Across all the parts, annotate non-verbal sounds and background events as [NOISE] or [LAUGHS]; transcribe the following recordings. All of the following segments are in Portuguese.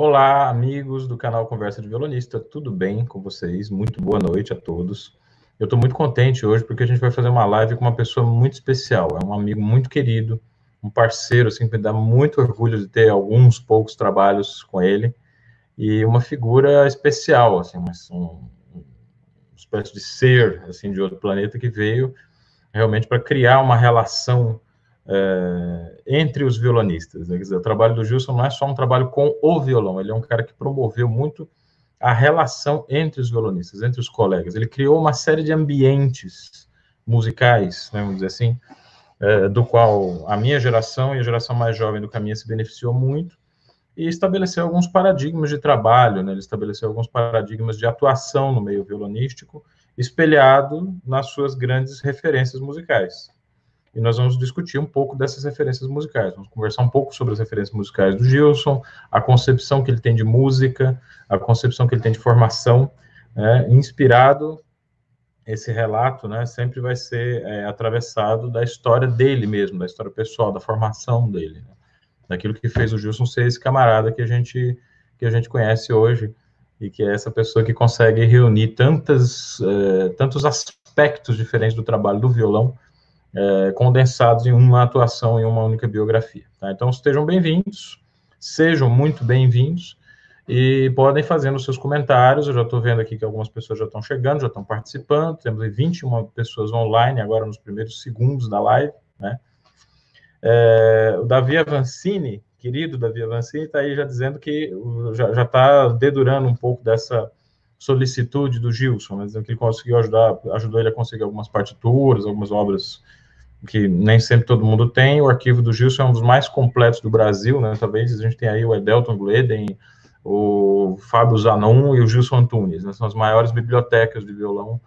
Olá, amigos do canal Conversa de Violonista, tudo bem com vocês? Muito boa noite a todos. Eu estou muito contente hoje porque a gente vai fazer uma live com uma pessoa muito especial, é um amigo muito querido, um parceiro, assim, que me dá muito orgulho de ter alguns poucos trabalhos com ele, e uma figura especial, assim, uma, um, espécie de ser, assim, de outro planeta que veio realmente para criar uma relação é, entre os violonistas. Né? Dizer, o trabalho do Gilson não é só um trabalho com o violão, ele é um cara que promoveu muito a relação entre os violonistas, entre os colegas. Ele criou uma série de ambientes musicais, né, vamos dizer assim, é, do qual a minha geração e a geração mais jovem do caminho se beneficiou muito, e estabeleceu alguns paradigmas de trabalho, né, ele estabeleceu alguns paradigmas de atuação no meio violonístico, espelhado nas suas grandes referências musicais e nós vamos discutir um pouco dessas referências musicais. Vamos conversar um pouco sobre as referências musicais do Gilson, a concepção que ele tem de música, a concepção que ele tem de formação, né, inspirado. Esse relato, né, sempre vai ser é, atravessado da história dele mesmo, da história pessoal, da formação dele, né, daquilo que fez o Gilson ser esse camarada que a gente que a gente conhece hoje e que é essa pessoa que consegue reunir tantas, é, tantos aspectos diferentes do trabalho do violão é, condensados em uma atuação, em uma única biografia. Tá? Então, estejam bem-vindos, sejam muito bem-vindos, e podem fazer os seus comentários. Eu já estou vendo aqui que algumas pessoas já estão chegando, já estão participando. Temos 21 pessoas online agora nos primeiros segundos da live. Né? É, o Davi Avancini, querido Davi Avancini, está aí já dizendo que já está dedurando um pouco dessa solicitude do Gilson, né, dizendo que ele conseguiu ajudar, ajudou ele a conseguir algumas partituras, algumas obras que nem sempre todo mundo tem. O arquivo do Gilson é um dos mais completos do Brasil, né? Talvez a gente tenha aí o Edelton Gleden, o Fábio Zanon e o Gilson Antunes, né? São as maiores bibliotecas de violão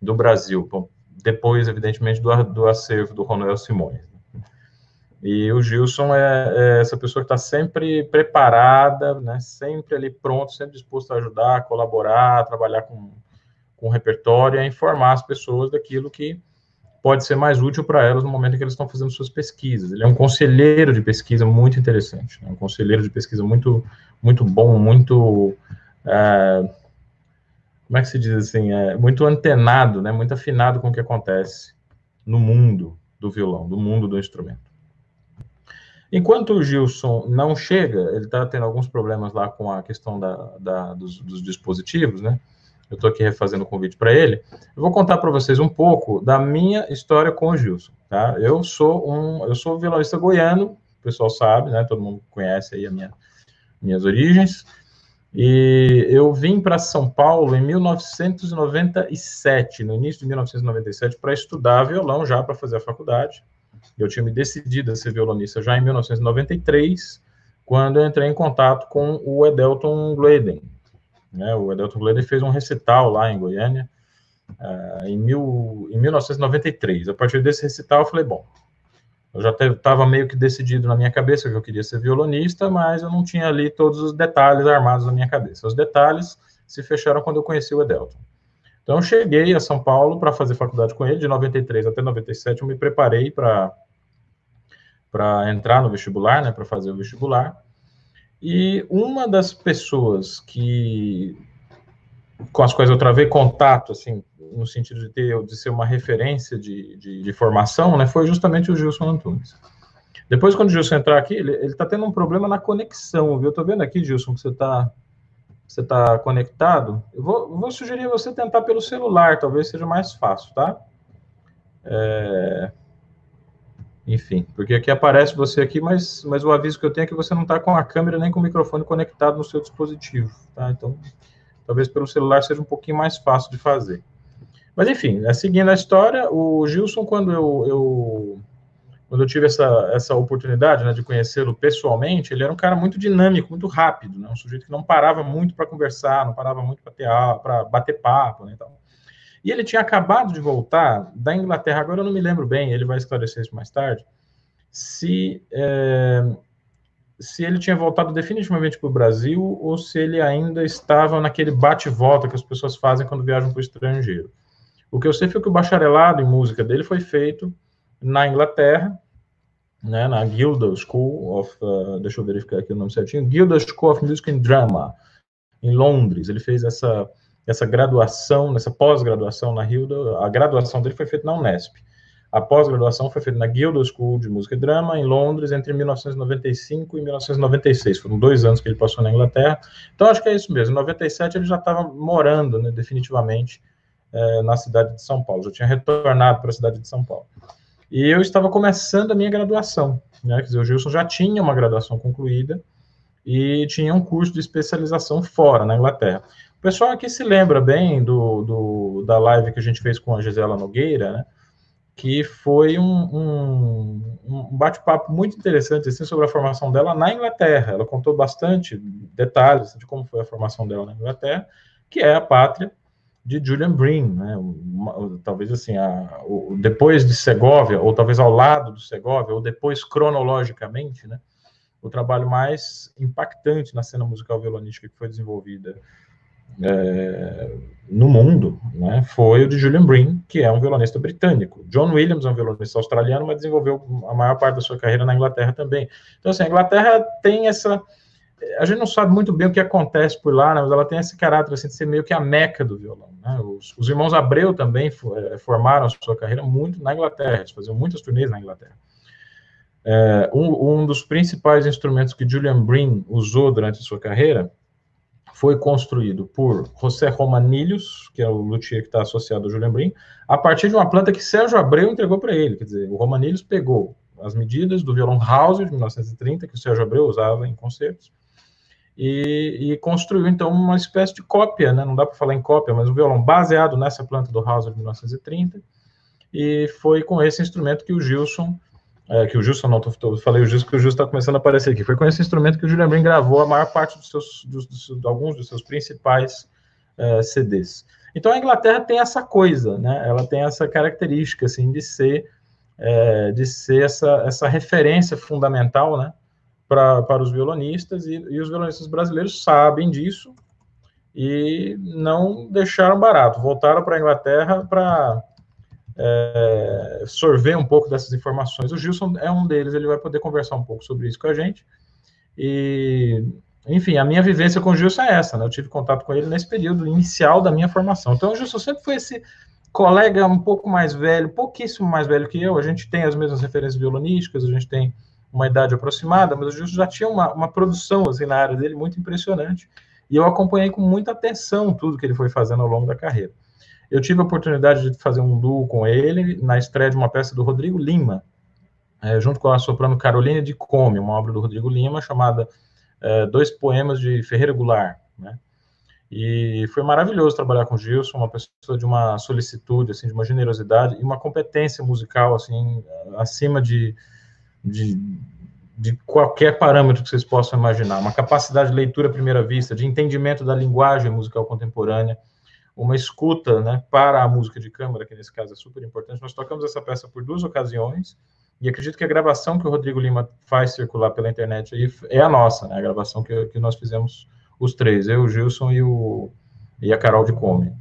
do Brasil. Bom, depois, evidentemente, do, do acervo do Ronel Simões. Né? E o Gilson é, é essa pessoa que está sempre preparada, né? Sempre ali pronto, sempre disposto a ajudar, a colaborar, a trabalhar com, com o repertório, a informar as pessoas daquilo que pode ser mais útil para elas no momento em que eles estão fazendo suas pesquisas. Ele é um conselheiro de pesquisa muito interessante, né? um conselheiro de pesquisa muito, muito bom, muito, é, como é que se diz assim, é, muito antenado, né? muito afinado com o que acontece no mundo do violão, do mundo do instrumento. Enquanto o Gilson não chega, ele está tendo alguns problemas lá com a questão da, da dos, dos dispositivos, né? Eu estou aqui refazendo o convite para ele, eu vou contar para vocês um pouco da minha história com o Gilson, tá? Eu sou um, eu sou violonista goiano, o pessoal sabe, né? Todo mundo conhece aí a minha, minhas origens. E eu vim para São Paulo em 1997, no início de 1997, para estudar violão já para fazer a faculdade. Eu tinha me decidido a ser violonista já em 1993, quando eu entrei em contato com o Edelton Gleden, né? O Edelton Gleder fez um recital lá em Goiânia uh, em, mil, em 1993. A partir desse recital, eu falei, bom, eu já estava meio que decidido na minha cabeça que eu queria ser violonista, mas eu não tinha ali todos os detalhes armados na minha cabeça. Os detalhes se fecharam quando eu conheci o Edelton. Então, eu cheguei a São Paulo para fazer faculdade com ele, de 93 até 97, eu me preparei para entrar no vestibular, né, para fazer o vestibular. E uma das pessoas que com as quais eu travei contato, assim, no sentido de ter de ser uma referência de, de, de formação, né, foi justamente o Gilson Antunes. Depois, quando o Gilson entrar aqui, ele, está tendo um problema na conexão, viu? Eu tô vendo aqui, Gilson, que você está você tá conectado. Eu vou, vou sugerir você tentar pelo celular, talvez seja mais fácil, tá? É... Enfim, porque aqui aparece você aqui, mas, mas o aviso que eu tenho é que você não está com a câmera nem com o microfone conectado no seu dispositivo, tá? Então, talvez pelo celular seja um pouquinho mais fácil de fazer. Mas, enfim, né, seguindo a história, o Gilson, quando eu, eu quando eu tive essa, essa oportunidade né, de conhecê-lo pessoalmente, ele era um cara muito dinâmico, muito rápido, né, um sujeito que não parava muito para conversar, não parava muito para bater papo, né, então, e ele tinha acabado de voltar da Inglaterra, agora eu não me lembro bem, ele vai esclarecer isso mais tarde, se, é, se ele tinha voltado definitivamente para o Brasil ou se ele ainda estava naquele bate-volta que as pessoas fazem quando viajam para o estrangeiro. O que eu sei foi que o bacharelado em música dele foi feito na Inglaterra, né, na Guildhall School of, uh, deixa eu verificar aqui o nome certinho, Guildhall School of Music and Drama, em Londres. Ele fez essa, essa graduação, essa pós-graduação na Guildhall, a graduação dele foi feita na Unesp. A pós-graduação foi feita na Guildhall School de Música e Drama, em Londres, entre 1995 e 1996. Foram dois anos que ele passou na Inglaterra. Então, acho que é isso mesmo. Em 97, ele já estava morando, né, definitivamente, é, na cidade de São Paulo. Já tinha retornado para a cidade de São Paulo. E eu estava começando a minha graduação. Né, quer dizer, o Gilson já tinha uma graduação concluída e tinha um curso de especialização fora, na Inglaterra. Pessoal aqui se lembra bem do, do da live que a gente fez com a Gisela Nogueira, né? que foi um, um, um bate-papo muito interessante assim, sobre a formação dela na Inglaterra. Ela contou bastante detalhes de como foi a formação dela na Inglaterra, que é a pátria de Julian Breen, né? Uma, talvez assim, a, o, depois de Segovia, ou talvez ao lado do Segovia, ou depois cronologicamente, né? O trabalho mais impactante na cena musical violonística que foi desenvolvida é, no mundo, né, foi o de Julian Breen, que é um violonista britânico. John Williams é um violonista australiano, mas desenvolveu a maior parte da sua carreira na Inglaterra também. Então, assim, a Inglaterra tem essa... A gente não sabe muito bem o que acontece por lá, né, mas ela tem esse caráter assim, de ser meio que a meca do violão. Né? Os, os, irmãos Abreu também é, formaram a sua carreira muito na Inglaterra, eles faziam muitas turnês na Inglaterra. É, um, um dos principais instrumentos que Julian Breen usou durante a sua carreira foi construído por José Romanilhos, que é o luthier que está associado ao Julian Brin, a partir de uma planta que Sérgio Abreu entregou para ele. Quer dizer, o Romanilhos pegou as medidas do violão Hauser de 1930, que o Sérgio Abreu usava em concertos, e, e construiu então uma espécie de cópia, né? não dá para falar em cópia, mas um violão baseado nessa planta do Hauser de 1930, e foi com esse instrumento que o Gilson é, que o Gilson não, tô, falei o Gilson que o Gilson está começando a aparecer aqui. Foi com esse instrumento que o Julian Brin gravou a maior parte dos seus, dos, dos, de alguns dos seus principais é, CDs. Então a Inglaterra tem essa coisa, né? Ela tem essa característica assim de ser é, de ser essa, essa referência fundamental, né? Pra, para os violonistas e, e os violonistas brasileiros sabem disso e não deixaram barato, voltaram para a Inglaterra para é, sorver um pouco dessas informações. O Gilson é um deles, ele vai poder conversar um pouco sobre isso com a gente. E, enfim, a minha vivência com o Gilson é essa, né? Eu tive contato com ele nesse período inicial da minha formação. Então, o Gilson sempre foi esse colega um pouco mais velho, pouquíssimo mais velho que eu. A gente tem as mesmas referências violonísticas, a gente tem uma idade aproximada, mas o Gilson já tinha uma, uma produção assim, na área dele muito impressionante. E eu acompanhei com muita atenção tudo que ele foi fazendo ao longo da carreira. Eu tive a oportunidade de fazer um duo com ele na estreia de uma peça do Rodrigo Lima, é, junto com a soprano Caroline de Come, uma obra do Rodrigo Lima chamada é, Dois Poemas de Ferreira Goulart, né? E foi maravilhoso trabalhar com o Gilson, uma pessoa de uma solicitude, assim, de uma generosidade e uma competência musical, assim, acima de, de, de qualquer parâmetro que vocês possam imaginar. Uma capacidade de leitura à primeira vista, de entendimento da linguagem musical contemporânea, uma escuta né, para a música de câmara, que nesse caso é super importante. Nós tocamos essa peça por duas ocasiões, e acredito que a gravação que o Rodrigo Lima faz circular pela internet aí é a nossa, né, a gravação que, que nós fizemos os três, eu, o Gilson e, o, e a Carol de Come.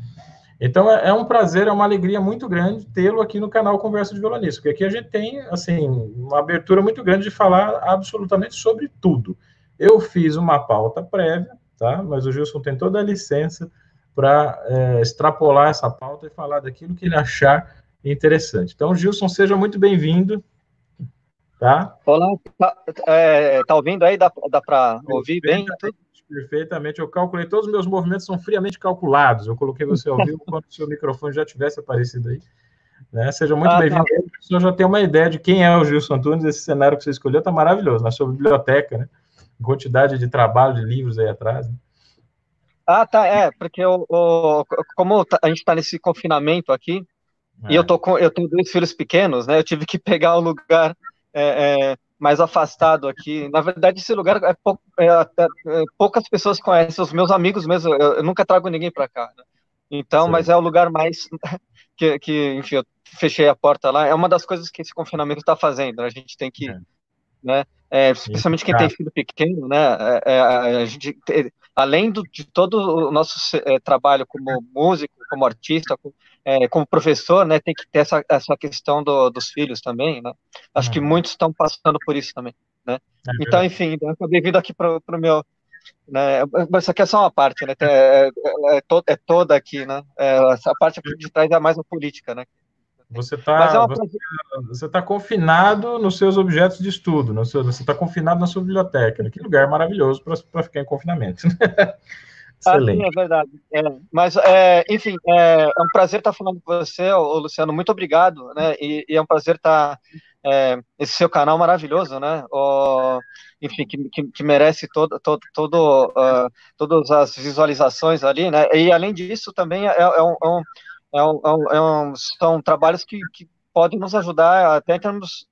Então é, é, um prazer, é uma alegria muito grande tê-lo aqui no canal Conversa de Violonista, porque aqui a gente tem assim uma abertura muito grande de falar absolutamente sobre tudo. Eu fiz uma pauta prévia, tá? Mas o Gilson tem toda a licença para é, extrapolar essa pauta e falar daquilo que ele achar interessante. Então, Gilson, seja muito bem-vindo. Tá? Olá, tá, é, tá ouvindo aí? Dá, dá para ouvir bem? Perfeitamente, eu calculei, todos os meus movimentos são friamente calculados. Eu coloquei você ao vivo quando o seu microfone já tivesse aparecido aí. Né? Seja muito ah, bem-vindo. Tá. A pessoa já tem uma ideia de quem é o Gilson Antunes, esse cenário que você escolheu está maravilhoso, na sua biblioteca, né? Quantidade de trabalho, de livros aí atrás. Né? Ah, tá, é, porque o, o como tá, a gente está nesse confinamento aqui, é. e eu tô com, eu tenho dois filhos pequenos, né? Eu tive que [LAUGHS] pegar um lugar é, é, mais afastado aqui. Na verdade, esse lugar é, pou, é, é, poucas pessoas conhecem, os meus amigos mesmo. Eu, eu nunca trago ninguém para cá. Né? Então, Sim. mas é o lugar mais [LAUGHS] que, que, enfim, eu fechei a porta lá. É uma das coisas que esse confinamento está fazendo. A gente tem que, né? especialmente quem tem filho pequeno, né? a gente além do, de todo o nosso é, trabalho como músico, como artista, como, é, como professor, né, tem que ter essa, essa questão do, dos filhos também, né? Acho que muitos estão passando por isso também, né? É então, enfim, bem-vindo aqui para o meu né? Mas isso aqui é só uma parte, né? É, é, é, to, é toda aqui, né? É, essa parte de trás é mais a política, né? Você está é você, você tá confinado nos seus objetos de estudo, no seu, você está confinado na sua biblioteca. Que lugar maravilhoso para ficar em confinamento. Excelente. [LAUGHS] Ah, sim, é verdade. É, mas, é, enfim, é, é, um prazer estar falando com você, ô, Luciano. Muito obrigado, né? E, e é um prazer estar é, esse seu canal maravilhoso, né? O, enfim, que, que, que, merece todo, todo, todo uh, todas as visualizações ali, né? E além disso, também é, é, um, é, um, é um, são trabalhos que, que podem nos ajudar até em termos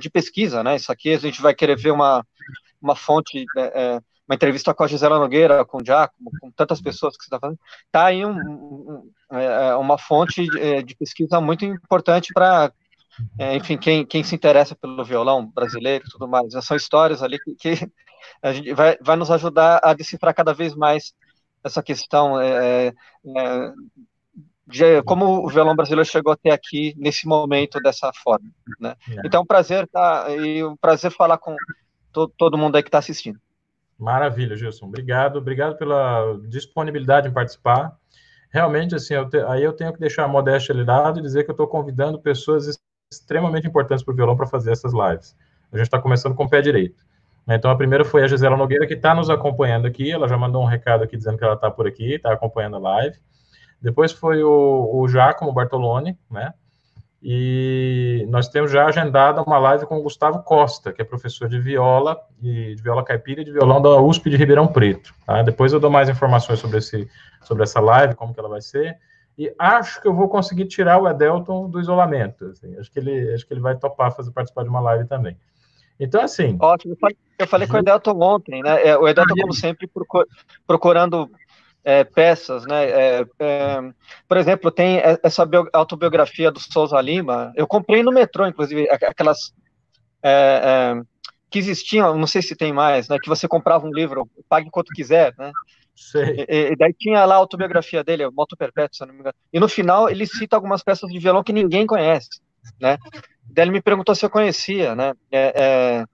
de pesquisa, né? Isso aqui a gente vai querer ver uma, uma fonte uma entrevista com a Gisela Nogueira, com o Giacomo, com tantas pessoas que você está fazendo, está aí um, um, uma fonte de, de, pesquisa muito importante para é, enfim, quem, quem se interessa pelo violão brasileiro e tudo mais. São histórias ali que, que a gente vai, vai nos ajudar a decifrar cada vez mais essa questão é, é, de como o violão brasileiro chegou até aqui nesse momento dessa forma. Né? É. Então, um prazer tá, e um prazer falar com to, todo mundo aí que está assistindo. Maravilha, Gilson. Obrigado, obrigado pela disponibilidade em participar. Realmente, assim, eu te, aí eu tenho que deixar a modéstia ali lado e dizer que eu estou convidando pessoas extremamente importantes para o violão para fazer essas lives. A gente está começando com o pé direito. Então, a primeira foi a Gisela Nogueira, que está nos acompanhando aqui. Ela já mandou um recado aqui dizendo que ela está por aqui, está acompanhando a live. Depois foi o, o Giacomo Bartoloni, né? E nós temos já agendada uma live com o Gustavo Costa, que é professor de viola, e de viola caipira e de violão da USP de Ribeirão Preto. Tá? Depois eu dou mais informações sobre, esse, sobre essa live, como que ela vai ser e acho que eu vou conseguir tirar o Edelton do isolamento. Assim, acho, que ele, acho que ele vai topar fazer participar de uma live também. Então, assim. Ótimo. Eu falei, com o Edelton ontem, né? É, o Edelton, como sempre, procurando é, peças, né? É, é, por exemplo, tem essa autobiografia do Souza Lima. Eu comprei no metrô, inclusive, aquelas é, é, que existiam, não sei se tem mais, né? Que você comprava um livro, pague quanto quiser, né? E, e, daí tinha lá a autobiografia dele, Moto Perpétuo, se não me engano. E no final ele cita algumas peças de violão que ninguém conhece, né? Daí ele me perguntou se eu conhecia, né? É,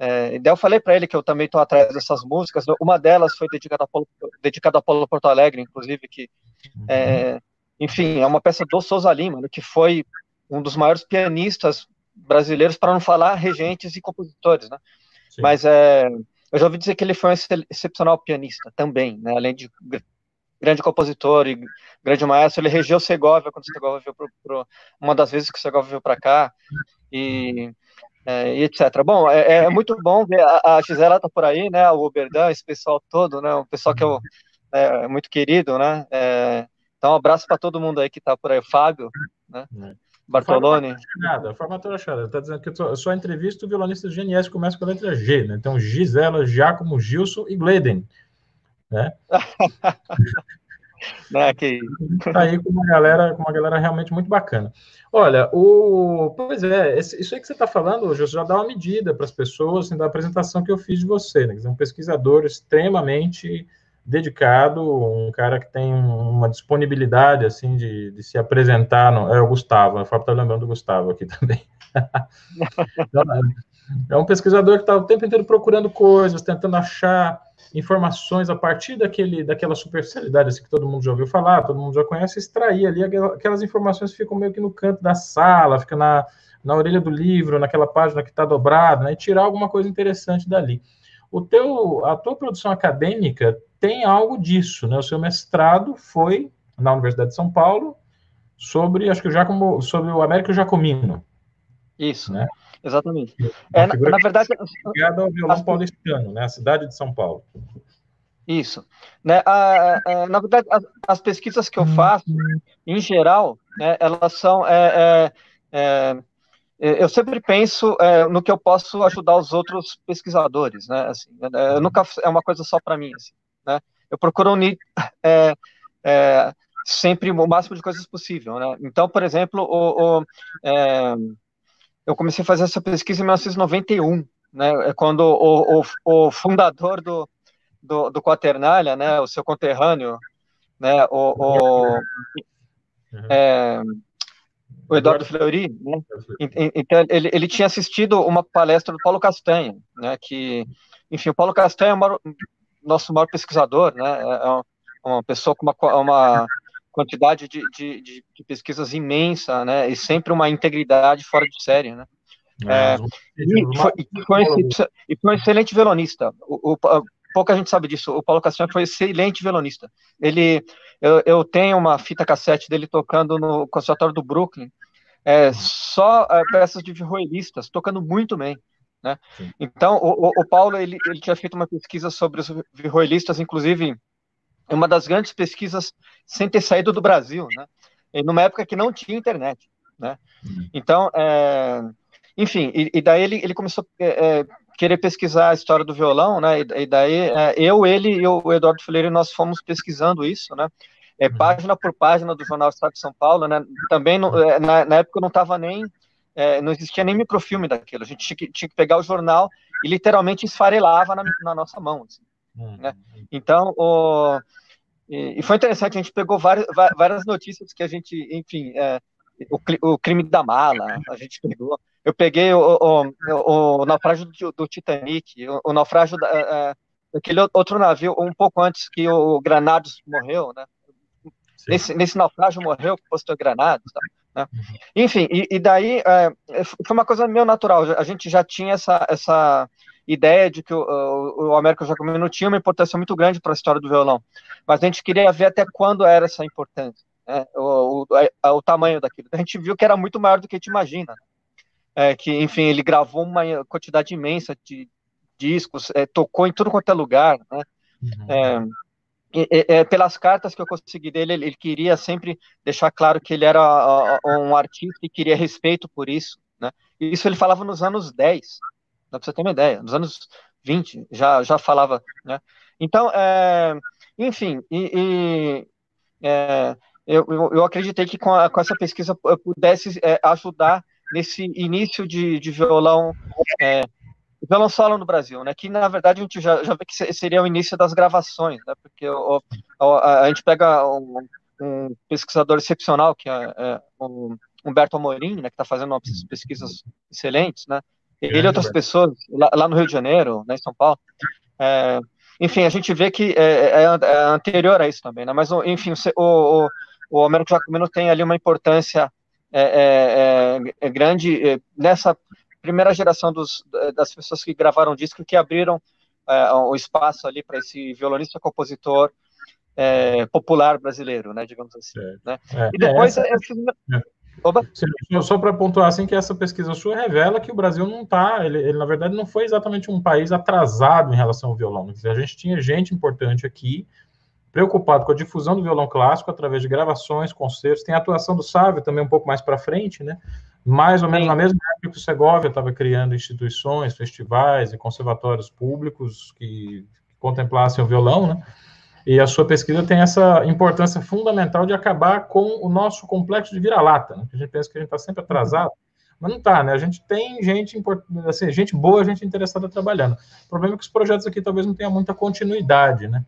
é, daí eu falei para ele que eu também estou atrás dessas músicas. Uma delas foi dedicada a Paulo, dedicada a Paulo Porto Alegre, inclusive, que, é, uhum. enfim, é uma peça do Souza Lima, né, que foi um dos maiores pianistas brasileiros, para não falar regentes e compositores, né? Sim. Mas é eu já ouvi dizer que ele foi um excepcional pianista também, né? Além de grande compositor e grande maestro, ele regeu Segovia quando Segovia veio pro, uma das vezes que Segovia veio para cá e, é, e, etc. Bom, é, é, [LAUGHS] muito bom ver a, a Gisela tá por aí, né? O Oberdan, esse pessoal todo, né? O pessoal que eu é, muito querido, né? É, então, um abraço para todo mundo aí que está por aí, o Fábio, né? É. Bartolone. Nada, formatura achada. Está dizendo que a sua entrevista, o violonista do GNS começa com a letra G, né? Então, Gisela, Giacomo, Gilson e Gleden. Né? [LAUGHS] [LAUGHS] Não, é que tá aí com uma galera, com uma galera realmente muito bacana. Olha, o pois é, isso aí que você está falando, Gilson, já dá uma medida para as pessoas assim, da apresentação que eu fiz de você, né? Um pesquisador extremamente dedicado, um cara que tem uma disponibilidade, assim, de, de se apresentar, no, é o Gustavo, a Fábio está lembrando do Gustavo aqui também. [LAUGHS] é um pesquisador que está o tempo inteiro procurando coisas, tentando achar informações a partir daquele, daquela superficialidade assim, que todo mundo já ouviu falar, todo mundo já conhece, extrair ali aquelas informações que ficam meio que no canto da sala, fica na, na orelha do livro, naquela página que está dobrada, né, e tirar alguma coisa interessante dali. O teu, a tua produção acadêmica tem algo disso, né? O seu mestrado foi na Universidade de São Paulo sobre, acho que já como sobre o Américo Jacomino. Isso, né? Exatamente. É, na, na verdade, ligada ao violão as... paulistano, né? A cidade de São Paulo. Isso. Né, a, a, na verdade, as, as, pesquisas que eu faço, em geral, né, elas são. É, é, é eu sempre penso é, no que eu posso ajudar os outros pesquisadores, né? Assim, é, nunca é uma coisa só para mim. Assim né? Eu procuro unir é, sempre o máximo de coisas possível, né? Então, por exemplo, o, o eu comecei a fazer essa pesquisa em 1991, né? É quando o, o, o fundador do, do, do Quaternália, né, o seu conterrâneo, né, o, o, uhum. é, o Eduardo Fleury, né, então ele, ele tinha assistido uma palestra do Paulo Castanha, né, que, enfim, o Paulo Castanha é o maior, nosso maior pesquisador, né, é, é uma pessoa com uma, uma quantidade de, de, de, pesquisas imensa, né, e sempre uma integridade fora de série, né. É, e, foi, e, foi, e, foi, um excelente violonista. O, o, pouca gente sabe disso. O Paulo Castanho foi excelente violonista. Ele, eu, eu, tenho uma fita cassete dele tocando no Conservatório do Brooklyn, é, só é, peças de violonistas, tocando muito bem. Né? Então, o, o, Paulo ele, ele tinha feito uma pesquisa sobre os violonistas, inclusive uma das grandes pesquisas sem ter saído do Brasil, né? E numa época que não tinha internet, né? Uhum. Então, é, enfim, e, e, daí ele, ele começou a é, é, querer pesquisar a história do violão, né? E, e daí é, eu, ele e o Eduardo Fileiro, nós fomos pesquisando isso, né? É, uhum. página por página do jornal Estado de São Paulo, né? Também é, na, na época não estava nem é, não existia nem microfilme daquilo. A gente tinha que, tinha que pegar o jornal e literalmente esfarelava na, na nossa mão. Assim, uhum. né? Então, o, e, e, foi interessante. A gente pegou várias, várias notícias que a gente, enfim, é, o, o crime da mala, a gente pegou. Eu peguei o, o, o naufrágio do, do, Titanic, o, naufrágio da, é, daquele outro navio, um pouco antes que o Granados morreu, né? Nesse, nesse, naufrágio morreu o posto Granados, tá? né? Uhum. Enfim, e, e daí é, foi uma coisa meio natural. A gente já tinha essa, essa ideia de que o, o, o Américo Jacomino tinha uma importância muito grande para a história do violão, mas a gente queria ver até quando era essa importância né, o, o, o, tamanho daquilo. A gente viu que era muito maior do que a gente imagina. É, que, enfim, ele gravou uma quantidade imensa de discos, é, tocou em tudo quanto é lugar, né? Uhum. É, é, pelas cartas que eu consegui dele, ele, ele, queria sempre deixar claro que ele era um artista e queria respeito por isso, né? Isso ele falava nos anos 10, dá para você ter uma ideia, nos anos 20 já, já falava, né? Então, é, enfim, e, e é, eu, eu, acreditei que com, a, com, essa pesquisa eu pudesse é, ajudar nesse início de, de violão, é, violão solo no Brasil, né? Que na verdade a gente já, já vê que seria o início das gravações, né? Porque o, a, a, gente pega um, um, pesquisador excepcional que é, é o Humberto Amorim, né? Que está fazendo umas pesquisas excelentes, né? Ele e outras pessoas lá, lá, no Rio de Janeiro, né, em São Paulo. É, enfim, a gente vê que é, é, é, anterior a isso também, né? Mas, enfim, o, o, o Américo Jacomino tem ali uma importância é, é, é, é grande é, nessa primeira geração dos, das pessoas que gravaram disco, que abriram o espaço ali para esse violonista compositor popular brasileiro, né, digamos assim. Né? e depois essa... Só para pontuar assim que essa pesquisa sua revela que o Brasil não está, ele, ele, na verdade não foi exatamente um país atrasado em relação ao violão. A gente tinha gente importante aqui preocupado com a difusão do violão clássico através de gravações, concertos. Tem a atuação do Sávio também um pouco mais para frente, né? Mais ou menos Sim. na mesma época que o Segovia estava criando instituições, festivais e conservatórios públicos que contemplassem o violão, né? E a sua pesquisa tem essa importância fundamental de acabar com o nosso complexo de vira-lata, né? a gente pensa que a gente está sempre atrasado, mas não está, né? A gente tem gente, assim, gente boa, gente interessada trabalhando. O problema é que os projetos aqui talvez não tenham muita continuidade, né?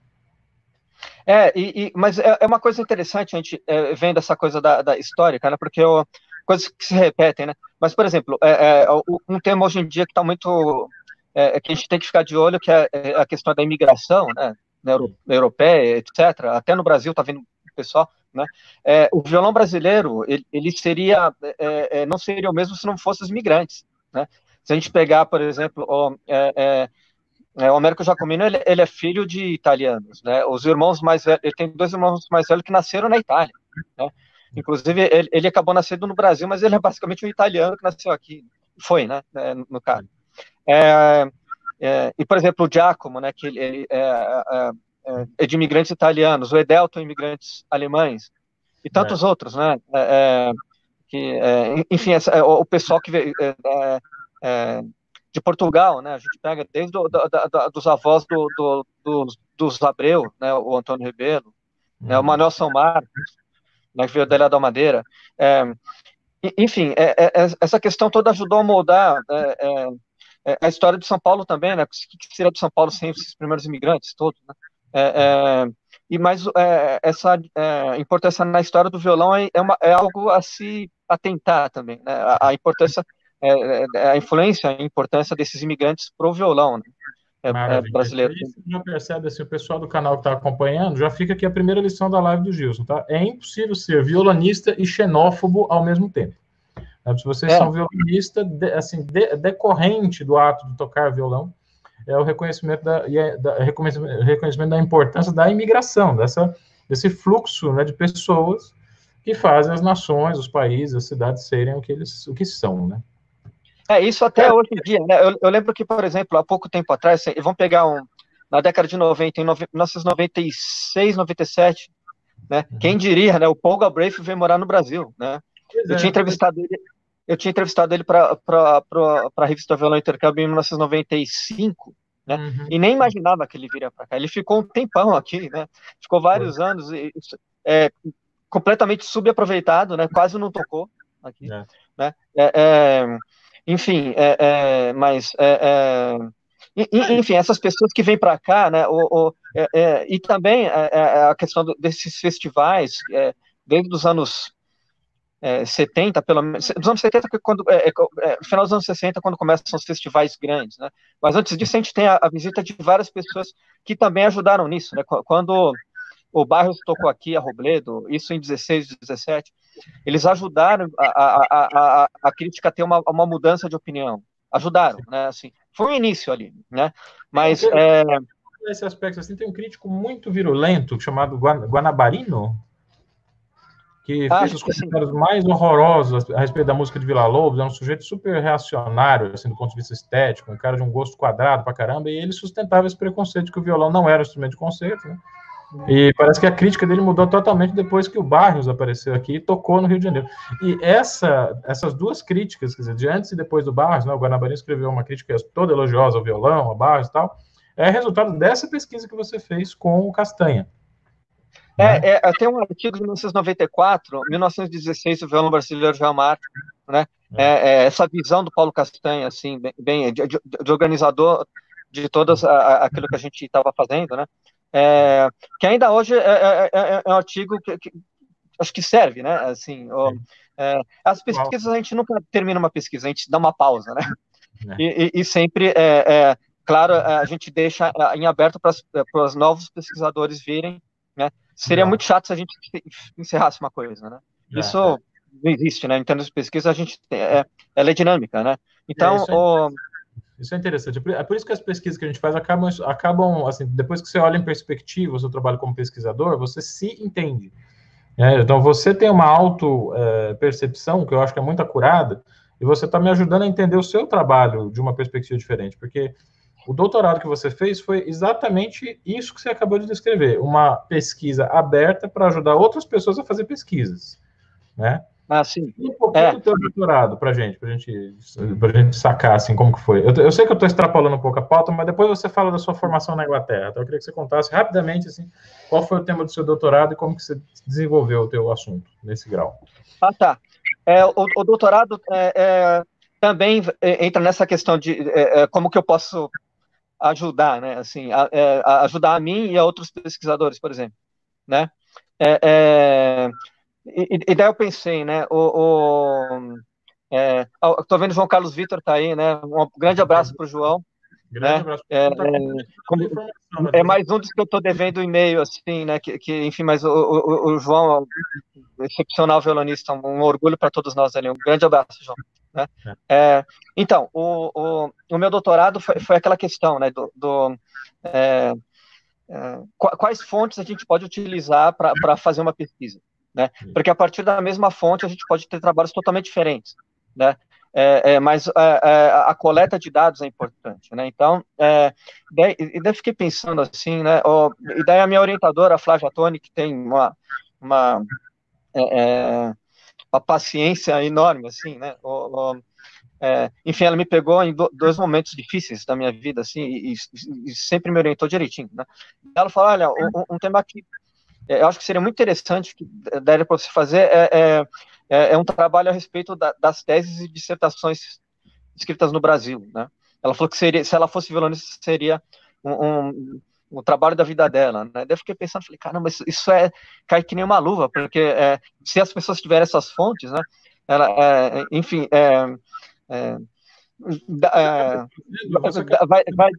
É, e, e, mas é, é, uma coisa interessante a gente é, vendo essa coisa da, da histórica, né? Porque coisas que se repetem, né? Mas, por exemplo, é, é um tema hoje em dia que está muito. É, que a gente tem que ficar de olho, que é, é a questão da imigração, né? Europeia, etc. Até no Brasil está vindo pessoal, né? o violão brasileiro, ele, ele seria. não seria o mesmo se não fossem os imigrantes, né? Se a gente pegar, por exemplo, o, é, o Américo Giacomino ele, ele, é filho de italianos, né? Os irmãos mais velhos, ele tem dois irmãos mais velhos que nasceram na Itália, né? Inclusive ele, ele acabou nascendo no Brasil, mas ele é basicamente um italiano que nasceu aqui, foi, né? É, no caso. É, é, e por exemplo o Giacomo, né? Que ele, é, é, é, é de imigrantes italianos, o Edelton imigrantes alemães e tantos outros, né? que, enfim, o, pessoal que veio de Portugal, né? A gente pega desde do, da, da, dos avós do, do, dos, dos Abreu, né? O Antônio Ribeiro, uhum. né? o Manuel São Marcos, né? que veio da Ilha da Madeira. É, enfim, é, é, é, essa questão toda ajudou a moldar é, é, é, a história de São Paulo também, né? O que seria de São Paulo sem esses primeiros imigrantes todos, né? É, e mais essa importância na história do violão é, uma, é algo a se atentar também, né? A, a importância, a influência, a importância desses imigrantes pro violão, né? É, é brasileiro. Você já percebe, assim, o pessoal do canal que está acompanhando, já fica aqui a primeira lição da live do Gilson, tá? É impossível ser violonista e xenófobo ao mesmo tempo. Se vocês é. são violonista, de, assim, de, decorrente do ato de tocar violão, é o reconhecimento da, é, da reconhecimento, reconhecimento da importância da imigração, dessa, desse fluxo né, de pessoas que fazem as nações, os países, as cidades serem o que eles o que são, né? É, isso até é. hoje em dia, né? Eu, eu, lembro que, por exemplo, há pouco tempo atrás, assim, vamos pegar um, na década de 90, em 1996, 97, né? Uhum. Quem diria, né? O Paul Galbraith veio morar no Brasil, né? eu, é, tinha entrevistado ele, eu tinha entrevistado ele para a revista Violão Intercâmbio em 1995, né? Uhum. E nem imaginava que ele viria para cá. Ele ficou um tempão aqui, né? Ficou vários uhum. anos, e, é, completamente subaproveitado, né? Quase não tocou aqui, é. né? É, é enfim, é, é, mas enfim, essas pessoas que vêm para cá, né? O, o e também a questão desses festivais, desde os anos é, 70, pelo menos, dos anos 70, quando, é, é, final dos anos 60, quando começam os festivais grandes, né? Mas antes disso, a gente tem a, a, visita de várias pessoas que também ajudaram nisso, né? Quando o Barros tocou aqui, a Robledo, isso em 16, 17, eles ajudaram a, a, a, a crítica a ter uma, uma mudança de opinião. Ajudaram, né? Assim, foi um início ali, né? Mas. É... Nesse aspecto, assim, tem um crítico muito virulento chamado Guanabarino, que Acho fez os comentários sim. mais horrorosos a respeito da música de Vila Lobos, é um sujeito super reacionário, assim, do ponto de vista estético, um cara de um gosto quadrado pra caramba, e ele sustentava esse preconceito de que o violão não era um instrumento de concerto, né? E parece que a crítica dele mudou totalmente depois que o Barrios apareceu aqui e tocou no Rio de Janeiro. E essa, essas duas críticas, quer dizer, de antes e depois do Barrios, né, o Guanabara escreveu uma crítica toda elogiosa ao violão, ao Barrios e tal, é resultado dessa pesquisa que você fez com o Castanha. É, né? é, tem um artigo de 1994, 1916, o violão brasileiro já marca, né? É. é, é, essa visão do Paulo Castanha, assim, bem, bem de, de, organizador de todas a, aquilo que a gente estava fazendo, né? É, que ainda hoje é, é, um artigo que, que, acho que serve, né? Assim, as pesquisas a gente nunca termina uma pesquisa, a gente dá uma pausa, né? E, e, e, sempre, claro, a gente deixa em aberto para os novos pesquisadores virem, né? Seria muito chato se a gente encerrasse uma coisa, né? É, isso é. não existe, né? Em termos de pesquisa, a gente é, ela é dinâmica, né? Então, é, isso, é o... isso, é interessante. É por isso que as pesquisas que a gente faz acabam, acabam assim, depois que você olha em perspectiva o seu trabalho como pesquisador, você se entende. Né? Então, você tem uma auto-percepção, que eu acho que é muito acurada, e você está me ajudando a entender o seu trabalho de uma perspectiva diferente, porque o doutorado que você fez foi exatamente isso que você acabou de descrever, uma pesquisa aberta para ajudar outras pessoas a fazer pesquisas, né? Ah, sim. E um pouquinho é. do teu doutorado para gente, para gente, pra gente sacar, assim, como que foi. Eu, eu sei que eu estou extrapolando um pouco a pauta, mas depois você fala da sua formação na Inglaterra. Então eu queria que você contasse rapidamente, assim, qual foi o tema do seu doutorado e como que você desenvolveu o teu assunto nesse grau. Ah, tá. É, o, o doutorado é, é, também entra nessa questão de é, é, como que eu posso ajudar, né? Assim, a, é, a ajudar a mim e a outros pesquisadores, por exemplo, né? É, é, e, e, daí eu pensei, né? O, o é, tô vendo o João Carlos Vitor tá aí, né? Um grande abraço para o João. Grande né? abraço. É, é, como, é, mais um dos que eu estou devendo e-mail, assim, né? Que, que enfim, mas o, o, o João, excepcional violonista, um orgulho para todos nós ali. Um grande abraço, João. Né? É. é, então, o, o, o, meu doutorado foi, foi aquela questão né, do, do é, é, quais fontes a gente pode utilizar para fazer uma pesquisa. Né? Porque a partir da mesma fonte a gente pode ter trabalhos totalmente diferentes. Né? É, é, mas é, é a coleta de dados é importante, né? Então, é, daí, e daí fiquei pensando assim, né? Ó, e daí a minha orientadora, a Flávia Toni, que tem uma, uma é, uma paciência enorme, assim, né? O, o, é, enfim, ela me pegou em do, dois momentos difíceis da minha vida, assim, e, e, sempre me orientou direitinho, né? Ela falou, olha, um, um tema que é, eu acho que seria muito interessante que daria para você fazer é, é, é, é, um trabalho a respeito da, das teses e dissertações escritas no Brasil, né? ela falou que seria, se ela fosse violonista, seria um, um, um trabalho da vida dela, né? Daí eu fiquei pensando, falei, caramba, isso, isso é cai que nem uma luva, porque é, se as pessoas tiverem essas fontes, né? Ela, é, enfim, é, é, é vai, vai,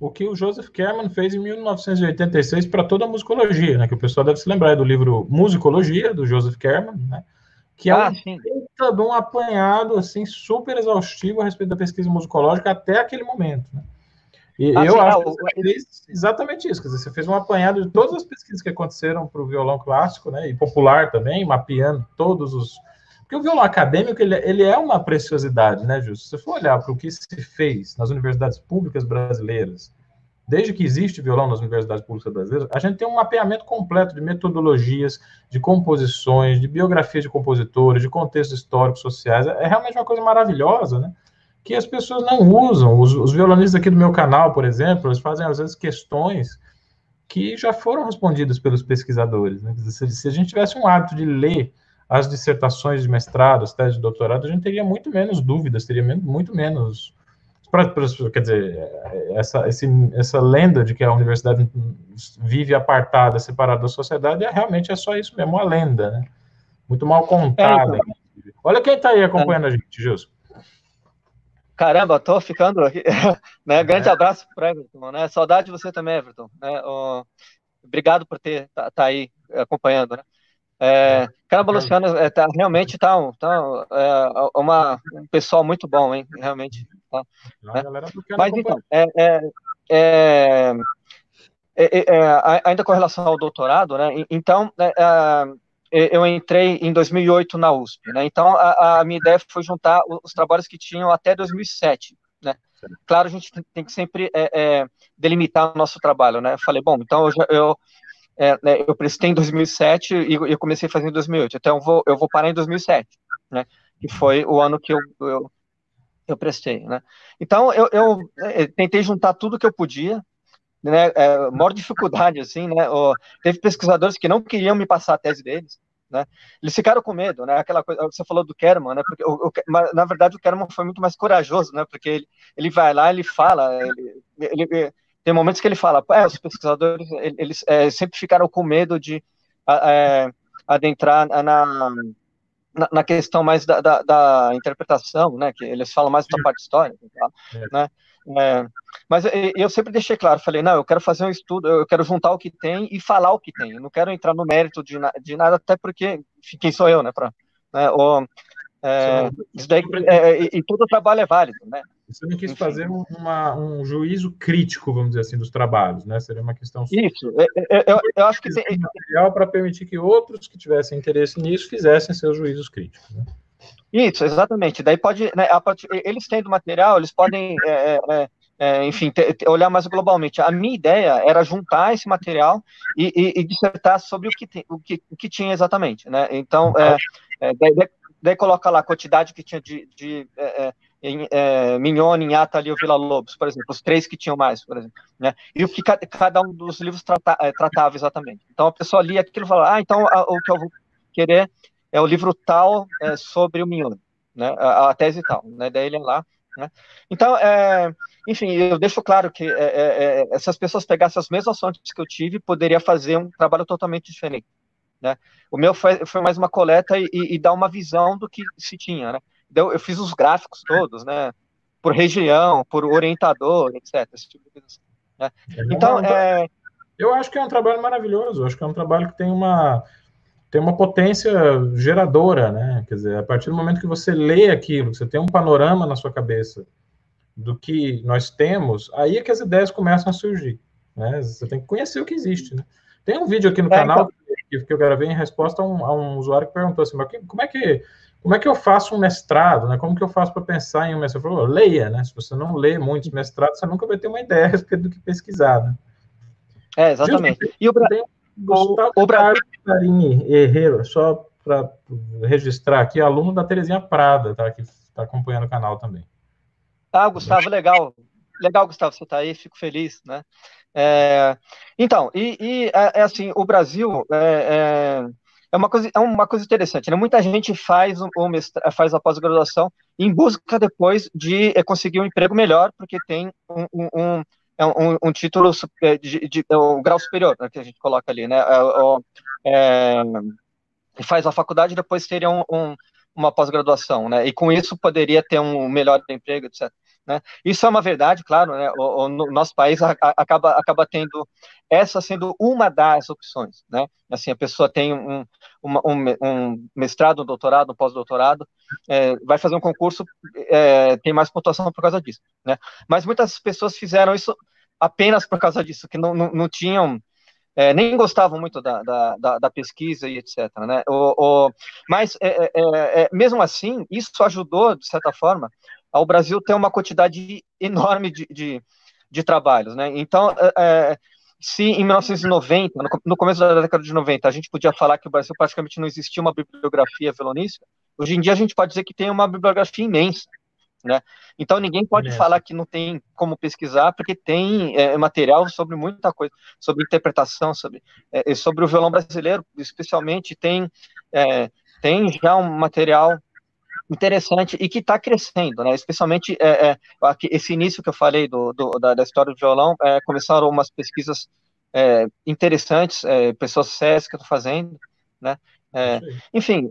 o que o Joseph Kerman fez em 1986 para toda a musicologia, né? Que o pessoal deve se lembrar do livro Musicologia do Joseph Kerman, né? Que é ah, um, um apanhado assim super exaustivo a respeito da pesquisa musicológica até aquele momento. Né? E ah, eu acho é, que você fez exatamente isso, quer dizer, você fez um apanhado de todas as pesquisas que aconteceram para o violão clássico, né, e popular também, mapeando todos os porque o violão acadêmico, ele, ele é uma preciosidade, né, Justo? Se você for olhar para o que se fez nas universidades públicas brasileiras, desde que existe violão nas universidades públicas brasileiras, a gente tem um mapeamento completo de metodologias, de composições, de biografias de compositores, de contextos históricos, sociais. É, é realmente uma coisa maravilhosa, né? Que as pessoas não usam. Os, os violonistas aqui do meu canal, por exemplo, eles fazem, às vezes, questões que já foram respondidas pelos pesquisadores. Né? Se, se a gente tivesse um hábito de ler as dissertações de mestrado, as teses de doutorado, a gente teria muito menos dúvidas, teria muito menos. Pra, pra, quer dizer, essa, esse, essa lenda de que a universidade vive apartada, separada da sociedade, é, realmente é só isso mesmo, uma lenda, né? Muito mal contada. É, então. Olha quem está aí acompanhando é. a gente, Gilson. Caramba, tô ficando aqui. [LAUGHS] né? Grande é. abraço para Everton, né? Saudade de você também, Everton. Né? Obrigado por ter tá, tá aí acompanhando, né? É, Caramba, Luciano, é, tá, realmente tá, um, tá é, uma, um pessoal muito bom, hein? Realmente. Tá, né? Mas então, é, é, é, é, ainda com relação ao doutorado, né? Então, eu entrei em 2008 na USP, né? Então, a, a minha ideia foi juntar os trabalhos que tinham até 2007, né? Claro, a gente tem que sempre delimitar o nosso trabalho, né? Eu falei, bom, então eu, eu é, né, eu prestei em 2007 e eu comecei a fazer em 2008. Então eu vou, eu vou parar em 2007, né? Que foi o ano que eu, eu, eu prestei, né? Então eu, eu, é, tentei juntar tudo que eu podia, né? É, maior dificuldade assim, né? O, teve pesquisadores que não queriam me passar a tese deles, né? Eles ficaram com medo, né? Aquela coisa você falou do Kerman, né? Porque o, o, na verdade o Kerman foi muito mais corajoso, né? Porque ele, ele vai lá, ele fala, ele, ele tem momentos que ele fala, é, os pesquisadores, eles é, sempre ficaram com medo de é, adentrar na, na, na, questão mais da, da, da, interpretação, né, que eles falam mais da parte histórica, tá, né, é, mas eu sempre deixei claro, falei, não, eu quero fazer um estudo, eu quero juntar o que tem e falar o que tem, eu não quero entrar no mérito de, de nada, até porque quem sou eu, né, para né, ou, é, isso daí, é, e, e todo trabalho é válido, né, você não quis Enfim. fazer uma, um juízo crítico, vamos dizer assim, dos trabalhos, né? Seria uma questão. Isso, eu, eu, eu acho que tem. material para permitir que outros que tivessem interesse nisso fizessem seus juízos críticos. Né? Isso, exatamente. Daí pode, né, partir, eles tendo material, eles podem, é, é, é, enfim, olhar mais globalmente. A minha ideia era juntar esse material e, e, e dissertar sobre o que, o, que, o que tinha exatamente, né? Então, é, é, daí, daí, coloca lá a quantidade que tinha de, de é, em é, Mignone, em Ata ali o Vila Lobos, por exemplo, os três que tinham mais, por exemplo, né? E o que cada um dos livros trata, é, tratava exatamente. Então a pessoa lia aquilo e falava, ah, então a, o que eu vou querer é o livro tal é, sobre o Mignone, né? A, a, tese tal, né? Daí ele é lá, né? Então, é, enfim, eu deixo claro que é, é, se as pessoas pegassem as mesmas fontes que eu tive, poderia fazer um trabalho totalmente diferente. Né? O meu foi, foi mais uma coleta e, e, dar uma visão do que se tinha, né? eu, eu fiz os gráficos todos, né? Por região, por orientador, etc. Esse tipo de coisa. Assim, né? É então, é... eu acho que é um trabalho maravilhoso. Eu acho que é um trabalho que tem uma tem uma potência geradora, né? Quer dizer, a partir do momento que você lê aquilo, você tem um panorama na sua cabeça do que nós temos, aí é que as ideias começam a surgir. Né? Você tem que conhecer o que existe. Né? Tem um vídeo aqui no é, canal então... que eu gravei em resposta a um, a um usuário que perguntou assim, mas como é que como é que eu faço um mestrado, né? Como que eu faço para pensar em um mestrado? Falou, leia, né? Se você não lê muitos mestrados, você nunca vai ter uma ideia a [LAUGHS] respeito do que pesquisar, né? É, exatamente. E o, Brasil, Gustavo o, o Brasil... Herrera, só para registrar aqui, aluno da Terezinha Prada, tá? Que está acompanhando o canal também. Ah, Gustavo, legal. Legal, Gustavo, você está aí, fico feliz, né? É, então, e, e é, é, assim, o Brasil, é, é é uma coisa, é uma coisa interessante, né? Muita gente faz, o faz a pós-graduação em busca depois de é, conseguir um emprego melhor, porque tem um, um, um, é um título é, de, de, um grau superior, né, que a gente coloca ali, né? É, faz a faculdade e depois teria um, uma pós-graduação, né? E com isso poderia ter um melhor emprego, etc. Né? Isso é uma verdade, claro, né? o, o nosso país a, a, acaba, acaba tendo essa sendo uma das opções, né? Assim, a pessoa tem um, uma, um, um mestrado, um doutorado, um pós-doutorado, é, vai fazer um concurso, é, tem mais pontuação por causa disso, né? Mas muitas pessoas fizeram isso apenas por causa disso, que não, não, não tinham é, nem gostavam muito da, da, da, pesquisa e etc. Né? O, o mas, é, é, é, é, mesmo assim, isso ajudou, de certa forma, ao Brasil ter uma quantidade enorme de, de, de trabalhos. Né? Então, é, se em 1990, no, começo da década de 90, a gente podia falar que o Brasil praticamente não existia uma bibliografia violonística, hoje em dia a gente pode dizer que tem uma bibliografia imensa. Né? Então ninguém pode é. falar que não tem como pesquisar, porque tem é, material sobre muita coisa, sobre interpretação, sobre, é, sobre o violão brasileiro, especialmente tem, é, tem já um material interessante e que está crescendo, né? Especialmente é, é, esse início que eu falei do, do da, da, história do violão, é, começaram umas pesquisas é, interessantes, é, pessoas sérias que estão fazendo, né? É, enfim,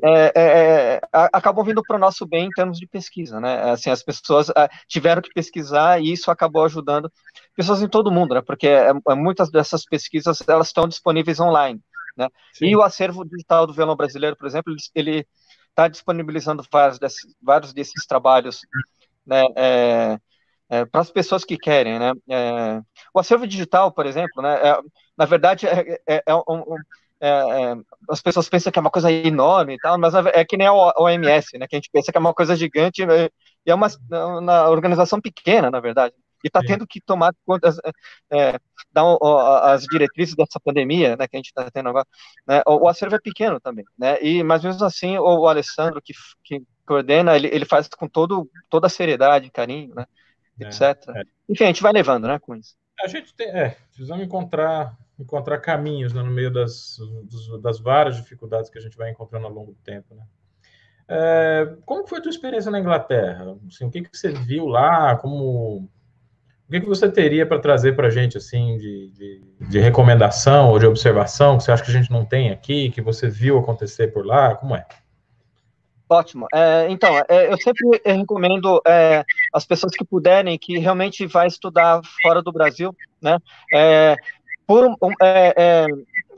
acabam vindo para o nosso bem em termos de pesquisa, né? Assim, as pessoas tiveram que pesquisar e isso acabou ajudando pessoas em todo o mundo, né? Porque muitas dessas pesquisas elas estão disponíveis online, né? Sim. E o acervo digital do violão brasileiro, por exemplo, ele está disponibilizando vários desses, vários desses trabalhos, né? É, para as pessoas que querem, né? o acervo digital, por exemplo, né? na verdade é, é um é, é, as pessoas pensam que é uma coisa enorme e tal, mas é que nem a OMS, né? Que a gente pensa que é uma coisa gigante e é uma, uma organização pequena, na verdade. E está tendo que tomar conta, é, dar as diretrizes dessa pandemia, né? Que a gente está tendo agora. Né, o, o, acervo é pequeno também, né? E mas mesmo assim, o, o Alessandro que, que coordena, ele, ele faz com todo, toda a seriedade, carinho, né? É, etc. É. Enfim, a gente vai levando, né? Com isso. A gente tem, é, precisamos encontrar encontrar caminhos né, no meio das, das várias dificuldades que a gente vai encontrando ao longo do tempo, né? É, como foi a tua experiência na Inglaterra? Assim, o que, que você viu lá? Como o que, que você teria para trazer para a gente assim de, de, de, recomendação ou de observação que você acha que a gente não tem aqui, que você viu acontecer por lá? Como é? Ótimo. É, então, é, eu sempre recomendo é, as pessoas que puderem, que realmente vai estudar fora do Brasil, né? É, por um, é, é,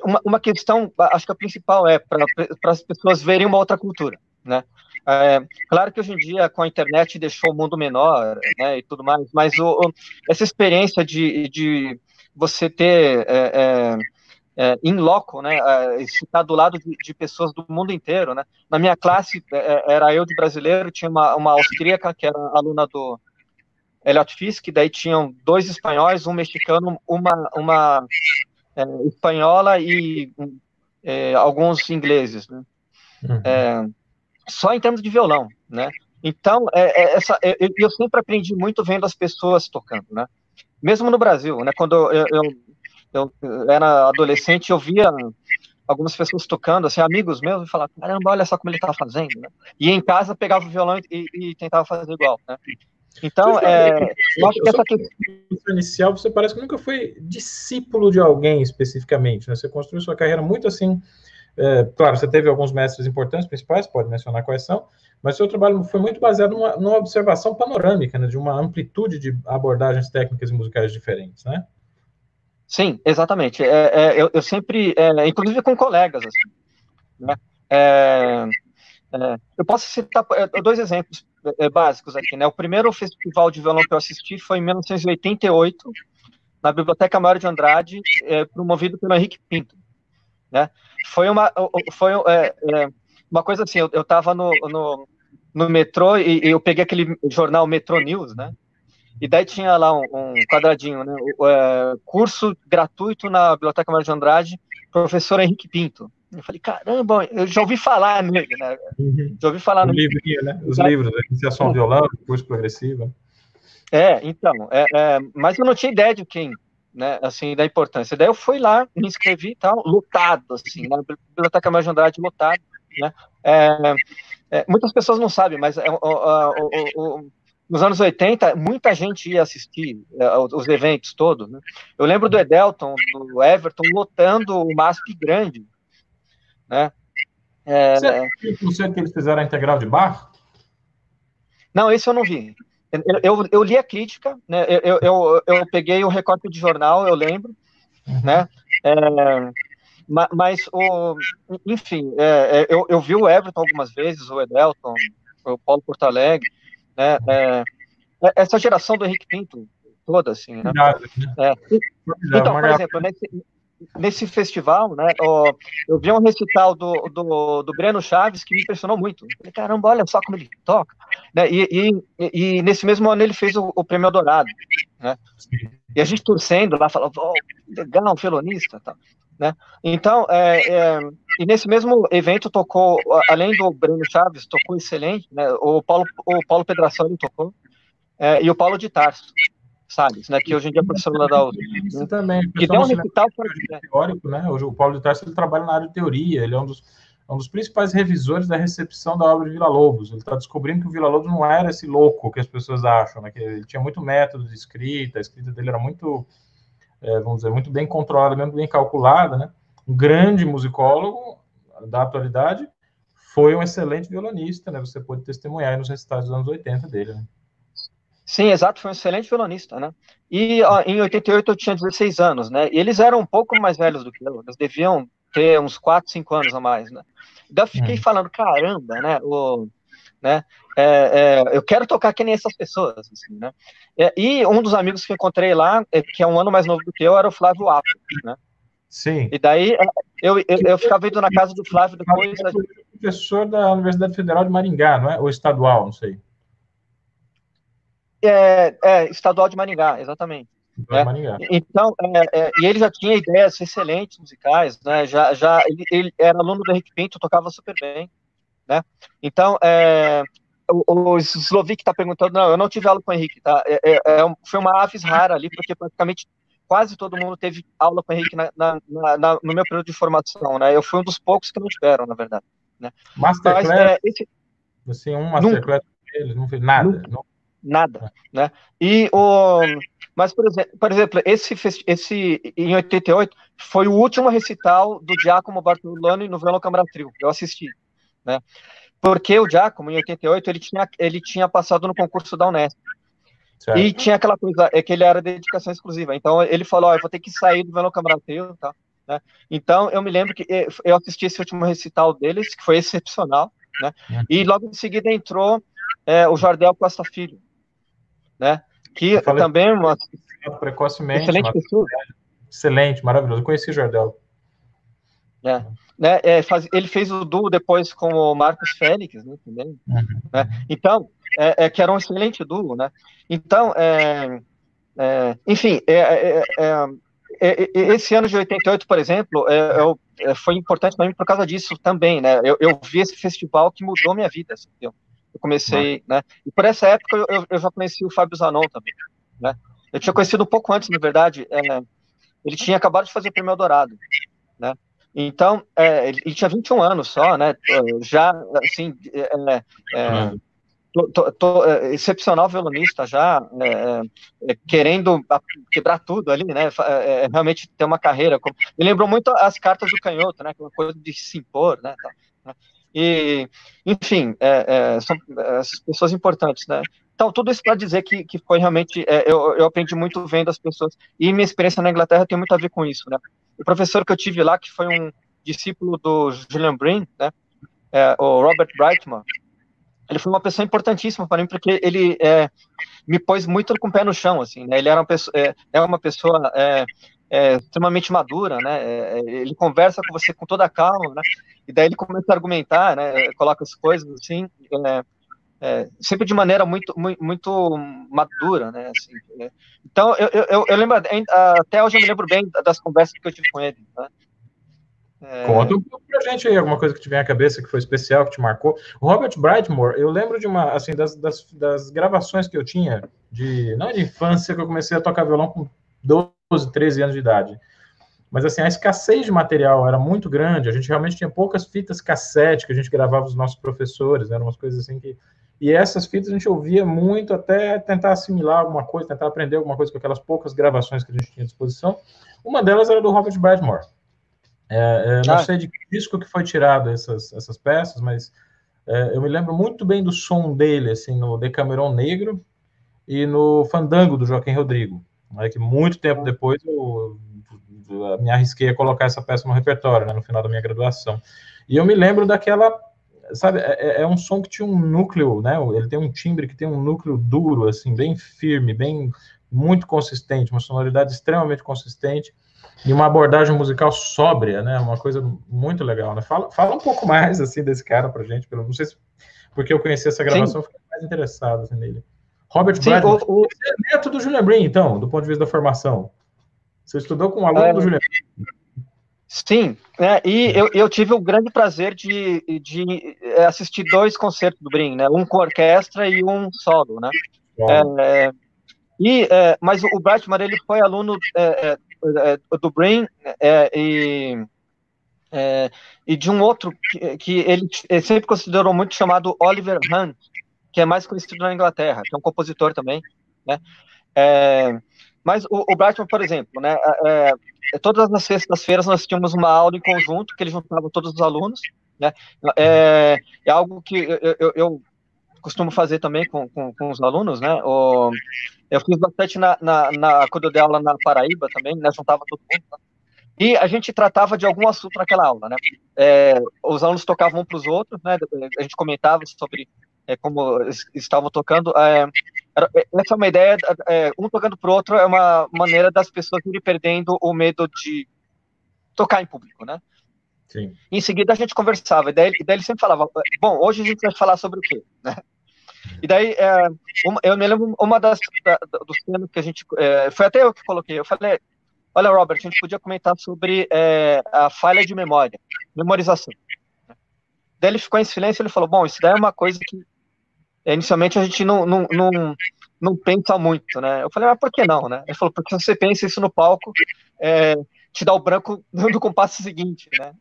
uma, uma, questão, acho que a principal é para as pessoas verem uma outra cultura, né? É, claro que hoje em dia com a internet deixou o mundo menor, né, e tudo mais, mas o, o, essa experiência de, de você ter é, é, em é, loco, né, é, estar do lado de, de, pessoas do mundo inteiro, né? Na minha classe é, era eu de brasileiro, tinha uma, uma austríaca que era aluna do Elliot Fisk, daí tinham dois espanhóis, um mexicano, uma, uma é, espanhola e é, alguns ingleses, né? Uhum. Só em termos de violão, né? Então, é, é essa, eu, eu, sempre aprendi muito vendo as pessoas tocando, né? Mesmo no Brasil, né? Quando eu, eu, eu era adolescente, eu via algumas pessoas tocando, assim, amigos meus, e falava, caramba, olha só como ele tá fazendo, né? E em casa pegava o violão e, e tentava fazer igual, né? Então, é, eu acho que essa questão inicial, você parece que nunca foi discípulo de alguém especificamente, né? Você construiu sua carreira muito assim. É, claro, você teve alguns mestres importantes, principais, pode mencionar quais são, mas seu trabalho foi muito baseado numa, numa observação panorâmica, né, de uma amplitude de abordagens técnicas e musicais diferentes, né? Sim, exatamente. É, é, eu, eu, sempre, é, inclusive com colegas, assim, né? É, é, eu posso citar dois exemplos básicos aqui, né? O primeiro festival de violão que eu assisti foi em 1988, na Biblioteca Mário de Andrade, promovido pelo Henrique Pinto, né? Foi uma, foi, é, é, uma coisa assim, eu estava no, no, no, metrô e, e, eu peguei aquele jornal Metro News, né? E daí tinha lá um, um quadradinho, né? O, é, curso gratuito na Biblioteca Mário de Andrade, professor Henrique Pinto. Eu falei, caramba, eu já ouvi falar nele, né? Uhum. Já ouvi falar no livrinho, né? Os livros, né? Iniciação ao violão, curso progressivo. É, então, é, é, mas eu não tinha ideia de quem, né, assim, da importância. Daí eu fui lá, me inscrevi e tal, lotado, assim, né, Biblioteca de Andrade lotado, né, é, é, muitas pessoas não sabem, mas é, o, o, o, nos anos 80, muita gente ia assistir é, os eventos todos, né, eu lembro do Edelton, do Everton, lotando o MASP grande, né, é, Você que eles fizeram a integral de bar? Não, esse eu não vi. Eu, eu, eu, li a crítica, né? Eu, eu, eu, peguei o recorte de jornal, eu lembro, uhum. né? É, mas, o, enfim, é, é, eu, eu vi o Everton algumas vezes, o Edelton, o Paulo Porto Alegre, né? É, é essa geração do Henrique Pinto toda, assim, né? É, então, por exemplo, nesse, nesse festival, né, ó, eu vi um recital do, do, do Breno Chaves que me impressionou muito. falei, caramba, olha só como ele toca. Né, e, e, e, nesse mesmo ano ele fez o, o Prêmio Dourado. Né, e a gente torcendo lá, falando, oh, legal, um felonista. Tá, né, então, é, é, e nesse mesmo evento tocou, além do Breno Chaves, tocou excelente, né, o Paulo, o Paulo Pedrassoli tocou, é, e o Paulo de Tarso. Salles, né, que hoje em dia é professor lá da USP. Isso também. Que deu um recital para teórico, né? Hoje o Paulo de Tarso ele trabalha na área de teoria, ele é um dos, é um dos principais revisores da recepção da obra de Vila Lobos. Ele está descobrindo que o Vila Lobos não era esse louco que as pessoas acham, né? Que ele tinha muito método de escrita, a escrita dele era muito, é, vamos dizer, muito bem controlada, muito bem calculada, né? Um grande musicólogo da atualidade, foi um excelente violonista, né? Você pode testemunhar nos recitais dos anos 80 dele, né? Sim, exato, foi um excelente violonista, né? E ó, em 88 eu tinha 16 anos, né? E eles eram um pouco mais velhos do que eu, eles deviam ter uns 4, 5 anos a mais, né? Daí eu fiquei hum. falando, caramba, né? O, né? É, é, eu quero tocar que nem essas pessoas, assim, né? É, e um dos amigos que eu encontrei lá, é, que é um ano mais novo do que eu, era o Flávio Apo, né? Sim. E daí é, eu, eu, eu ficava indo na casa do Flávio depois. Professor da Universidade Federal de Maringá, não é? Ou estadual, não sei. É, é, estadual de Maringá, exatamente. É, Maringá. Então, é, é, e ele já tinha ideias excelentes musicais, né? Já, já ele, ele era aluno do Henrique Pinto, tocava super bem, né? Então, é, o, o Slovik está perguntando, não, eu não tive aula com o Henrique, tá? É, é, é foi uma aves rara ali, porque praticamente quase todo mundo teve aula com o Henrique na, na, na, no meu período de formação, né? Eu fui um dos poucos que não tiveram, na verdade. Né? Masterclass? Mas, esse, assim, um masterclass nunca, eles não fez nada? Não nada, né? E o, mas por exemplo, por exemplo, esse esse em 88 foi o último recital do Giacomo Bartoloni no Violão Câmara Trio. Eu assisti, né? Porque o Giacomo em 88 ele tinha ele tinha passado no concurso da Unesp. Certo. E tinha aquela coisa, é que ele era dedicação exclusiva. Então ele falou, oh, eu vou ter que sair do Violão Câmara Trio, tá? Né? Então eu me lembro que eh, eu assisti esse último recital deles, que foi excepcional, né? Uhum. E logo em seguida entrou é, o Jardel Costa Filho, né? Que também é uma precocemente, excelente pessoa. Excelente, maravilhoso. Eu conheci o Jardel. É. Né, é, faz, ele fez o duo depois com o Marcos Félix, né, também. Uhum. Né? Então, é, é, que era um excelente duo, né? Então, é, é, enfim, esse ano de 88, por exemplo, foi importante para mim por causa disso também, né? Eu, eu vi esse festival que mudou minha vida, assim? Eu comecei, né? E por essa época eu, eu já conheci o Fábio Zanon também, né? Eu tinha conhecido um pouco antes, na verdade. É, ele tinha acabado de fazer o Prêmio Dourado, né? Então, é, ele, tinha 21 anos só, né? Já, assim, é, é, tô, tô, tô, é, excepcional violonista já, é, é, querendo quebrar tudo ali, né? realmente ter uma carreira. Me lembrou muito as cartas do canhoto, né? Uma coisa de se impor, né? E, enfim, é, é, são é, pessoas importantes, né? Então, tudo isso para dizer que, que foi realmente, é, eu, eu aprendi muito vendo as pessoas, e minha experiência na Inglaterra tem muito a ver com isso, né? O professor que eu tive lá, que foi um discípulo do Julian Brin, né? É, o Robert Brightman, ele foi uma pessoa importantíssima para mim, porque ele é, me pôs muito com o pé no chão, assim, né? Ele era uma pessoa, é, é uma pessoa é, é, extremamente madura, né? É, ele conversa com você com toda a calma, né? E daí ele começa a argumentar, né? Coloca as coisas assim, é, é, sempre de maneira muito, muito, madura, né? Assim, é. Então, eu, eu, eu, lembro, até hoje eu me lembro bem das conversas que eu tive com ele. Né? É... Conta pra gente aí, alguma coisa que te vem à cabeça que foi especial, que te marcou. O Robert Brightmore, eu lembro de uma, assim, das, das, das gravações que eu tinha, de, não de infância, que eu comecei a tocar violão com 12 12, 13 anos de idade. Mas assim, a escassez de material era muito grande, a gente realmente tinha poucas fitas cassete que a gente gravava os nossos professores, eram umas coisas assim que. E essas fitas a gente ouvia muito até tentar assimilar alguma coisa, tentar aprender alguma coisa com aquelas poucas gravações que a gente tinha à disposição. Uma delas era do Robert Bradmore. É, é, não ah. sei de que disco que foi tirado essas, essas peças, mas é, eu me lembro muito bem do som dele, assim, no Decameron Negro e no Fandango do Joaquim Rodrigo. Né, que muito tempo depois eu me arrisquei a colocar essa peça no repertório, né, no final da minha graduação. E eu me lembro daquela, sabe, é, é, é, um som que tinha um núcleo, né, ele tem um timbre que tem um núcleo duro, assim, bem firme, bem, muito consistente, uma sonoridade extremamente consistente, e uma abordagem musical sóbria, né, uma coisa muito legal, né, fala, fala um pouco mais, assim, desse cara pra gente, pelo, não sei se, porque eu conheci essa gravação, Sim. fiquei mais interessado, assim, nele. Robert Bradley, o, o... é neto do Julian Brin, então, do ponto de vista da formação. Você estudou com um aluno é, do Juliano? Sim, né, e eu, eu tive o grande prazer de, de é, assistir dois concertos do Brin, né, um com orquestra e um solo, né. É, e, é, mas o Brightman, ele foi aluno é, é, do Brin e, e de um outro que, que ele, ele, sempre considerou muito chamado Oliver Hunt, que é mais conhecido na Inglaterra, que é um compositor também, né. É, mas o, o por exemplo, né, é, é, todas as sextas-feiras nós tínhamos uma aula em conjunto que ele juntava todos os alunos, né, é, é algo que eu, eu, eu costumo fazer também com, com, com, os alunos, né, o, eu fiz bastante na, na, na, quando eu dei aula na Paraíba também, né, juntava todo mundo, tá? e a gente tratava de algum assunto naquela aula, né, é, os alunos tocavam um para os outros, né, a gente comentava sobre é, como estavam tocando, é, essa é uma ideia, é, um tocando pro outro é uma maneira das pessoas irem perdendo o medo de tocar em público, né? Sim. Em seguida a gente conversava, e daí, e daí ele sempre falava, bom, hoje a gente vai falar sobre o quê, né? E daí, é, uma, eu me lembro, uma das, da, dos temas que a gente, é, foi até eu que coloquei, eu falei, olha, Robert, a gente podia comentar sobre é, a falha de memória, memorização. Daí ele ficou em silêncio, ele falou, bom, isso daí é uma coisa que é, inicialmente a gente não, não, não, não pensa muito, né? Eu falei, mas por que não, né? Ele falou, porque se você pensa isso no palco, é, te dá o branco no compasso seguinte, né?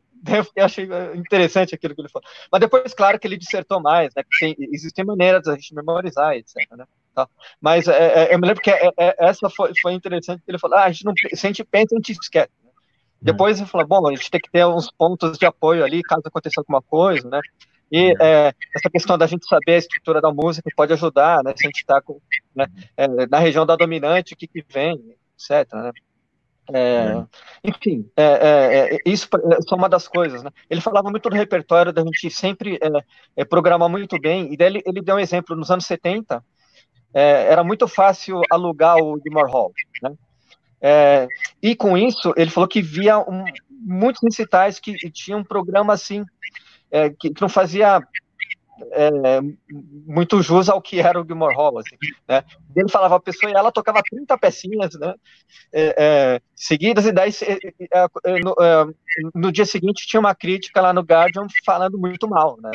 Eu achei interessante aquilo que ele falou. Mas depois, claro, que ele dissertou mais, né? Que tem, existem maneiras da gente memorizar, etc. Né? Tá. Mas é, é, eu me lembro que é, é, essa foi, foi interessante, que ele falou, ah, a gente não, se a gente pensa, a gente esquece. Né? Depois ele falou, bom, a gente tem que ter uns pontos de apoio ali, caso aconteça alguma coisa, né? E é, essa questão da gente saber a estrutura da música pode ajudar, né? Se a gente está né, é, na região da dominante, o que, que vem, etc. Né? É, enfim, é, é, é isso é uma das coisas, né? Ele falava muito do repertório da gente sempre é, programar muito bem, e daí ele, ele, deu um exemplo, nos anos 70, era muito fácil alugar o Gilmore Hall, né? e com isso, ele falou que via um, muitos recitais que tinham um programa assim, é, que, que, não fazia é, muito jus ao que era o Gilmore Hall, assim, né? Ele falava a pessoa e ela tocava 30 pecinhas, né? É, é seguidas, e daí é, é, no, no, dia seguinte tinha uma crítica lá no Guardian falando muito mal, né?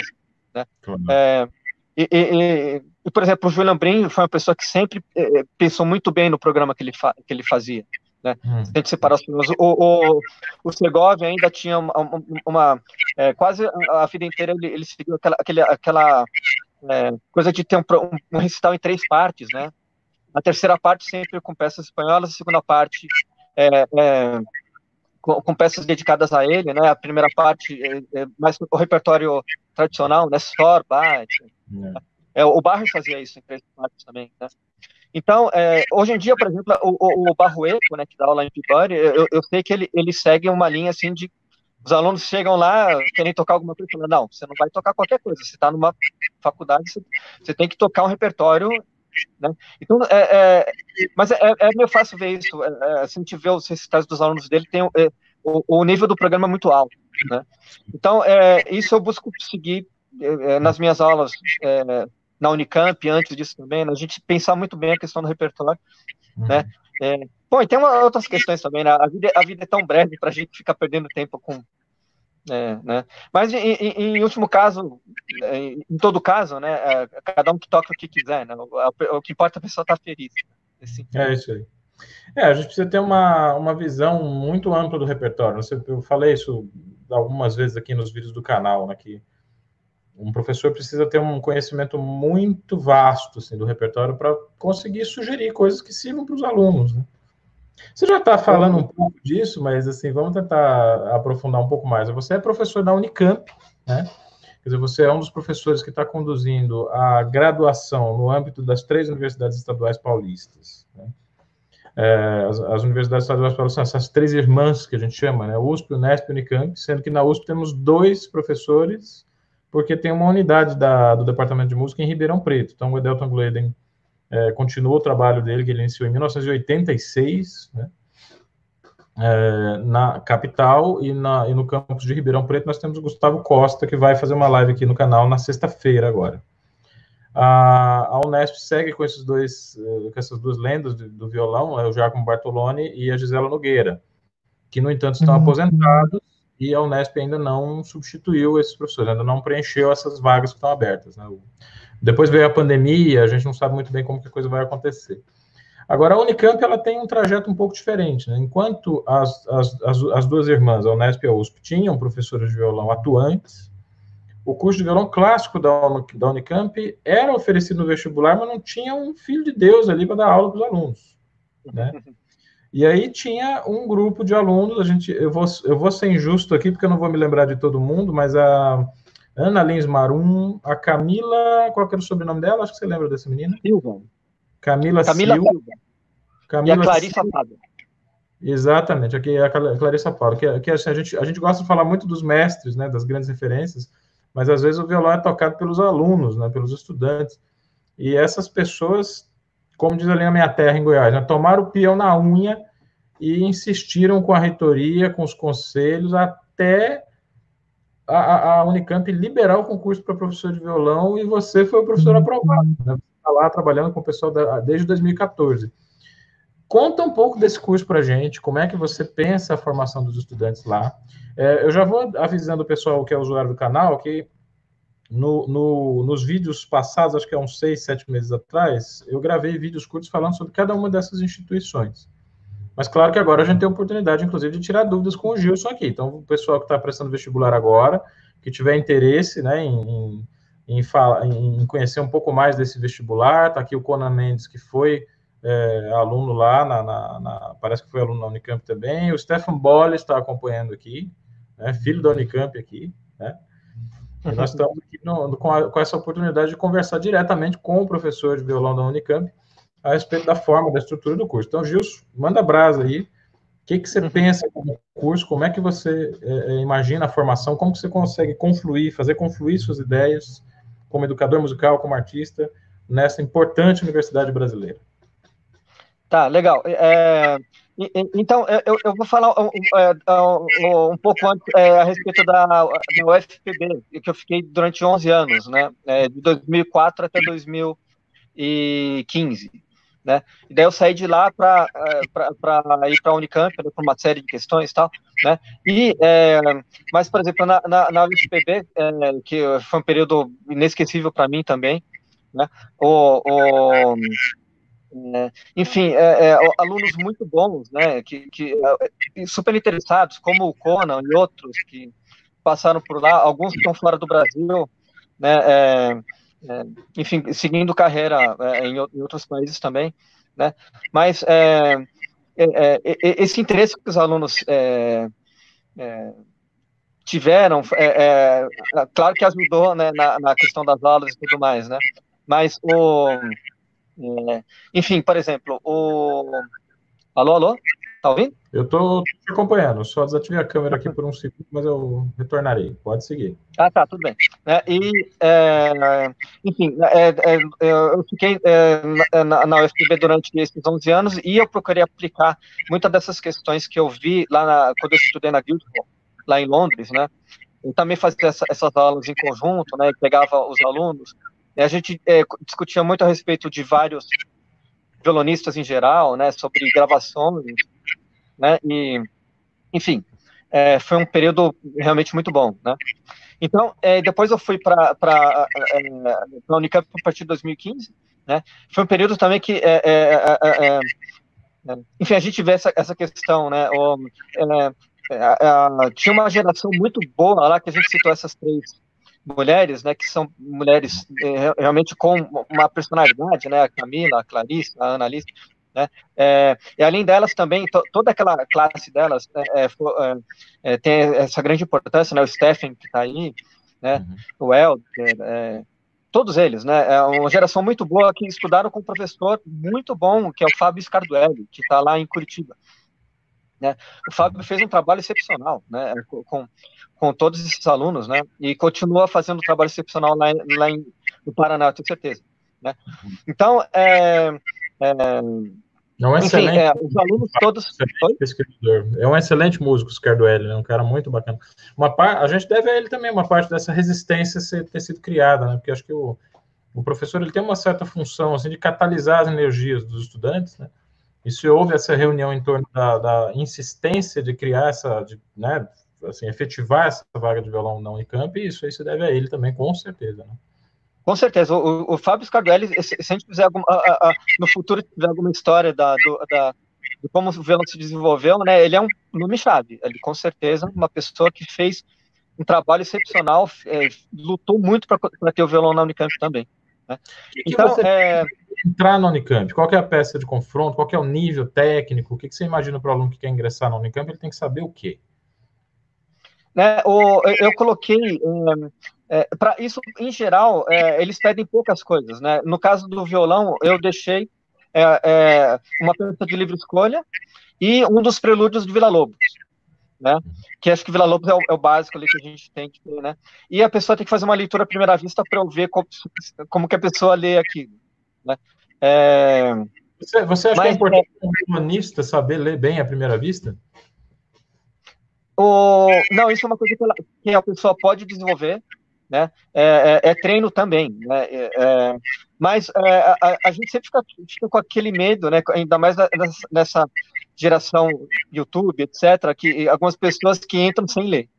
né? E, e, e, por exemplo, o Julian Brin foi uma pessoa que sempre pensou muito bem no programa que ele, que ele fazia. Né? Hum. Tem que separar os problemas. O, o, o Segovia ainda tinha uma, uma, uma é, quase a vida inteira ele, ele seguiu aquela, aquele, aquela é, coisa de ter um, um, recital em três partes, né? A terceira parte sempre com peças espanholas, a segunda parte é, é com, com, peças dedicadas a ele, né? A primeira parte é, é mais o repertório tradicional, né? Sor, Bach, é. o Barros fazia isso em três partes também, né? Então, é, hoje em dia, por exemplo, o, o, o Barrueco, né, que dá aula em Peabody, eu, eu sei que ele, ele segue uma linha assim de os alunos chegam lá, querem tocar alguma coisa, falam, não, você não vai tocar qualquer coisa, você está numa faculdade, você, você, tem que tocar um repertório, né? Então, é, é mas é, é, meio fácil ver isso, é, é, se a gente vê os recitais dos alunos dele, tem é, o, o, nível do programa é muito alto, né? Então, isso eu busco seguir nas minhas aulas, na Unicamp, antes disso também, né? a gente pensar muito bem a questão do repertório, uhum. né? É, bom, e tem uma, outras questões também, né? A vida, a vida é tão breve para a gente ficar perdendo tempo com. É, né? Mas, em, em, em, último caso, é, em todo caso, né? É, cada um que toca o que quiser, né? O, o que importa é a pessoa estar tá feliz. Assim. É isso aí. É, a gente precisa ter uma, uma visão muito ampla do repertório. Eu falei isso algumas vezes aqui nos vídeos do canal, né, que um professor precisa ter um conhecimento muito vasto assim, do repertório para conseguir sugerir coisas que sirvam para os alunos. Né? Você já está falando um pouco disso, mas assim, vamos tentar aprofundar um pouco mais. Você é professor da Unicamp, né? Quer dizer, você é um dos professores que está conduzindo a graduação no âmbito das três universidades estaduais paulistas. Né? É, as, as, universidades estaduais paulistas são essas três irmãs que a gente chama, né? USP, Unesp e Unicamp, sendo que na USP temos dois professores, porque tem uma unidade da, do Departamento de Música em Ribeirão Preto. Então, o Edelton Gleden é, continuou o trabalho dele, que ele iniciou em 1986, né? é, na capital e, na, e no campus de Ribeirão Preto nós temos o Gustavo Costa, que vai fazer uma live aqui no canal na sexta-feira agora. A, a Unesp segue com esses dois, com essas duas lendas do, do violão, é o Giacomo Bartoloni e a Gisela Nogueira, que, no entanto, estão uhum. aposentados e a Unesp ainda não substituiu esses professores, ainda não preencheu essas vagas que estão abertas. Né? Depois veio a pandemia, a gente não sabe muito bem como que a coisa vai acontecer. Agora, a Unicamp ela tem um trajeto um pouco diferente. Né? Enquanto as, as, as, as, duas irmãs, a Unesp e a USP, tinham professores de violão atuantes, o curso de violão clássico da, da Unicamp era oferecido no vestibular, mas não tinha um filho de Deus ali para dar aula para os alunos. Né? [LAUGHS] E aí tinha um grupo de alunos, a gente, eu vou, eu vou ser injusto aqui, porque eu não vou me lembrar de todo mundo, mas a Ana Lins Marum, a Camila, qual que era o sobrenome dela? Acho que você lembra dessa menina? Silva. Camila, Camila Silva. Camila e a Clarissa Silva. Exatamente, aqui é a Clarissa Paulo, que, que assim, a, gente, a gente gosta de falar muito dos mestres, né, das grandes referências, mas às vezes o violão é tocado pelos alunos, né, pelos estudantes, e essas pessoas, como diz ali na minha terra, em Goiás, né, tomaram o peão na unha e insistiram com a reitoria, com os conselhos, até a, a Unicamp liberar o concurso para professor de violão, e você foi o professor uhum. aprovado, né, está lá trabalhando com o pessoal da, desde 2014. Conta um pouco desse curso para a gente, como é que você pensa a formação dos estudantes lá. É, eu já vou avisando o pessoal que é usuário do canal que no, no, nos vídeos passados, acho que é uns seis, sete meses atrás, eu gravei vídeos curtos falando sobre cada uma dessas instituições. Mas claro que agora a gente tem a oportunidade, inclusive, de tirar dúvidas com o Gilson aqui. Então, o pessoal que está prestando vestibular agora, que tiver interesse né, em, em em, falar, em conhecer um pouco mais desse vestibular. Está aqui o Conan Mendes, que foi é, aluno lá, na, na, na, parece que foi aluno na Unicamp também. O Stefan Bolle está acompanhando aqui, né, filho da Unicamp aqui. Né? E nós estamos aqui no, com, a, com, essa oportunidade de conversar diretamente com o professor de violão da Unicamp a respeito da forma, da estrutura do curso. Então, Gilson, manda brasa aí. O que, que você pensa como curso? Como é que você é, é, imagina a formação? Como que você consegue confluir, fazer confluir suas ideias como educador musical, como artista, nessa importante universidade brasileira. Tá, legal. É, então, eu, eu, vou falar um, é, um, um pouco antes, é, a respeito da, da UFPB, que eu fiquei durante 11 anos, né, é, de 2004 até 2015 né? E daí eu saí de lá para é, ir para a Unicamp, né, por uma série de questões e tal, né? E, é, mas, por exemplo, na, na, na UFPB, é, que foi um período inesquecível para mim também, né? O, o é, enfim, é, é, alunos muito bons, né? Que, que super interessados, como o Conan e outros que passaram por lá, alguns estão fora do Brasil, né? é, enfim, seguindo carreira é, em, em, outros países também, né? Mas é, é, é, esse interesse que os alunos tiveram, claro que ajudou né, na, na, questão das aulas e tudo mais, né? Mas o, enfim, por exemplo, o alô, alô, tá ouvindo? Eu estou te acompanhando, só desativei a câmera aqui por um segundo, mas eu retornarei. Pode seguir. Ah, tá, tudo bem. É, e, é, enfim, é, é, é eu fiquei é, na, na UFPB durante esses 11 anos e eu procurei aplicar muitas dessas questões que eu vi lá na, quando eu estudei na Guildhall, lá em Londres, né? Eu também fazia essa, essas aulas em conjunto, né? Pegava os alunos. A gente discutia muito a respeito de vários violonistas em geral, né? Sobre gravações né? E, enfim, é, foi um período realmente muito bom, né? Então, é, depois eu fui para a Unicamp a partir de 2015, né? Foi um período também que é, é, é, é, enfim, a gente vê essa, essa questão, né? O, é, é, tinha uma geração muito boa lá que a gente citou essas três mulheres, né? Que são mulheres é, realmente com uma personalidade, né? A Camila, a Clarice, a Ana Alice, né? É, e além delas também, to, toda aquela classe delas é, é, é tem essa grande importância, né? O Stephen que está aí, né? Uhum. O Helder, é, todos eles, né? É uma geração muito boa que estudaram com um professor muito bom, que é o Fábio Scarduelli, que está lá em Curitiba. Né? O Fábio fez um trabalho excepcional, né? Com, com todos esses alunos, né? E continua fazendo um trabalho excepcional lá, lá em, no Paraná, eu tenho certeza. Né? Então, é, é, é um excelente. Enfim, é, os alunos todos. É um excelente músico, Scarduelli, né? Um cara muito bacana. Uma par... A gente deve a ele também uma parte dessa resistência ter sido criada, né? Porque acho que o, o professor ele tem uma certa função assim, de catalisar as energias dos estudantes, né? E se houve essa reunião em torno da, da insistência de criar essa, de, né, assim, efetivar essa vaga de violão na Unicamp, isso aí se deve a ele também, com certeza, né? Com certeza. O, o Fábio Scardelli, se, a gente fizer algum, a, a, no futuro tiver alguma história da, do, da, de como o violão se desenvolveu, né? Ele é um nome-chave. Ele, com certeza, uma pessoa que fez um trabalho excepcional, é, lutou muito para ter o violão na Unicamp também. Né? então, você é... entrar na Unicamp, qual é a peça de confronto, qual é o nível técnico, o que, que você imagina para o aluno que quer ingressar na Unicamp, ele tem que saber o quê? Né, o, eu coloquei é, para isso, em geral, é, eles pedem poucas coisas, né? No caso do violão, eu deixei é, é uma peça de livre escolha e um dos prelúdios de Vila Lobos, né? Que acho que Vila Lobos é o, é o, básico ali que a gente tem que ter, né? E a pessoa tem que fazer uma leitura à primeira vista para eu ver como, como, que a pessoa lê aquilo, né? É, você, você acha mas, que é importante um humanista saber ler bem à primeira vista? O, não, isso é uma coisa que, ela, que a pessoa pode desenvolver, né? É, é, é treino também, né? É, é mas é, a, a, gente sempre fica, fica, com aquele medo, né? Ainda mais nessa geração YouTube, etc., que algumas pessoas que entram sem ler,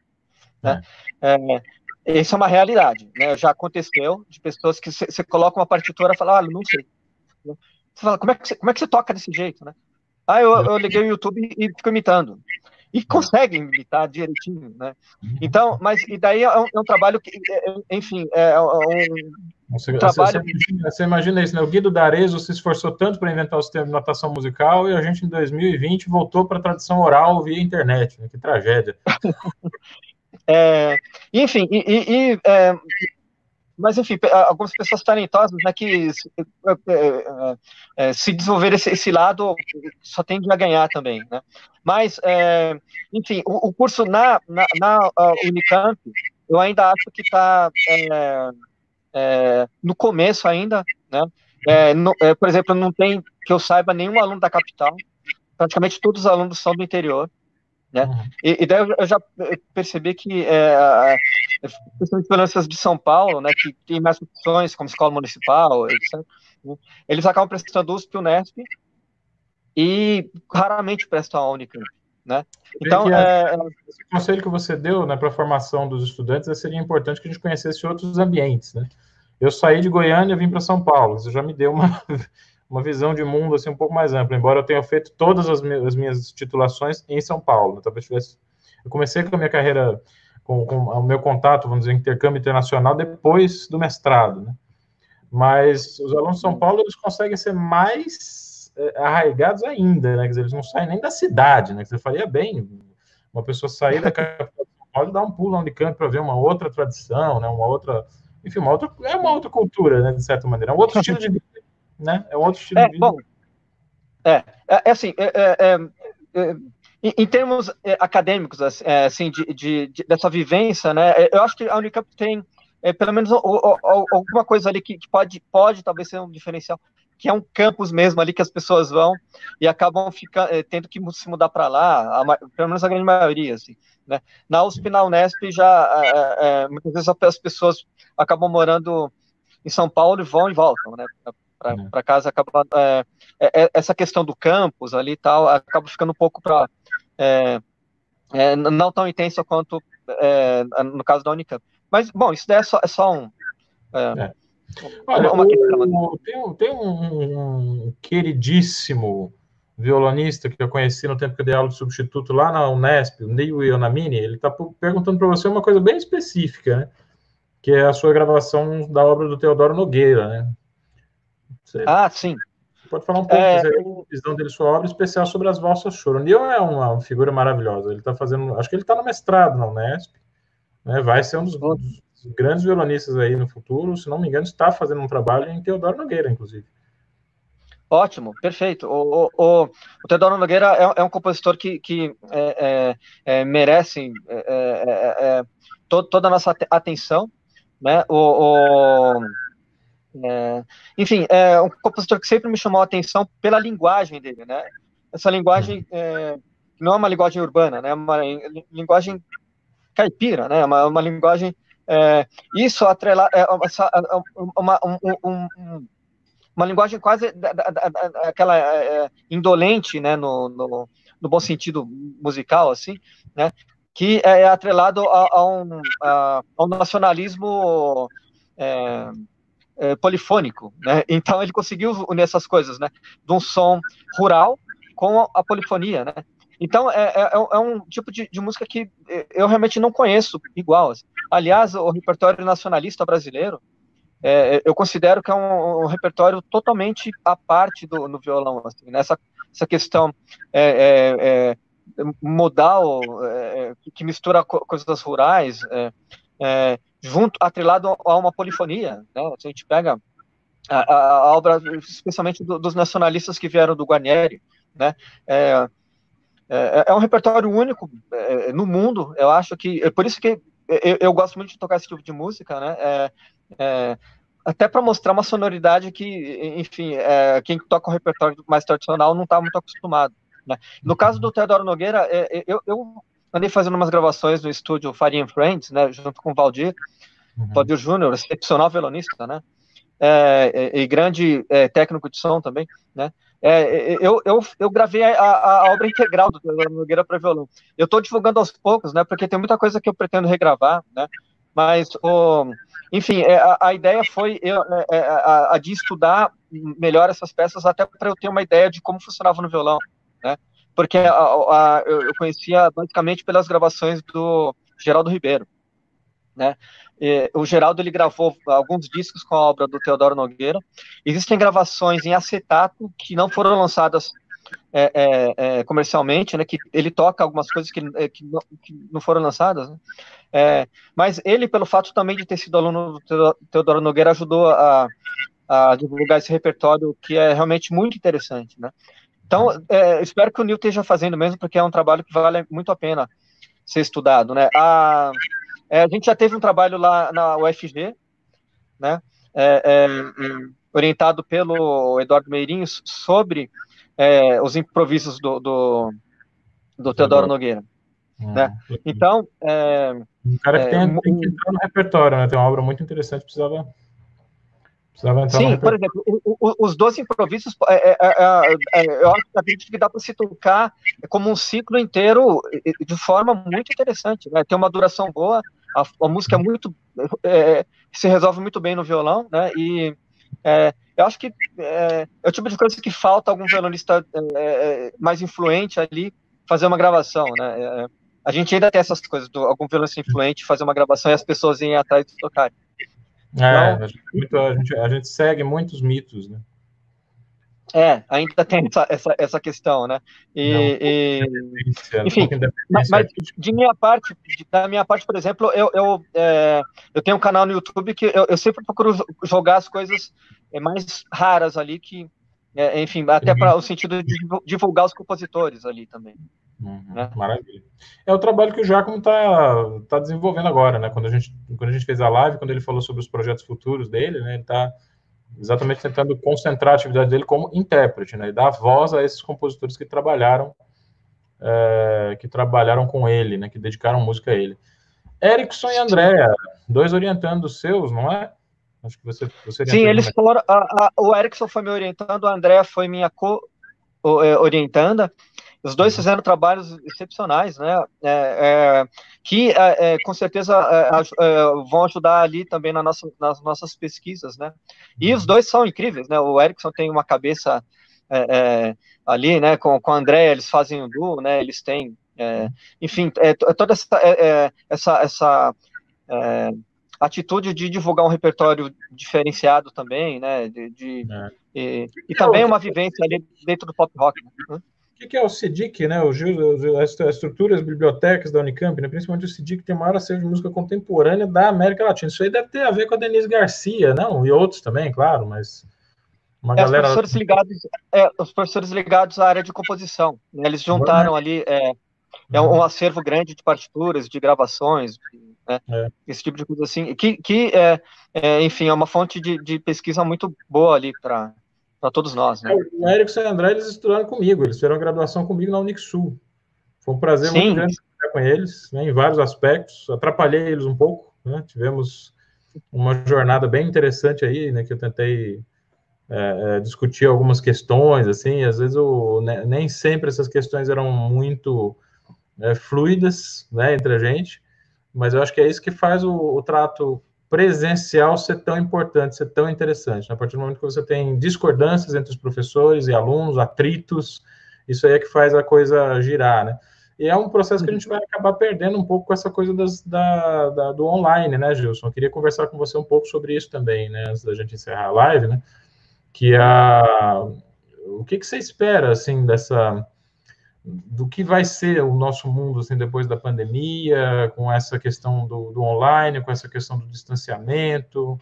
né? É, isso é uma realidade, né? Já aconteceu de pessoas que você coloca uma partitura e fala, ah, não sei. Você fala, como é que você, como é que você toca desse jeito, né? Ah, eu, eu liguei o YouTube e fico imitando e conseguem militar direitinho, né? Uhum. Então, mas e daí é um, é um trabalho que, é, é, enfim, é um, você, trabalho. Você, você, imagina, você, imagina, isso, né? O Guido D'Arezzo se esforçou tanto para inventar o sistema de notação musical e a gente em 2020 voltou para a tradição oral via internet, né? Que tragédia. [LAUGHS] é, enfim, e, e, e é, mas, enfim, algumas pessoas talentosas né, que é, é, é, se desenvolver esse, esse, lado só tende a ganhar também. Né? Mas, é, enfim, o, o, curso na, na, na Unicamp, eu ainda acho que está é, é, no começo ainda. Né? No, por exemplo, não tem, que eu saiba, nenhum aluno da capital. Praticamente todos os alunos são do interior. Né? Uhum. E, e, daí eu já percebi que, é, principalmente pelas de São Paulo, né, que tem mais opções, como escola municipal, etc., né, eles acabam prestando USP Unesp e raramente prestam a Unicamp. Né? Então, é, esse conselho que você deu né, para a formação dos estudantes seria importante que a gente conhecesse outros ambientes. Né? Eu saí de Goiânia e vim para São Paulo, isso já me deu uma [LAUGHS] uma visão de mundo assim um pouco mais ampla, embora eu tenha feito todas as, minhas, as minhas titulações em São Paulo. Né? Talvez tivesse. Eu comecei com a minha carreira, com, com o meu contato, vamos dizer, intercâmbio internacional depois do mestrado, né? Mas os alunos de São Paulo eles conseguem ser mais é, arraigados ainda, né? Quer dizer, eles não saem nem da cidade, né? Você faria bem uma pessoa sair da capital de São Paulo e dar um pulo no Unicamp para ver uma outra tradição, né? Uma outra, enfim, uma outra é uma outra cultura, né? De certa maneira, é um outro estilo de vida né? É outro estilo é, de vida. Bom, é, é, é assim, é, é, é em, termos acadêmicos, assim, de, de, de, dessa vivência, né? Eu acho que a Unicamp tem pelo menos alguma coisa ali que, que, pode, pode talvez ser um diferencial, que é um campus mesmo ali que as pessoas vão e acabam ficando, tendo que se mudar para lá, a, pelo menos a grande maioria, assim, né? Na USP, na Unesp, já muitas vezes as pessoas acabam morando em São Paulo e vão e voltam, né? Para é. casa acaba é, é, é, essa questão do campus ali e tal acaba ficando um pouco para é, é, não tão intensa quanto no caso da Unicamp. Mas bom, isso daí é só, é só um Olha, o, tem, um, tem um, um, queridíssimo violonista que eu conheci no tempo que eu dei aula de substituto lá na Unesp, o Neil Ionamini, ele está perguntando para você uma coisa bem específica, né? Que é a sua gravação da obra do Teodoro Nogueira, né? Você ah, sim. Pode falar um pouco, é... a visão dele, sua obra especial sobre as valsas choro. O Neil é uma figura maravilhosa, ele está fazendo, acho que ele está no mestrado na Unesp, né? Vai ser um dos, dos grandes violonistas aí no futuro, se não me engano, está fazendo um trabalho em Teodoro Nogueira, inclusive. Ótimo, perfeito. O, o, o Teodoro Nogueira é, é, um compositor que, que é, é, é merece é, é, to, toda a nossa atenção, né? O, o enfim, é um compositor que sempre me chamou a atenção pela linguagem dele, né? Essa linguagem não é uma linguagem urbana, né? É uma linguagem caipira, né? Uma, uma linguagem isso atrela é, uma, um, um, um uma linguagem quase da, da, da, aquela é, é, indolente, né, no, no, no, bom sentido musical, assim, né, que é atrelado a, a, um, a, a um, nacionalismo é, é, polifônico, né, [LAUGHS] então ele conseguiu unir essas coisas, né, de um som rural com a, polifonia, né, então é, é, é um tipo de, de, música que eu realmente não conheço igual. Assim. Aliás, o repertório nacionalista brasileiro, é, eu considero que é um, um, repertório totalmente à parte do no violão, assim, nessa né? essa questão é, é, é modal é, que mistura coisas rurais, é, junto atrelado a uma polifonia, né? A gente pega a, a obra, especialmente do, dos nacionalistas que vieram do Guarnieri, né? É, é, um repertório único no mundo. Eu acho que é por isso que eu, eu, gosto muito de tocar esse tipo de música, né? É, é, até para mostrar uma sonoridade que, enfim, é, quem toca o repertório mais tradicional não está muito acostumado. Né? No caso do Teodoro Nogueira, é, é, eu, eu, andei fazendo umas gravações no estúdio Faria Friends, né, junto com o Valdir, uhum. Valdir Júnior, excepcional violonista, né? É, e grande é, técnico de som também, né? É, eu, eu, eu gravei a, a, obra integral do Teodoro Nogueira para violão. Eu estou divulgando aos poucos, né? Porque tem muita coisa que eu pretendo regravar, né? Mas, o, enfim, é, a, a ideia foi eu, é, é, a, a, de estudar melhor essas peças, até para eu ter uma ideia de como funcionava no violão, né? Porque a, eu conhecia basicamente pelas gravações do Geraldo Ribeiro, né? E, o Geraldo ele gravou alguns discos com a obra do Teodoro Nogueira. Existem gravações em acetato que não foram lançadas é, é, é, comercialmente, né, que ele toca algumas coisas que, é, que, não, que não, foram lançadas, né, é, mas ele, pelo fato também de ter sido aluno do Teodoro Nogueira, ajudou a, a divulgar esse repertório que é realmente muito interessante, né. Então, é, espero que o Nil esteja fazendo mesmo, porque é um trabalho que vale muito a pena ser estudado, né. A, a gente já teve um trabalho lá na UFG, né, orientado pelo Eduardo Meirinhos sobre é, os improvisos do, do, do Teodoro Nogueira. Né? Então. É, um cara que, tem, é, tem, que entrar no repertório, né? Tem uma obra muito interessante, precisava. Precisava entrar Sim, por exemplo, o, o, os dois improvisos, é, é, é, eu acho que dá para se tocar como um ciclo inteiro de forma muito interessante. Né? Tem uma duração boa, a, a música é muito. se resolve muito bem no violão, né? E é, eu acho que é, é, o tipo de coisa que falta algum violonista é, é mais influente ali fazer uma gravação, né? É, a gente ainda tem essas coisas, do, algum violonista influente fazer uma gravação e as pessoas irem atrás de tocar. É, então, a, gente, a, gente, a gente segue muitos mitos, né? É, ainda tem essa, essa, essa questão, né? E, Não, e enfim, mas, mas, de minha parte, da minha parte, por exemplo, eu, eu, é, eu tenho um canal no YouTube que eu, eu sempre procuro jogar as coisas é, mais raras ali, que, é, enfim, até para o sentido de divulgar os compositores ali também. Uhum, né? Maravilha. É o trabalho que o Giacomo está tá desenvolvendo agora, né? Quando a, gente, quando a gente fez a live, quando ele falou sobre os projetos futuros dele, né? Ele está exatamente tentando concentrar a atividade dele como intérprete, né, e dar voz a esses compositores que trabalharam é, que trabalharam com ele, né, que dedicaram música a ele. Erickson e Andréa, dois orientandos seus, não é? Acho que você, você Sim, eles foram. A, a, o Erickson foi me orientando, a Andréa foi minha co-orientanda. Os dois fizeram trabalhos excepcionais, né? É, é, que é, é com certeza é, é, vão ajudar ali também na nossa, nas nossas pesquisas, né? E os dois são incríveis, né? O Erickson tem uma cabeça é, ali, né, com, com a André, eles fazem o duo, né, eles têm, enfim, é, toda essa, essa, essa atitude de divulgar um repertório diferenciado também, né, de, de e, e, também uma vivência ali dentro do pop rock. Né? O que é o CIDIC, né? As estruturas, as bibliotecas da Unicamp, né? principalmente o CIDIC, tem o maior acervo de música contemporânea da América Latina. Isso aí deve ter a ver com a Denise Garcia, não? E outros também, claro, mas uma é, galera... Os professores, ligados, é, os professores ligados à área de composição. Né? Eles juntaram ali é, é um uhum. acervo grande de partituras, de gravações, né? é. esse tipo de coisa assim, que, que é, é, enfim, é uma fonte de, de pesquisa muito boa ali para para todos nós. Né? O Érico e o André, eles estudaram comigo, eles fizeram graduação comigo na Unixul. Foi um prazer Sim. muito grande estar com eles, né, em vários aspectos. Atrapalhei eles um pouco, né? tivemos uma jornada bem interessante aí, né, que eu tentei é, é, discutir algumas questões, assim, às vezes o, né, nem sempre essas questões eram muito é, fluidas, né, entre a gente, mas eu acho que é isso que faz o, o trato presencial ser tão importante, ser tão interessante. Né? A partir do momento que você tem discordâncias entre os professores e alunos, atritos, isso aí é que faz a coisa girar, né? E é um processo que a gente vai acabar perdendo um pouco com essa coisa das, da, da, do online, né, Gilson? Eu queria conversar com você um pouco sobre isso também, né, antes da gente encerrar a live, né? Que a... O que, que você espera, assim, dessa do que vai ser o nosso mundo assim, depois da pandemia, com essa questão do, do online, com essa questão do distanciamento.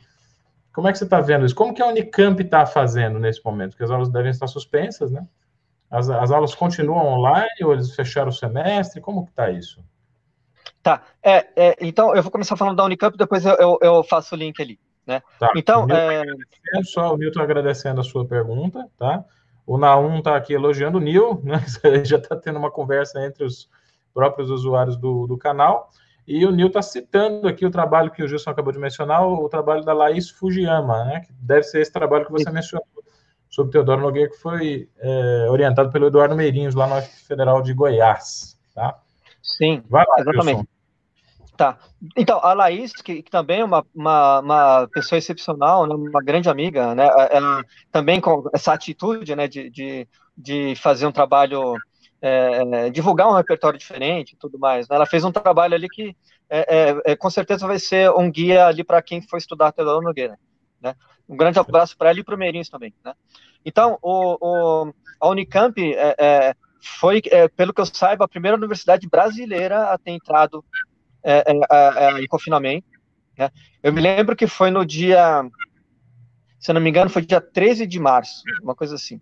Como é que você está vendo isso? Como que a Unicamp está fazendo nesse momento? Porque as aulas devem estar suspensas, né? As, as aulas continuam online ou eles fecharam o semestre? Como que está isso? Tá, é, é, então eu vou começar falando da Unicamp, depois eu, eu, eu faço o link ali, né? Tá, então, o é... só o Milton agradecendo a sua pergunta, tá? O Naum está aqui elogiando o Nil, né? [LAUGHS] já está tendo uma conversa entre os próprios usuários do, do canal. E o Nil está citando aqui o trabalho que o Gilson acabou de mencionar, o, trabalho da Laís Fujiyama, né? que deve ser esse trabalho que você Sim. mencionou, sobre Teodoro Nogueira, que foi é, orientado pelo Eduardo Meirinhos, lá no Federal de Goiás. Tá? Sim, Vai lá, exatamente. Gilson. Tá. Então, a Laís, que, que também é uma, uma, uma, pessoa excepcional, né, uma grande amiga, né, ela também com essa atitude, né, de, de, de fazer um trabalho, é, é, divulgar um repertório diferente e tudo mais. Né, ela fez um trabalho ali que é, é, é com certeza vai ser um guia ali para quem for estudar Teodoro Nogueira. Né. Um grande abraço para ela e para o Meirinhos também. Né. Então, o, o, a Unicamp é, foi, pelo que eu saiba, a primeira universidade brasileira a ter entrado é, é, é, em confinamento. Né? Eu me lembro que foi no dia, se eu não me engano, foi dia 13 de março, uma coisa assim,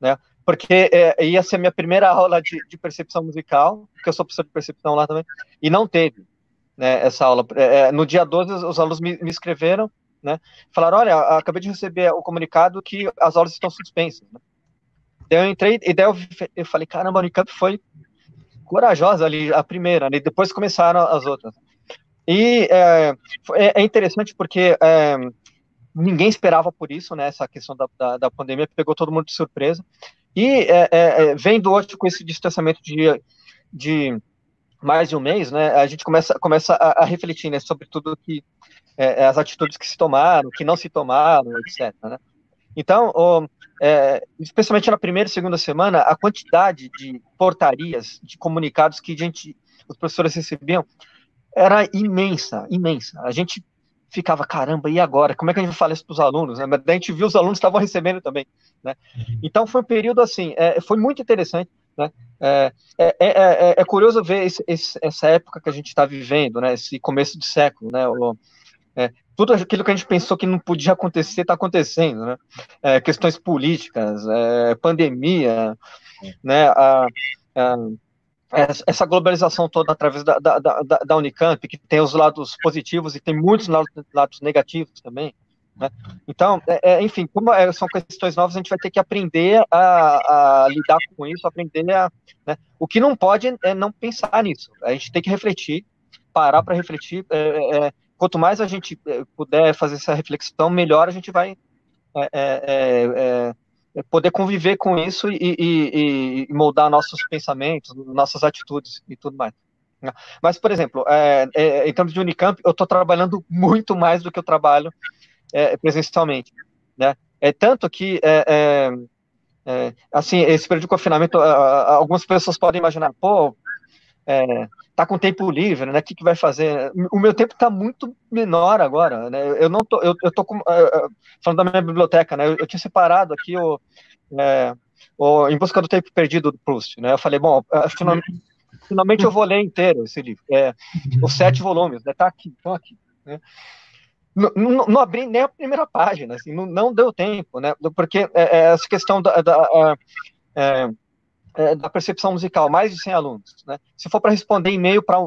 né? Porque é, ia ser minha primeira aula de, de, percepção musical, porque eu sou professor de percepção lá também, e não teve né, essa aula. É, é, no dia 12, os alunos me, me escreveram, né? Falaram, olha, acabei de receber o comunicado que as aulas estão suspensas. Né? Daí eu entrei, e daí eu, eu falei, caramba, a Unicamp foi corajosa ali, a primeira, né? depois começaram as outras. E é, é, é interessante porque é, ninguém esperava por isso, né? Essa questão da, da, da pandemia pegou todo mundo de surpresa. E é, é, é vendo hoje com esse distanciamento de, de mais de um mês, né? A gente começa, começa a, a refletir né, sobre tudo que as atitudes que se tomaram, que não se tomaram, etc. Né? Então, é, especialmente na primeira e segunda semana, a quantidade de portarias, de comunicados que a gente, os professores recebiam, era imensa, imensa. A gente ficava, caramba, e agora? Como é que a gente fala isso para os alunos? Né? Mas daí a gente viu os alunos estavam recebendo também. Né? Uhum. Então foi um período assim, é, foi muito interessante. Né? É, é, é, é curioso ver esse, esse, essa época que a gente está vivendo, né? esse começo de século, né? O, é, tudo aquilo que a gente pensou que não podia acontecer está acontecendo, né? É, questões políticas, é, pandemia, né? A, a, essa globalização toda através da, da, da, da, Unicamp, que tem os lados positivos e tem muitos lados, negativos também. Né? Então, é, é enfim, como é, são questões novas, a gente vai ter que aprender a, a lidar com isso, aprender a. Né? O que não pode é não pensar nisso. A gente tem que refletir, parar para refletir. É, é quanto mais a gente eh, puder fazer essa reflexão, melhor a gente vai é, é, é, poder conviver com isso e, e, e, moldar nossos pensamentos, nossas atitudes e tudo mais. Mas, por exemplo, em termos de Unicamp, eu estou trabalhando muito mais do que eu trabalho presencialmente. Né? É tanto que é, assim, esse período de confinamento, algumas pessoas podem imaginar, pô, é, tá com tempo livre, né? O que, que vai fazer? O meu tempo está muito menor agora, né? Eu não tô, eu, eu tô com, falando da minha biblioteca, né? Eu, eu tinha separado aqui o, é, o Em Busca do Tempo Perdido do Proust, né? Eu falei, bom, finalmente, finalmente eu vou ler inteiro esse livro, é, os sete volumes, né? Tá aqui, estão aqui, né? Não, não, não, abri nem a primeira página, assim, não, não deu tempo, né? Porque é, é essa questão da, da é, é, da percepção musical, mais de 100 alunos. Né? Se for para responder e-mail para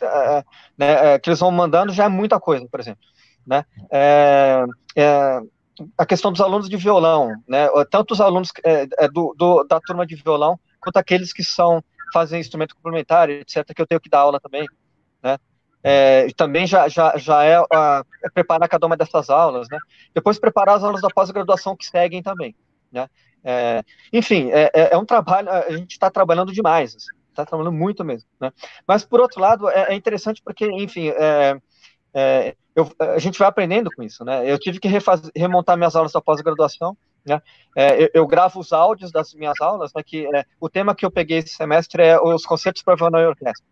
é, né, é, que eles vão mandando, já é muita coisa, por exemplo. Né? É, é, a questão dos alunos de violão, né? tanto os alunos do, do, da turma de violão, quanto aqueles que são fazem instrumento complementar, etc., que eu tenho que dar aula também. Né? É, também já, já, já é, é, preparar cada uma dessas aulas, né? Depois preparar as aulas da pós-graduação que seguem também, né? É, enfim, é, é, é, um trabalho, a gente está trabalhando demais, está assim, tá trabalhando muito mesmo, né? Mas, por outro lado, é, é interessante porque, enfim, é, é, eu, a gente vai aprendendo com isso, né? Eu tive que refazer, remontar minhas aulas da pós-graduação, né? Eu, eu, gravo os áudios das minhas aulas, né? Que o tema que eu peguei esse semestre é os concertos para violão e orquestra,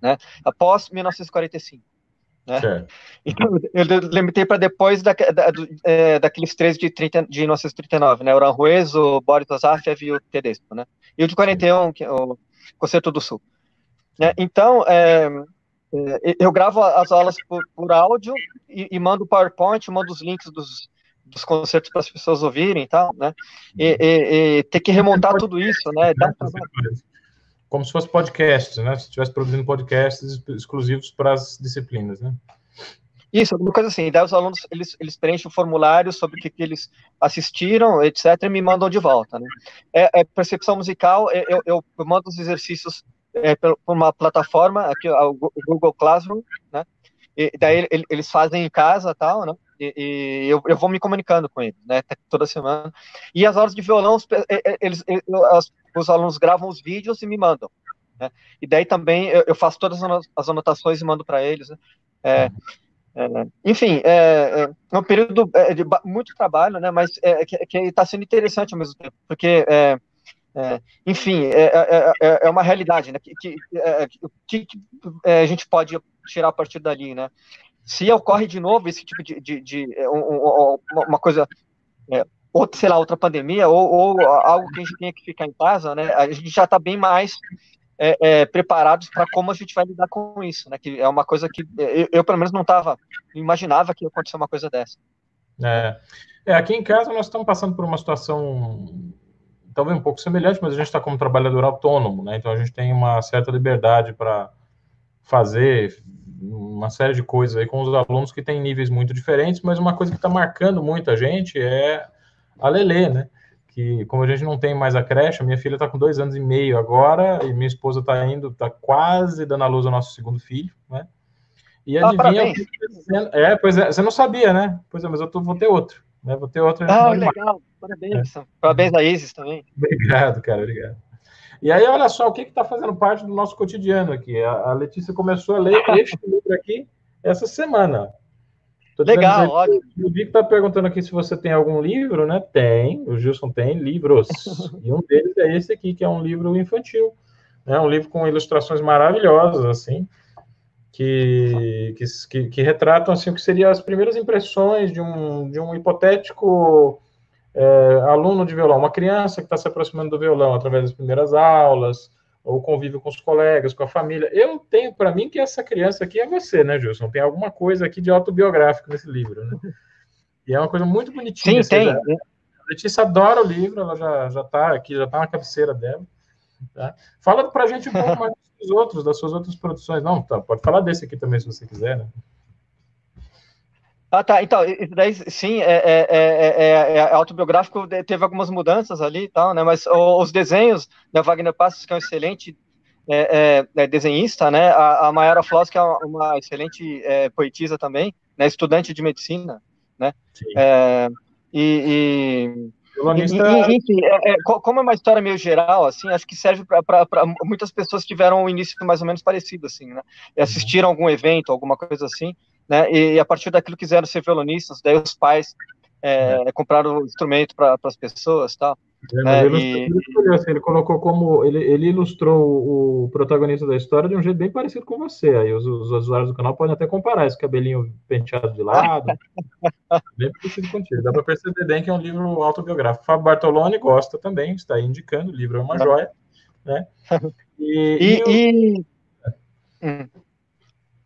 né? Após 1945. Né? Então, eu limitei para depois da, da, é, daqueles três de, 30, de 1939, né? O Aranjuez, o Boris Azarchev e o Tedesco, né? E o de 41, que é o Concerto do Sul. Né? Então, é, é, eu gravo as aulas por, por áudio e, e, mando o PowerPoint, mando os links dos, dos concertos para as pessoas ouvirem e tal, né? E, e, e ter que remontar tudo isso, né? Dá pra como se fosse podcast, né? Se estivesse produzindo podcasts exclusivos para as disciplinas, né? Isso, alguma coisa assim. Daí os alunos, eles, eles preenchem o formulário sobre o que, que eles assistiram, etc., e me mandam de volta, né? É, é percepção musical, é, eu, eu, eu, mando os exercícios é, por uma plataforma, aqui, o Google Classroom, né? E daí eles fazem em casa tal, né? E, e eu, eu, vou me comunicando com eles, né? Toda semana. E as aulas de violão, eles, eles, os alunos gravam os vídeos e me mandam. Né? E daí também eu, eu, faço todas as anotações e mando para eles. Né? É, é, enfim, é, é, é um período é, de muito trabalho, né? Mas é, que está sendo interessante ao mesmo tempo, porque é, enfim, é, é, uma realidade, né? Que, que, que, que a gente pode tirar a partir dali, né? Se ocorre de novo esse tipo de, de, de um, uma coisa ou, sei lá, outra pandemia, ou, ou algo que a gente tenha que ficar em casa, né, a gente já está bem mais é, é, preparados para como a gente vai lidar com isso, né, que é uma coisa que eu, eu pelo menos, não estava, imaginava que ia acontecer uma coisa dessa. É. é, aqui em casa nós estamos passando por uma situação talvez um pouco semelhante, mas a gente está como trabalhador autônomo, né, então a gente tem uma certa liberdade para fazer uma série de coisas aí com os alunos que têm níveis muito diferentes, mas uma coisa que está marcando muito a gente é a Lelê, né? Que como a gente não tem mais a creche, a minha filha está com dois anos e meio agora, e minha esposa está indo, está quase dando a luz ao nosso segundo filho, né? E ah, adivinha ah, É, pois é, você não sabia, né? Pois é, mas eu tô, vou ter outro, né? Vou ter outro. Ah, legal, parabéns. É. Parabéns a Isis também. Obrigado, cara, obrigado. E aí, olha só, o que está fazendo parte do nosso cotidiano aqui? A, a Letícia começou a ler este livro aqui essa semana. Legal, ótimo. O Vico está perguntando aqui se você tem algum livro, né? Tem, o Gilson tem livros. [LAUGHS] e um deles é esse aqui, que é um livro infantil. É né? um livro com ilustrações maravilhosas, assim, que, que, que, retratam assim, o que seriam as primeiras impressões de um, de um hipotético é, aluno de violão, uma criança que está se aproximando do violão através das primeiras aulas, ou convívio com os colegas, com a família. Eu tenho para mim que essa criança aqui é você, né, Gilson? Tem alguma coisa aqui de autobiográfico nesse livro, né? E é uma coisa muito bonitinha. Sim, tem. Já... A Letícia adora o livro, ela já já está aqui, já está na cabeceira dela. Tá? Fala para a gente um pouco [LAUGHS] mais dos outros, das suas outras produções. Não, tá, pode falar desse aqui também, se você quiser, né? Ah, tá. Então, daí, sim, é, é, é, é, autobiográfico, teve algumas mudanças ali e tal, né? Mas os desenhos, né, Wagner Passos, que é um excelente desenhista, né? A, a Mayara Floss, que é uma excelente poetisa também, né? Estudante de medicina, né? e, e enfim, é, é, como é uma história meio geral, assim, acho que serve para muitas pessoas que tiveram um início mais ou menos parecido, assim, né? E assistiram algum evento, alguma coisa assim, né? E, e, a partir daquilo quiseram ser violonistas, daí os pais é, é. compraram o instrumento para as pessoas, tal. É, né? ele, e... ele, assim, ele, colocou como. Ele, ele, ilustrou o protagonista da história de um jeito bem parecido com você. Aí os, os usuários do canal podem até comparar esse cabelinho penteado de lado. [LAUGHS] bem parecido contigo. Dá para perceber bem que é um livro autobiográfico. Fábio Bartoloni gosta também, está indicando, o livro é uma joia. Né? [LAUGHS] E, e, e, hum.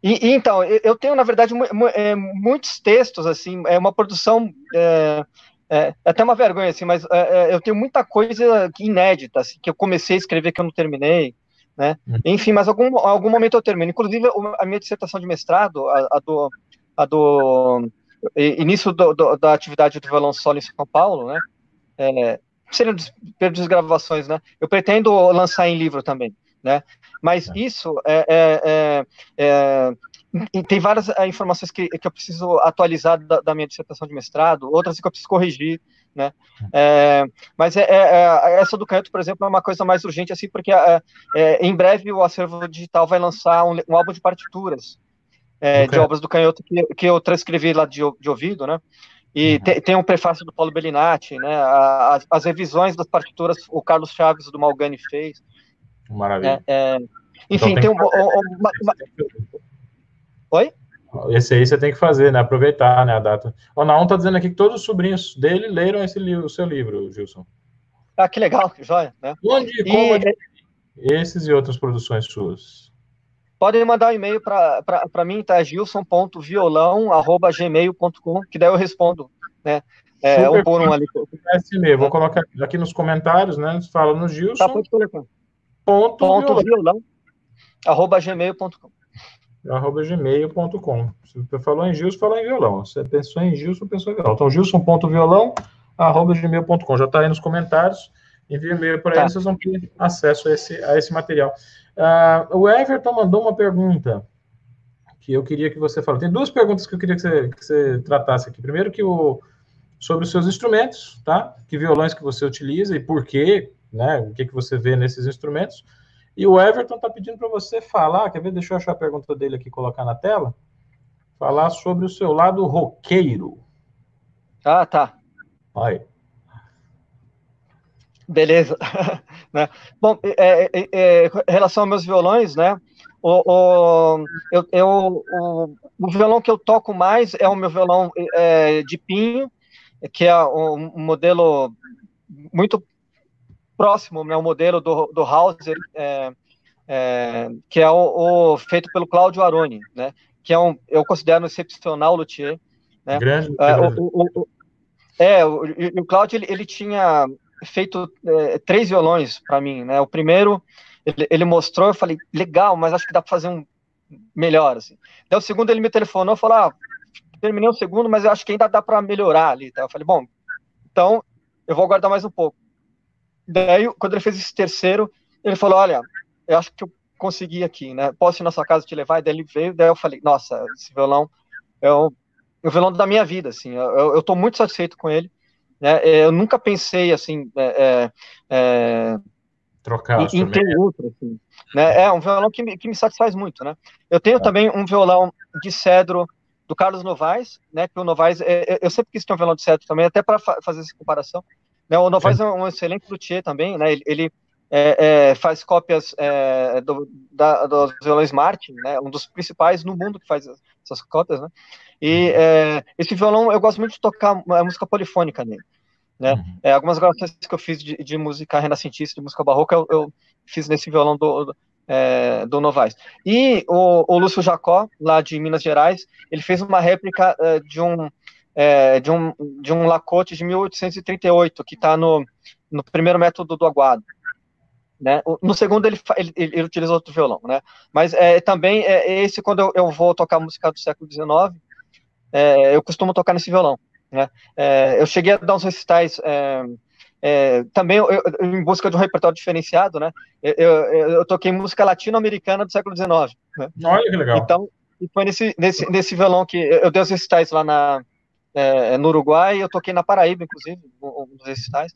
E, e, então, eu tenho, na verdade, é, muitos textos, assim, é uma produção. É, é, é até uma vergonha, assim, mas é, é, eu tenho muita coisa inédita, assim, que eu comecei a escrever que eu não terminei, né? Uhum. Enfim, mas algum, algum momento eu termino. Inclusive, a minha dissertação de mestrado, a, a do, a do início do, do, da atividade do violão solo em São Paulo, né? É, seriam perdas gravações, né? Eu pretendo lançar em livro também, né? Mas é. isso é, é, é, é tem várias é, informações que, que eu preciso atualizar da, da, minha dissertação de mestrado, outras que eu preciso corrigir, né? É, mas é, é, essa do Canhoto, por exemplo, é uma coisa mais urgente, assim, porque em breve o acervo digital vai lançar um, um álbum de partituras de obras do Canhoto que, que eu transcrevi lá de, de ouvido, né? E uhum. tem, tem, um prefácio do Paulo Bellinati, né? As, as, revisões das partituras o Carlos Chaves do Malgani fez. Maravilha. É, é, enfim, então, tem, tem um. um uma, uma... Oi? Esse aí você tem que fazer, né? Aproveitar né, a data. O Naum está dizendo aqui que todos os sobrinhos dele leram esse livro, o seu livro, Gilson. Ah, que legal, que joia. Né? Onde e como e... esses e outras produções suas? Podem mandar um e-mail para mim, tá? gilson.violão.gmail.com, que daí eu respondo, né? É, um por um ali. Esse e-mail, vou colocar aqui nos comentários, né? Fala no Gilson. Tá, pode colocar. Ponto, ponto violão. violão arroba gmail.com. Arroba gmail.com. Você falou em Gilson, falou em violão. Você pensou em Gilson, pensou em violão. Então, gilson.violão, arroba gmail.com. Já está aí nos comentários. Envie e-mail para tá. eles, vocês vão ter acesso a esse, a esse material. Uh, o Everton mandou uma pergunta que eu queria que você falasse. Tem duas perguntas que eu queria que você, que você tratasse aqui. Primeiro, que o, sobre os seus instrumentos, tá? Que violões que você utiliza e por quê, né? O que, que você vê nesses instrumentos. E o Everton está pedindo para você falar, quer ver? Deixa eu achar a pergunta dele aqui e colocar na tela. Falar sobre o seu lado roqueiro. Ah, tá. Aí. Beleza. [LAUGHS] né? Bom, é, é, é, em relação aos meus violões, né? O, o, eu, eu, o, o, violão que eu toco mais é o meu violão é, de pinho, que é um, um modelo muito próximo, né, o modelo do, do Hauser, é, é, que é o, o, feito pelo Claudio Aroni, né, que é um, eu considero um excepcional luthier. Né, grande, é, o, o, é, o, o Claudio, ele, ele tinha feito é, três violões para mim, né? O primeiro ele, ele, mostrou, eu falei legal, mas acho que dá para fazer um melhor, assim. Daí o segundo ele me telefonou, falou, ah, terminei o segundo, mas eu acho que ainda dá para melhorar ali. Tá? Eu falei, bom, então eu vou aguardar mais um pouco. Daí quando ele fez esse terceiro, ele falou, olha, eu acho que eu consegui aqui, né? Posso ir na sua casa te levar? E daí ele veio, daí eu falei, nossa, esse violão é o, é o violão da minha vida, assim. Eu, eu tô muito satisfeito com ele. Né? É, eu nunca pensei assim. É, é, é Trocar em, em ter outro. Assim, né? É um violão que me, que me satisfaz muito. Né? Eu tenho também um violão de cedro do Carlos Novaes, né? Que o Novaes, é, eu sempre quis ter um violão de cedro também, até para fa fazer essa comparação. Né? O Novaes é um excelente luthier também, né? Ele, ele é, é, faz cópias é, do, da, dos violões Martin, né? Um dos principais no mundo que faz essas cópias, né? E uhum. é, esse violão, eu gosto muito de tocar a música polifônica nele. Né? Uhum. É, algumas gravações que eu fiz de, de, música renascentista, de música barroca, eu, eu fiz nesse violão do, do, é, do Novaes. E o, o, Lúcio Jacó, lá de Minas Gerais, ele fez uma réplica é, de um é, de um de um Lacote de 1838, que está no, no primeiro método do aguado. Né? No segundo ele, ele, ele utiliza outro violão, né? Mas é, também é esse quando eu, eu vou tocar música do século XIX, é, eu costumo tocar nesse violão. Né? É, eu cheguei a dar uns recitais é, é, também eu, eu, em busca de um repertório diferenciado, né? Eu, eu, eu toquei música latino-americana do século XIX. Né? Olha que legal. Então, e foi nesse, nesse, nesse violão que eu dei os recitais lá na, é, no Uruguai, eu toquei na Paraíba, inclusive, um dos recitais.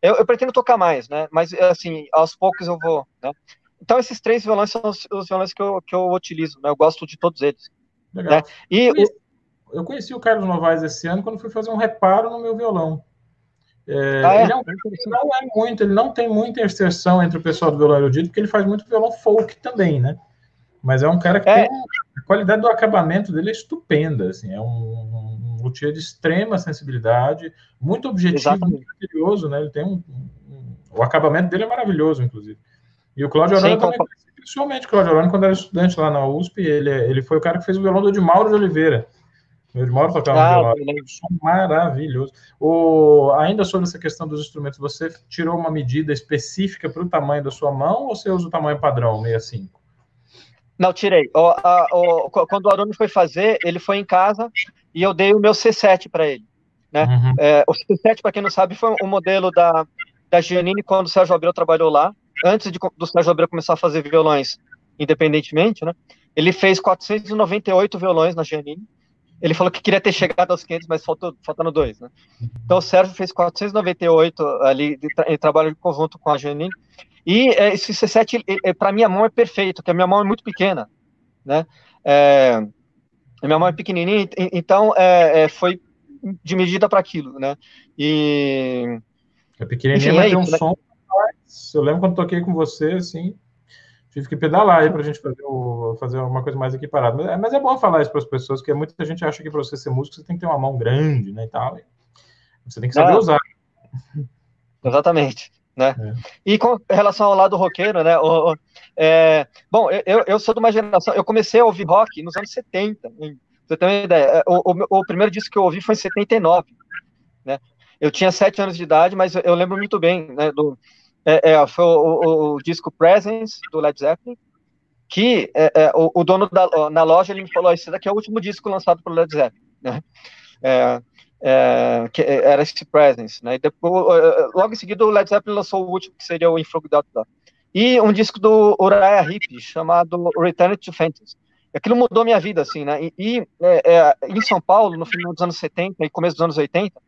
Eu, eu, pretendo tocar mais, né? Mas, assim, aos poucos eu vou, né? Então, esses três violões são os, os violões que eu, que eu utilizo, né? Eu gosto de todos eles. Legal. Né? E eu conheci, eu conheci o Carlos Novaes esse ano quando fui fazer um reparo no meu violão. É, ah, é? Ele é um, não é muito, ele não tem muita inserção entre o pessoal do violão erudito, porque ele faz muito violão folk também, né? Mas é um cara que é. tem a qualidade do acabamento dele é estupenda, assim, é um, luthier de extrema sensibilidade, muito objetivo, Exatamente. muito curioso, né? Ele tem um, um, o acabamento dele é maravilhoso, inclusive. E o Cláudio Arana também, principalmente o Cláudio Arana, quando era estudante lá na USP, ele, ele foi o cara que fez o violão do Edmauro de Oliveira. O Edmauro tocava ah, um violão maravilhoso. O, ainda sobre essa questão dos instrumentos, você tirou uma medida específica para o tamanho da sua mão ou você usa o tamanho padrão, 65? Não, tirei. O, a, o, quando o Arone foi fazer, ele foi em casa e eu dei o meu C7 para ele. Né? Uhum. É, o C7, para quem não sabe, foi um modelo da, da Giannini quando o Sérgio Abreu trabalhou lá. Antes de, do Sérgio Abreu começar a fazer violões independentemente, né? Ele fez 498 violões na Giannini. Ele falou que queria ter chegado aos 500, mas faltou, faltando dois, né? Então o Sérgio fez 498 ali de, de trabalho em conjunto com a Giannini. E é, esse C7, é, para minha mão, é perfeito, porque a minha mão é muito pequena, né? É, a minha mão é pequenininha, então é, é foi de medida para aquilo, né? E... É pequenininha, mas é tem um né? som... Eu lembro quando toquei com você, assim, tive que pedalar aí para a gente fazer, o, fazer uma coisa mais equiparada. Mas, é, mas é bom falar isso para as pessoas, porque muita gente acha que para você ser músico você tem que ter uma mão grande, né, e tal. Você tem que saber Não. usar. Exatamente né? É. E com relação ao lado roqueiro, né? O, é, bom, eu, eu sou de uma geração, eu comecei a ouvir rock nos anos 70, você tem uma ideia. É, o, o, o, primeiro disco que eu ouvi foi em 79, né? Eu tinha sete anos de idade, mas eu, eu lembro muito bem, né? Do, é, é, foi o, o, disco Presence, do Led Zeppelin, que é, é, o, dono da, na loja ele me falou: esse daqui é o último disco lançado pelo Led Zeppelin, né? É, é, que era esse Presence, né? E depois, logo em seguida, o Led Zeppelin lançou o último, que seria o Infrog E um disco do Uriah Heep, chamado Return to Fantasy. Aquilo mudou minha vida, assim, né? E, e em São Paulo, no final dos anos 70 e começo dos anos 80,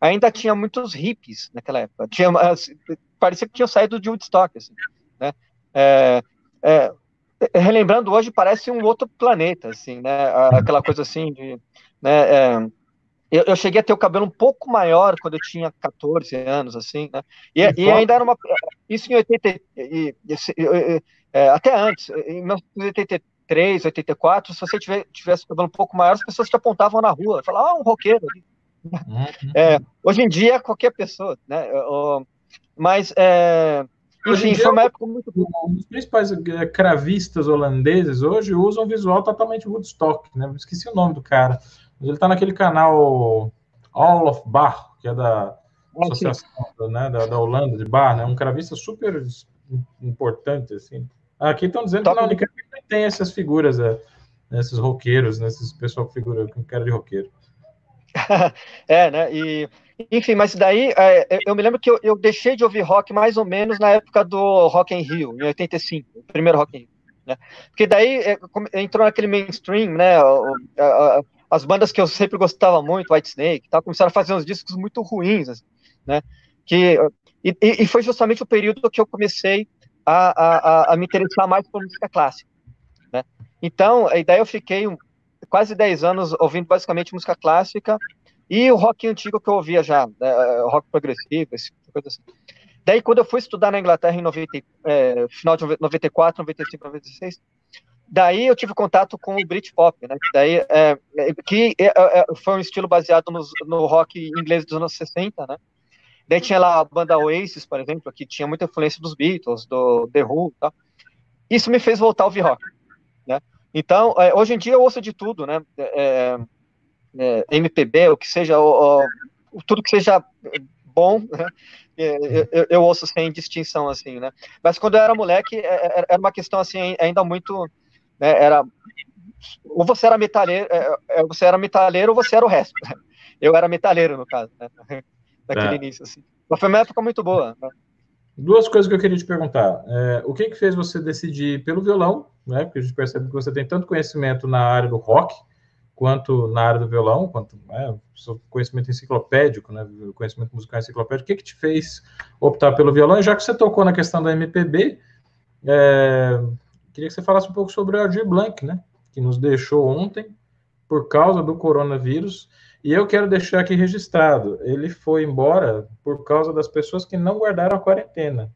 ainda tinha muitos hippies naquela época. Tinha, assim, parecia que tinha saído de Woodstock, assim, né? É, relembrando hoje, parece um outro planeta, assim, né? Aquela coisa assim de... Né, eu, eu, cheguei a ter o cabelo um pouco maior quando eu tinha 14 anos, assim, né? E, e ainda era uma. Isso em 80. E, e, é, até antes, em 1983, 84, se você tiver, tivesse o cabelo um pouco maior, as pessoas te apontavam na rua, falavam, ah, um roqueiro. Uhum. É, hoje em dia, qualquer pessoa, né? Mas. É, enfim, foi uma época muito Os principais é, cravistas holandeses hoje usam um visual totalmente Woodstock, né? Esqueci o nome do cara. Mas ele está naquele canal All of Bar, que é da ah, Associação né, da, da, Holanda de Bar, né? Um cravista super importante, assim. Aqui estão dizendo Top. que na Unicamp tem essas figuras, é, esses roqueiros, né, esses pessoal que figura com cara de roqueiro. [LAUGHS] é, né? E, enfim, mas daí é, eu me lembro que eu, eu, deixei de ouvir rock mais ou menos na época do Rock in Rio, em 85, o primeiro Rock in Rio. Né? Porque daí é, entrou naquele mainstream, né? as bandas que eu sempre gostava muito, White Snake, tal, começaram a fazer uns discos muito ruins, assim, né? Que, e, e, foi justamente o período que eu comecei a, a, a me interessar mais por música clássica, né? Então, e daí eu fiquei quase 10 anos ouvindo basicamente música clássica e o rock antigo que eu ouvia já, né, rock progressivo, esse tipo coisa assim. Daí, quando eu fui estudar na Inglaterra em 90, é, final de 94, 95, 96, Daí eu tive contato com o Britpop, né? Daí, é, é que é, é, foi um estilo baseado no, rock inglês dos anos 60, né? Daí tinha lá a banda Oasis, por exemplo, que tinha muita influência dos Beatles, do The Who, tá? Isso me fez voltar a ouvir rock, né? Então, é, hoje em dia eu ouço de tudo, né? É, é, MPB, o que seja, o, o, tudo que seja bom, né? eu, eu, ouço sem distinção, assim, né? Mas quando eu era moleque, era uma questão, assim, ainda muito né, era ou você era metalheiro, é, é, você era metalheiro ou você era o resto. Eu era metalheiro, no caso, né? [LAUGHS] naquele é. início, assim. Mas foi uma época muito boa. Né? Duas coisas que eu queria te perguntar. É, o que que fez você decidir pelo violão, né? Porque a gente percebe que você tem tanto conhecimento na área do rock, quanto na área do violão, quanto né, conhecimento enciclopédico, né, conhecimento musical enciclopédico. O que que te fez optar pelo violão? E já que você tocou na questão da MPB, é, Queria que você falasse um pouco sobre o Aldir Blanc, né? Que nos deixou ontem por causa do coronavírus. E eu quero deixar aqui registrado, ele foi embora por causa das pessoas que não guardaram a quarentena,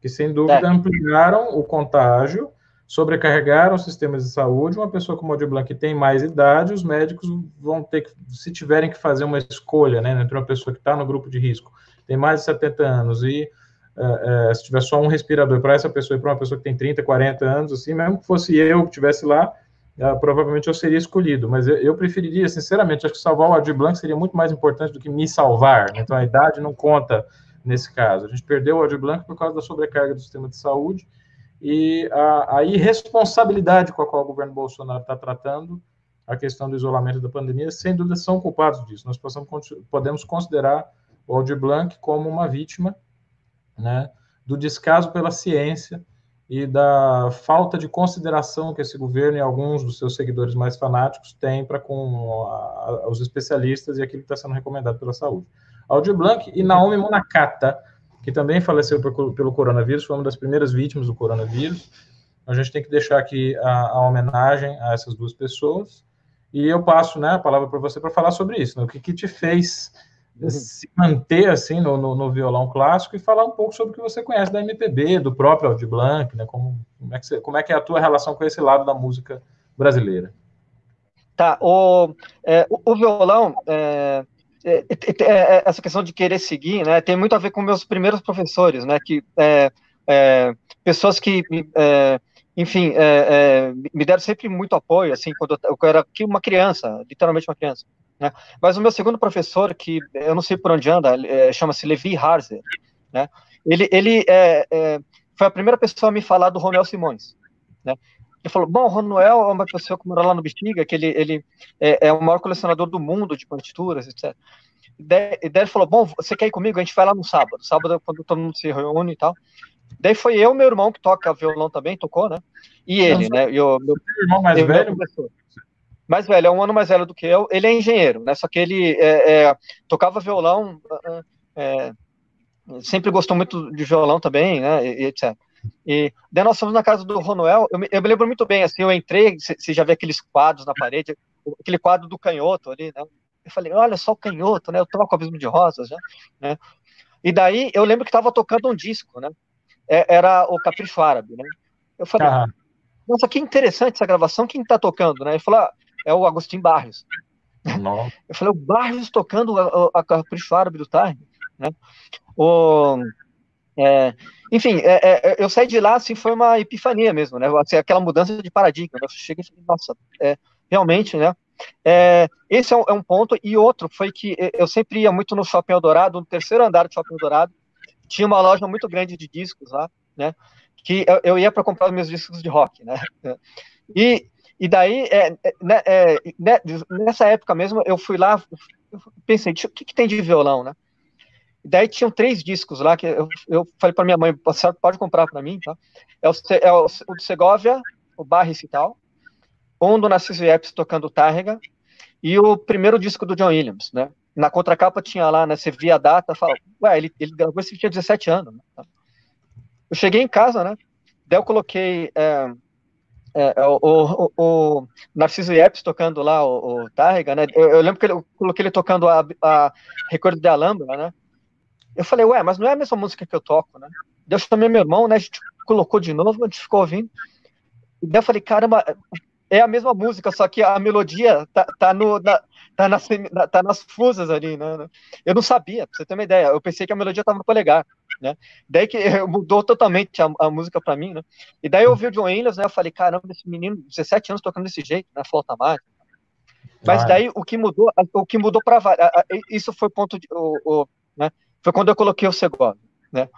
que sem dúvida é. ampliaram o contágio, sobrecarregaram os sistemas de saúde. Uma pessoa como o Aldir Blanc que tem mais idade, os médicos vão ter que, se tiverem que fazer uma escolha, né, entre uma pessoa que está no grupo de risco, tem mais de 70 anos e uh, uh, se tiver só um respirador para essa pessoa e para uma pessoa que tem 30, 40 anos, assim, mesmo que fosse eu que estivesse lá, uh, provavelmente eu seria escolhido. Mas eu, eu, preferiria, sinceramente, acho que salvar o Aldir Blanc seria muito mais importante do que me salvar. Né? Então a idade não conta nesse caso. A gente perdeu o Aldir Blanc por causa da sobrecarga do sistema de saúde e a, a irresponsabilidade com a qual o governo Bolsonaro está tratando a questão do isolamento da pandemia, sem dúvida são culpados disso. Nós podemos considerar o Aldir Blanc como uma vítima né, do descaso pela ciência e da falta de consideração que esse governo e alguns dos seus seguidores mais fanáticos têm para com a, os especialistas e aquilo que está sendo recomendado pela saúde. Aldir Blanc e Naomi Monacata, que também faleceu por, pelo coronavírus, foi uma das primeiras vítimas do coronavírus. A gente tem que deixar aqui a, a homenagem a essas duas pessoas. E eu passo né, a palavra para você para falar sobre isso. Né? O que, que te fez Uhum. se manter assim no, no, no, violão clássico e falar um pouco sobre o que você conhece da MPB, do próprio Aldir Blanc, né? Como, como, é que você, como é que é a tua relação com esse lado da música brasileira? Tá, o, é, o, o, violão, é, é, é, é essa questão de querer seguir, né, tem muito a ver com meus primeiros professores, né, que é, pessoas que enfim, é, é, me deram sempre muito apoio, assim, quando eu, eu era uma criança, literalmente uma criança. Né? Mas o meu segundo professor, que eu não sei por onde anda, é, chama-se Levi Harzer, né? ele, ele é, é, foi a primeira pessoa a me falar do Ronel Simões. Né? Ele falou, bom, o Ronel é uma pessoa que mora lá no Bexiga, que ele, ele é, é, o maior colecionador do mundo de partituras, etc. E daí, ele falou, bom, você quer ir comigo? A gente vai lá no sábado, sábado quando todo mundo se reúne e tal. Daí foi eu, meu irmão, que toca violão também, tocou, né? E ele, né? E o meu, irmão mais velho? Mais velho, é um ano mais velho do que eu. Ele é engenheiro, né? Só que ele é, é, tocava violão, é, sempre gostou muito de violão também, né? E etc. E daí nós fomos na casa do Ronuel, eu me, eu me lembro muito bem, assim, eu entrei, você já vê aqueles quadros na parede, aquele quadro do canhoto ali, né? Eu falei, olha só o canhoto, né? Eu toco abismo de rosas, né? né? E daí eu lembro que estava tocando um disco, né? É, era o Capricho Árabe, né? Eu falei, ah. nossa, que interessante essa gravação, quem está tocando, né? Ele falou, ah, é o Agostinho Barrios. Nossa. Eu falei, o Barrios tocando a, a Capricho Árabe do Tarde, né? O, é, enfim, é, é, eu saí de lá, assim, foi uma epifania mesmo, né? Assim, aquela mudança de paradigma. Né? Eu cheguei e falei, nossa, é, realmente, né? É, esse é um, é um, ponto. E outro foi que eu sempre ia muito no Shopping Eldorado, no terceiro andar do Shopping Eldorado, tinha uma loja muito grande de discos lá, né? Que eu, eu ia para comprar os meus discos de rock, né? [LAUGHS] E, e daí, é, é, né, é, né, nessa época mesmo, eu fui lá, pensei, o que, que tem de violão, né? Daí tinham três discos lá que eu, eu falei para minha mãe, pode comprar para mim, tá? É o, é o, o de Segovia, o Barris e tal, um do Narciso Yepes tocando Tárrega, e o primeiro disco do John Williams, né? na contracapa tinha lá, né? Você via a data, fala, ué, ele, ele gravou esse tinha 17 anos. Né? Eu cheguei em casa, né? Daí eu coloquei é, é, é, o, o, o, Narciso Yepes tocando lá o, o Tarrega, né? Eu, eu, lembro que ele, eu coloquei ele tocando a, a Recordo de Alhambra, né? Eu falei, ué, mas não é a mesma música que eu toco, né? Daí eu chamei meu irmão, né? A gente colocou de novo, a gente ficou ouvindo. E daí eu falei, caramba, é a mesma música, só que a melodia tá, tá, no, na, tá, nas, tá nas fusas ali, né? Eu não sabia, pra você ter uma ideia. Eu pensei que a melodia tava no polegar, né? Daí que [LAUGHS] mudou totalmente a, a música para mim, né? E daí eu ouvi o John Williams, né? Eu falei, caramba, esse menino, 17 anos tocando desse jeito, né? Flauta mágica. Mas daí o que mudou, o que mudou para isso foi ponto de, o, o, né? Foi quando eu coloquei o Segovia, né?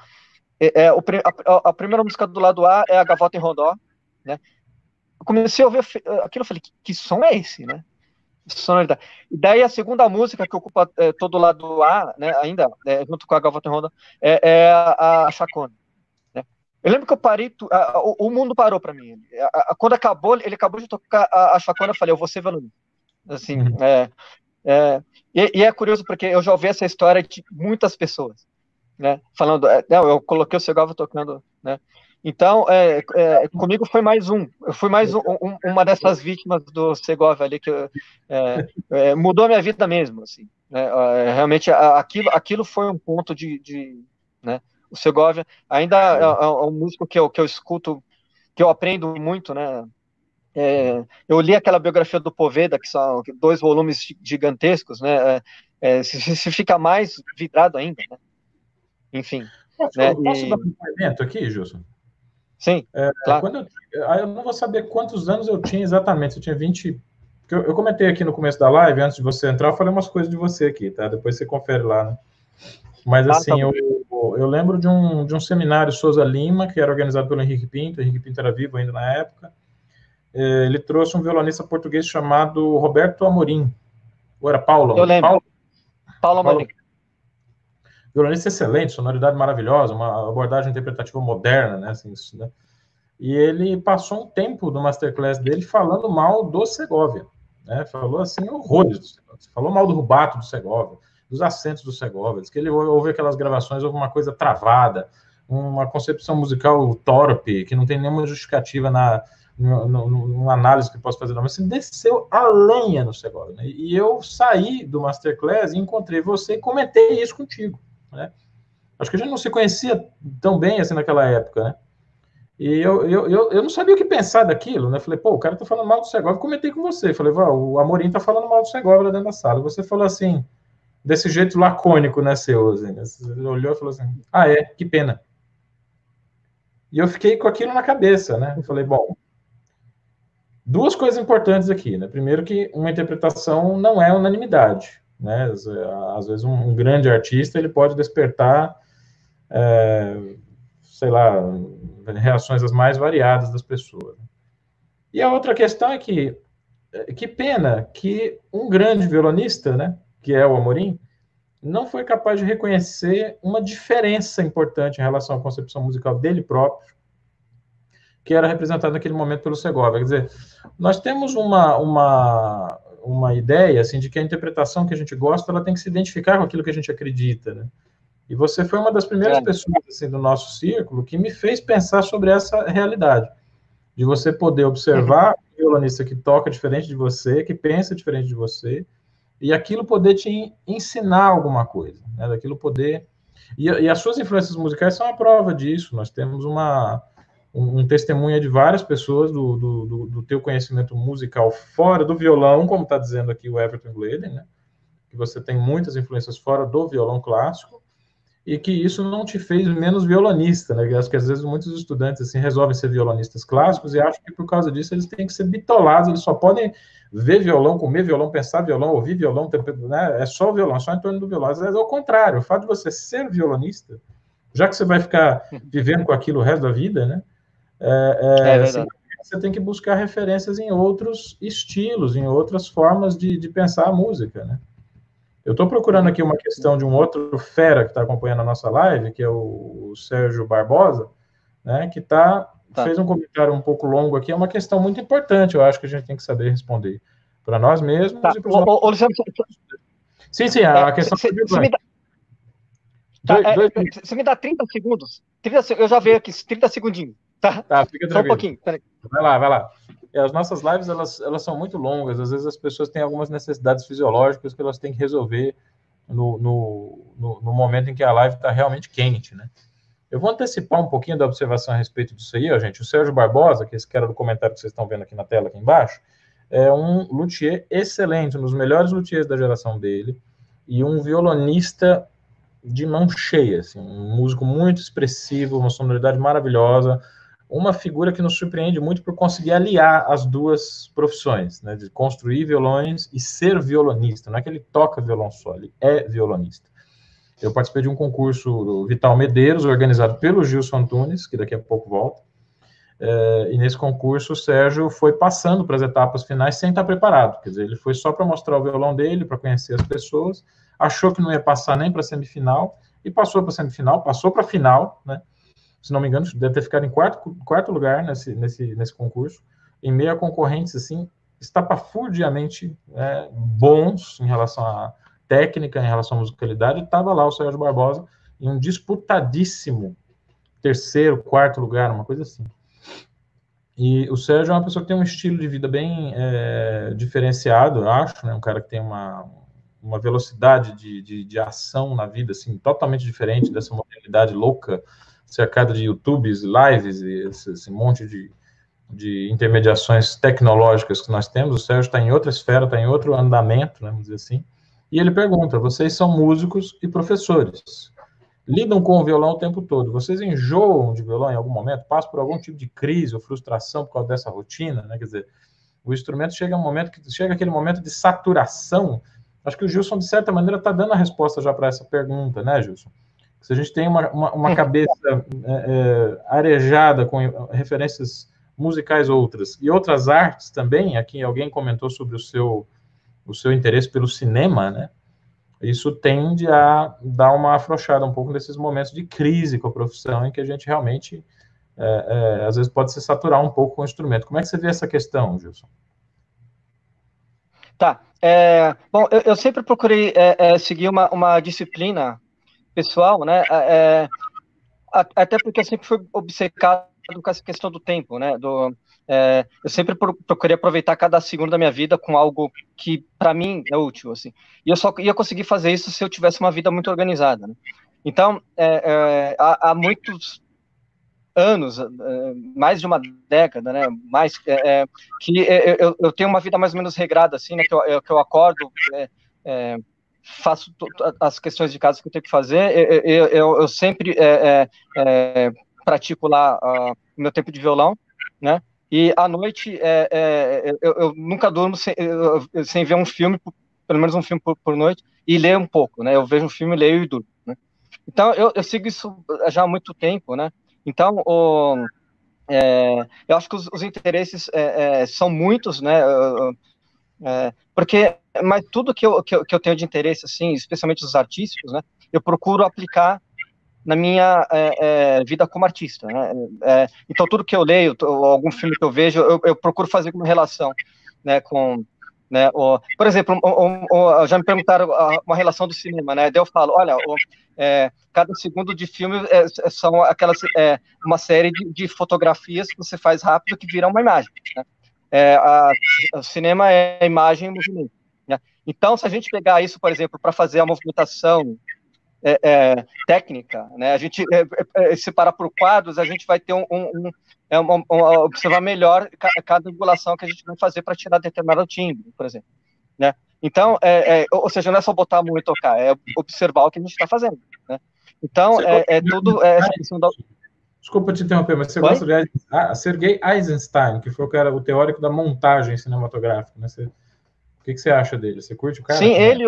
É, é, o, a, a, primeira música do lado A é a Gavota em Rondó, né? eu comecei a ouvir aquilo, eu falei, que, que som é esse, né? Sonoridade. E daí a segunda música que ocupa é, todo o lado A, né, ainda, é, junto com a Galvota Honda, é, é a, a Chacona. Né? Eu lembro que eu parei, tu, a, o, o, mundo parou para mim. Quando acabou, ele acabou de tocar a, a Chacona, eu falei, eu vou ser violonista. Assim, uhum. é, é, e, e, é curioso porque eu já ouvi essa história de muitas pessoas, né, falando, é, eu coloquei o Segovia tocando, né, Então, é, é, comigo foi mais um. Eu fui mais um, um, uma dessas vítimas do Segovia ali que é, é, mudou a minha vida mesmo. Assim, né? É, realmente, aquilo, aquilo foi um ponto de, de né? O Segovia ainda é, um músico que eu, que eu escuto, que eu aprendo muito, né? Eu li aquela biografia do Poveda, que são dois volumes gigantescos, né? se, se fica mais vidrado ainda, né? Enfim. Posso, né? posso e... dar um depoimento aqui, Gilson? Sim, é, claro. Eu, eu, não vou saber quantos anos eu tinha exatamente, eu tinha 20... Eu, eu comentei aqui no começo da live, antes de você entrar, eu falei umas coisas de você aqui, tá? Depois você confere lá, né? Mas, ah, assim, tá eu, eu lembro de um, de um seminário Souza Lima, que era organizado pelo Henrique Pinto, o Henrique Pinto era vivo ainda na época, é, ele trouxe um violonista português chamado Roberto Amorim, ou era Paulo? Eu lembro. Paulo, Paulo Amorim. Violonista excelente, sonoridade maravilhosa, uma abordagem interpretativa moderna, né? Assim, isso, né? E ele passou um tempo do masterclass dele falando mal do Segovia, né? Falou assim horrores do Segovia. Falou mal do rubato do Segovia, dos acentos do Segovia. Diz que ele ouve aquelas gravações, houve uma coisa travada, uma concepção musical torpe, que não tem nenhuma justificativa na, numa análise que posso fazer, não, mas assim, desceu a lenha no Segovia. Né? E eu saí do Masterclass e encontrei você e comentei isso contigo. Né? Acho que a gente não se conhecia tão bem assim naquela época, né? E eu, eu, eu, eu não sabia o que pensar daquilo, né? Falei, pô, o cara tá falando mal do Segovia. Comentei com você. Falei, o Amorim tá falando mal do Segovia lá dentro da sala. Você falou assim, desse jeito lacônico, né, seu? Assim, né? Você olhou e falou assim, ah, é, que pena. E eu fiquei com aquilo na cabeça, né? Eu falei, bom, duas coisas importantes aqui, né? Primeiro que uma interpretação não é unanimidade. Né? Às vezes um, grande artista ele pode despertar, é, sei lá, reações as mais variadas das pessoas. E a outra questão é que que pena que um grande violonista, né, que é o Amorim, não foi capaz de reconhecer uma diferença importante em relação à concepção musical dele próprio, que era representada naquele momento pelo Segovia. Quer dizer, nós temos uma, uma, uma ideia assim de que a interpretação que a gente gosta ela tem que se identificar com aquilo que a gente acredita, né? E você foi uma das primeiras é. pessoas assim do nosso círculo que me fez pensar sobre essa realidade, de você poder observar uhum. um violonista que toca diferente de você, que pensa diferente de você, e aquilo poder te ensinar alguma coisa, né? Daquilo poder e, e as suas influências musicais são a prova disso. Nós temos uma um, um testemunha de várias pessoas do, do, do, do, teu conhecimento musical fora do violão, como está dizendo aqui o Everton Gleden, né? Que você tem muitas influências fora do violão clássico e que isso não te fez menos violonista, né? acho que às vezes muitos estudantes assim resolvem ser violonistas clássicos e acham que por causa disso eles têm que ser bitolados, eles só podem ver violão, comer violão, pensar violão, ouvir violão, né? É só violão, só em torno do violão. Às vezes é o contrário, o fato de você ser violonista, já que você vai ficar [LAUGHS] vivendo com aquilo o resto da vida, né? É, é, é você, você tem que buscar referências em outros estilos, em outras formas de, de pensar a música, né? Eu estou procurando aqui uma questão de um outro fera que está acompanhando a nossa live, que é o, o Sérgio Barbosa, né, que tá, tá, fez um comentário um pouco longo aqui, é uma questão muito importante, eu acho que a gente tem que saber responder para nós mesmos tá. e para os ô, nossos... Sim, sim, a, a questão... Você, você, me dá... Tá, dois, é, dois... você me dá 30 segundos? 30, eu já vejo aqui, 30 segundinhos. Tá, tá fica Só um pouquinho. Peraí. Vai lá, vai lá. É, as nossas lives, elas, elas são muito longas. Às vezes as pessoas têm algumas necessidades fisiológicas que elas têm que resolver no, no, no, no momento em que a live está realmente quente, né? Eu vou antecipar um pouquinho da observação a respeito disso aí, ó, gente. O Sérgio Barbosa, que é esse cara do comentário que vocês estão vendo aqui na tela, aqui embaixo, é um luthier excelente, um dos melhores luthiers da geração dele, e um violonista de mão cheia, assim, um músico muito expressivo, uma sonoridade maravilhosa, uma figura que nos surpreende muito por conseguir aliar as duas profissões, né, de construir violões e ser violonista. Não é que ele toca violão só, ele é violonista. Eu participei de um concurso do Vital Medeiros, organizado pelo Gilson Antunes, que daqui a pouco volta. É, e nesse concurso o Sérgio foi passando para as etapas finais sem estar preparado. Quer dizer, ele foi só para mostrar o violão dele, para conhecer as pessoas, achou que não ia passar nem para a semifinal, e passou para a semifinal, passou para a final, né? Se não me engano, deve ter ficado em quarto, quarto lugar nesse, nesse, nesse concurso, em meio a concorrentes, assim, estapafurdiamente é, bons em relação à técnica, em relação à musicalidade, estava lá o Sérgio Barbosa em um disputadíssimo terceiro, quarto lugar, uma coisa assim. E o Sérgio é uma pessoa que tem um estilo de vida bem é, diferenciado, eu acho, né? Um cara que tem uma, uma velocidade de, de, de, ação na vida, assim, totalmente diferente dessa modalidade louca, cercada de YouTubes, lives e esse, esse monte de, de intermediações tecnológicas que nós temos. O Sérgio está em outra esfera, está em outro andamento, né, vamos dizer assim. E ele pergunta: vocês são músicos e professores lidam com o violão o tempo todo. Vocês enjoam de violão em algum momento? Passam por algum tipo de crise ou frustração por causa dessa rotina, né? Quer dizer, o instrumento chega um momento que chega aquele momento de saturação. Acho que o Gilson, de certa maneira, está dando a resposta já para essa pergunta, né, Gilson? Se a gente tem uma, uma, uma cabeça é, é, arejada com referências musicais outras e outras artes também, aqui alguém comentou sobre o seu, o seu interesse pelo cinema, né? isso tende a dar uma afrouxada um pouco nesses momentos de crise com a profissão, em que a gente realmente, é, é, às vezes, pode se saturar um pouco com o instrumento. Como é que você vê essa questão, Gilson? Tá. É, bom, eu, eu, sempre procurei é, é, seguir uma, uma, disciplina pessoal, né? É, até porque eu sempre fui obcecado com essa questão do tempo, né? Do, é, eu sempre procurei aproveitar cada segundo da minha vida com algo que para mim é útil, assim. E eu só ia conseguir fazer isso se eu tivesse uma vida muito organizada. Né? Então, é, é, há, há, muitos anos, é, mais de uma década, né? Mais é, é, que eu, eu, tenho uma vida mais ou menos regrada, assim, né? Que eu, que eu acordo faço as questões de casa que eu tenho que fazer, eu, eu, eu sempre é, é, pratico lá uh, meu tempo de violão, né? E à noite, é, é, eu, eu, nunca durmo sem, sem, ver um filme, pelo menos um filme por, por, noite, e ler um pouco, né? Eu vejo um filme, leio e durmo, né? Então, eu, eu sigo isso já há muito tempo, né? Então, o, é, eu acho que os, os interesses é, é, são muitos, né? É, porque, mas tudo que eu, que eu, que eu tenho de interesse, assim, especialmente os artísticos, né? Eu procuro aplicar na minha é, é, vida como artista. Né? É, então, tudo que eu leio, algum filme que eu vejo, eu, eu procuro fazer uma relação né, com. Né, por exemplo, já me perguntaram uma relação do cinema, né? Daí eu falo, olha, é, cada segundo de filme é, é, são aquelas uma série de, de, fotografias que você faz rápido que viram uma imagem. Né? A, o cinema é imagem e movimento. Né? Então, se a gente pegar isso, por exemplo, para fazer a movimentação é, é, técnica, né? A gente é, é, é separar por quadros, a gente vai ter um, um, um, um observar melhor cada angulação que a gente vai fazer para tirar determinado timbre, por exemplo, né? Então, ou seja, não é só botar a mão e tocar, é observar o que a gente está fazendo, né? Então, é, tudo essa questão da Desculpa te interromper, mas você Oi? gosta de ah, Sergei Eisenstein, que foi o cara, o teórico da montagem cinematográfica, né? Você, o que, que você acha dele? Você curte o cara? Sim, ele,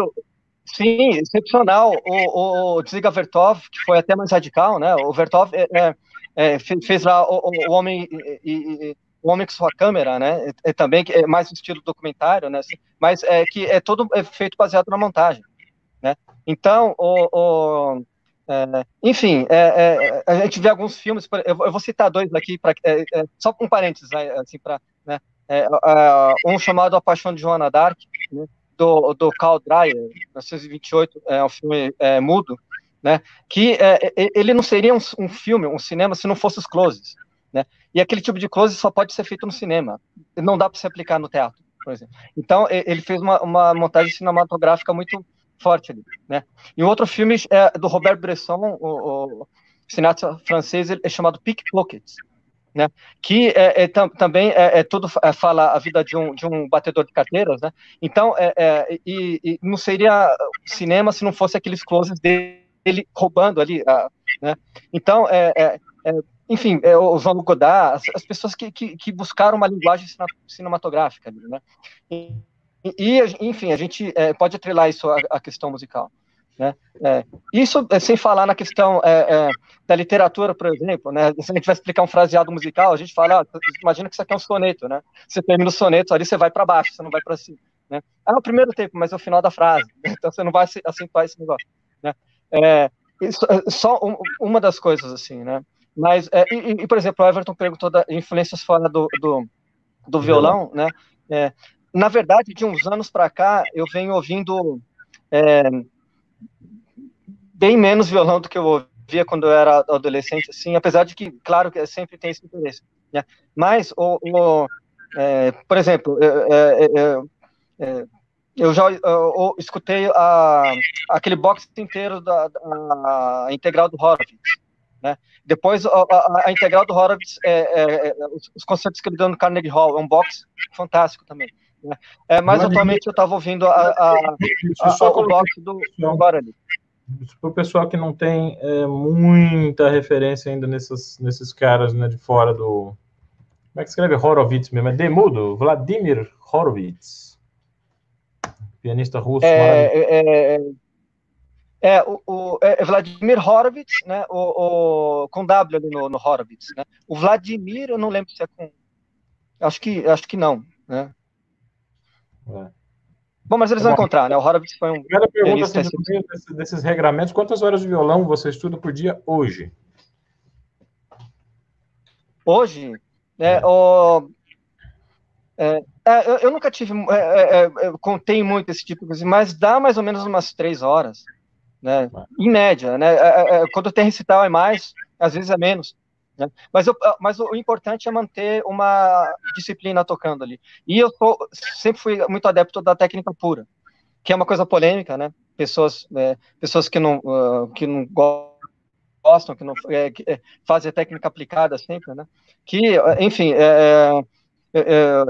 Sim, excepcional. O, o Dziga Vertov, que foi até mais radical, né? O Vertov é, é, é fez lá o, o Homem e, e, o Homem com Sua Câmera, né? É, também é mais no estilo documentário, né? Mas é que é todo é feito baseado na montagem, né? Então, o, o é, enfim, é, a gente vê alguns filmes. Eu, vou citar dois aqui para só um parênteses, né, assim para né? um chamado A Paixão de Joana Dark, né? do, do Carl Dreyer, 1928, é um filme é, mudo, né, que é, ele não seria um, um, filme, um cinema, se não fosse os closes, né, e aquele tipo de close só pode ser feito no cinema, não dá para se aplicar no teatro, por exemplo. Então, ele fez uma, uma montagem cinematográfica muito forte ali, né. E outro filme é do Robert Bresson, o, o cineasta francês, é chamado Pickpockets, né? Que é, é tam, também é, é tudo é, fala a vida de um, de um batedor de carteiras, né? Então, é, é, e, e, não seria cinema se não fosse aqueles closes dele roubando ali, né? Então, é, enfim, o João Godard, as, as pessoas que, que, que, buscaram uma linguagem cinematográfica, né? E, e enfim, a gente pode atrelar isso à, à questão musical. Né? É, isso é, sem falar na questão é, é, da literatura, por exemplo, né? se a gente vai explicar um fraseado musical, a gente fala, ah, imagina que isso aqui é um soneto, né? você termina o soneto, ali você vai para baixo, você não vai para cima. Né? Ah, o primeiro tempo, mas é o final da frase, então você não vai acentuar esse negócio. Né? É, isso, é só um, uma das coisas, assim, né? Mas, é, e, e, por exemplo, o Everton perguntou da influências fora do, do, do violão, né? Na verdade, de uns anos para cá, eu venho ouvindo bem menos violão do que eu via quando eu era adolescente, assim, apesar de que, claro, que sempre tem esse interesse, né? Mas, o, o é, por exemplo, é, é, é eu já eu, eu escutei a, aquele box inteiro da, da integral do Horowitz, né? Depois a, a, a, integral do Horowitz, é, é, é, os, os, concertos que ele deu no Carnegie Hall, é um box fantástico também. Né? É, mas atualmente eu estava ouvindo a, a, o box do, do Guarani. Para o pessoal que não tem é, muita referência ainda nesses, nesses caras né, de fora do. Como é que escreve Horowitz mesmo? É Demudo, Vladimir Horowitz pianista russo. É, é, é, é, o, o é, é Vladimir Horowitz, né? O, o, com W ali no, no Horowitz, né? O Vladimir, eu não lembro se é com. Acho que, acho que não, né? É. Bom, mas eles vão encontrar, né? O Horowitz foi um. Primeira pergunta assim, desses, desses regramentos: quantas horas de violão você estuda por dia hoje? Hoje, né, o, é, é, eu, eu, nunca tive, é, é, é contei muito esse tipo de coisa, mas dá mais ou menos umas três horas, né? Em média, né? quando tem recital é mais, às vezes é menos. Né? Mas, eu, mas o importante é manter uma disciplina tocando ali. E eu tô, sempre fui muito adepto da técnica pura, que é uma coisa polêmica, né? Pessoas, pessoas que não, uh, que não gostam, que não é, que fazem a técnica aplicada sempre, né? Que, enfim, é,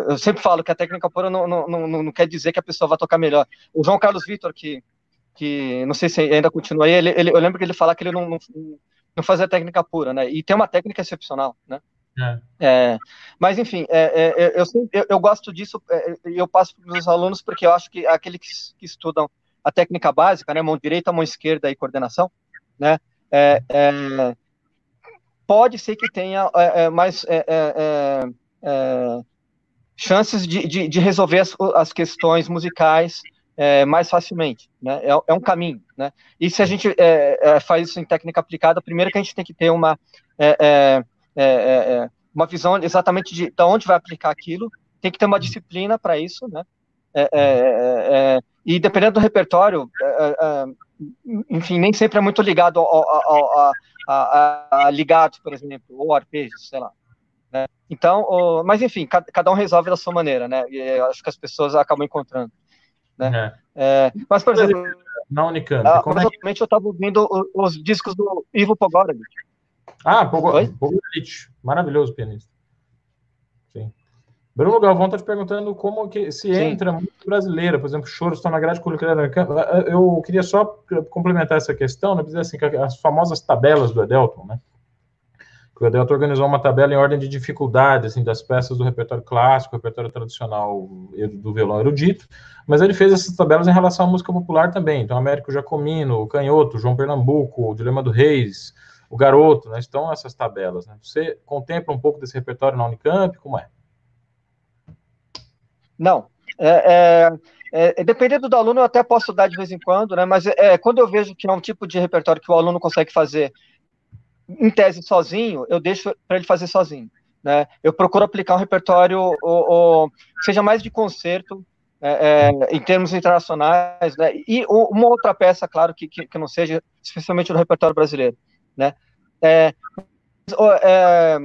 eu sempre falo que a técnica pura não, não, não, não, quer dizer que a pessoa vai tocar melhor. O João Carlos Vitor, que, que não sei se ainda continua aí, ele, ele, eu lembro que ele falava que ele não, não, não fazia técnica pura, né? E tem uma técnica excepcional, né? É. É, mas enfim, é, é, é eu, eu, eu, gosto disso é, e eu passo para os meus alunos porque eu acho que aqueles que, que, estudam a técnica básica, né, mão direita, mão esquerda e coordenação, né, pode ser que tenha mais chances de, de, de resolver as, as, questões musicais é, mais facilmente, né? É, é, um caminho, né? E se a gente é, é faz isso em técnica aplicada, primeiro que a gente tem que ter uma é, é, uma visão exatamente de, de onde vai aplicar aquilo, tem que ter uma disciplina para isso, né? e dependendo do repertório, enfim, nem sempre é muito ligado ao, ao, ao a, a, ligados, por exemplo, ou arpejos, sei lá. Né? Então, mas enfim, cada, cada, um resolve da sua maneira, né? E acho que as pessoas acabam encontrando. Né? É. É, mas, por exemplo, na Unicamp, ah, como é que... eu estava ouvindo os, os, discos do Ivo Pogorelic. Ah, Pogorelic, maravilhoso pianista. Sim. Bruno Galvão está te perguntando como que se Sim. entra muito brasileira, por exemplo, choros estão na grade curricular. Eu queria só complementar essa questão, né, dizer assim, as famosas tabelas do Edelton, né? O Edelto organizou uma tabela em ordem de dificuldade, assim, das peças do repertório clássico, repertório tradicional do violão erudito, mas ele fez essas tabelas em relação à música popular também. Então, Américo Jacomino, o Canhoto, João Pernambuco, o Dilema do Reis, o Garoto, né, estão essas tabelas. Né? Você contempla um pouco desse repertório na Unicamp? Como é? Não. É, é, é, dependendo do aluno, eu até posso dar de vez em quando, né? mas é, quando eu vejo que é um tipo de repertório que o aluno consegue fazer em tese sozinho, eu deixo para ele fazer sozinho. Né? Eu procuro aplicar um repertório ou, seja mais de concerto, é, é, em termos internacionais, né? e uma outra peça, claro, que, que, que, não seja especialmente no repertório brasileiro. Né? É, é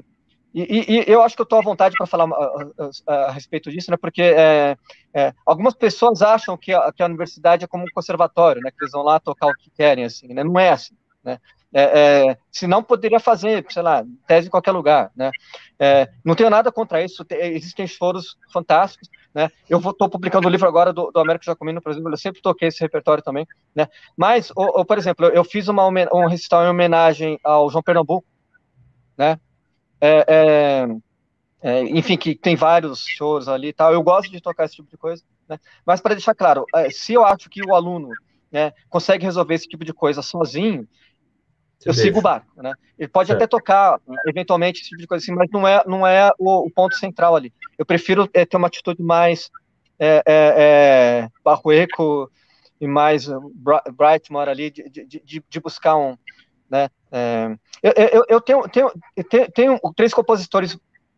e, e, eu acho que eu estou à vontade para falar a, a, a, respeito disso, né? porque é, é, algumas pessoas acham que a, que a universidade é como um conservatório, né? que eles vão lá tocar o que querem, assim, né? não é assim. Né? É, é, se não poderia fazer, sei lá, tese em qualquer lugar, né? É, não tenho nada contra isso, tem, existem foros fantásticos, né? Eu estou publicando o livro agora do, do Américo Jacomino, por exemplo, eu sempre toquei esse repertório também, né? Mas, ou, ou, por exemplo, eu fiz uma, um recital em homenagem ao João Pernambuco, né? É, é, é, enfim, que tem vários shows ali e tal, eu gosto de tocar esse tipo de coisa, né? Mas para deixar claro, se eu acho que o aluno né, consegue resolver esse tipo de coisa sozinho, eu sigo o barco, né? Ele pode até tocar, eventualmente, esse tipo de coisa assim, mas não é, não é o, o ponto central ali. Eu prefiro é, ter uma atitude mais é, é, é barroeco e mais Brightmore ali, de, de, de, de buscar um, né? É, eu, eu, eu, tenho, tenho, tenho, tenho três compositores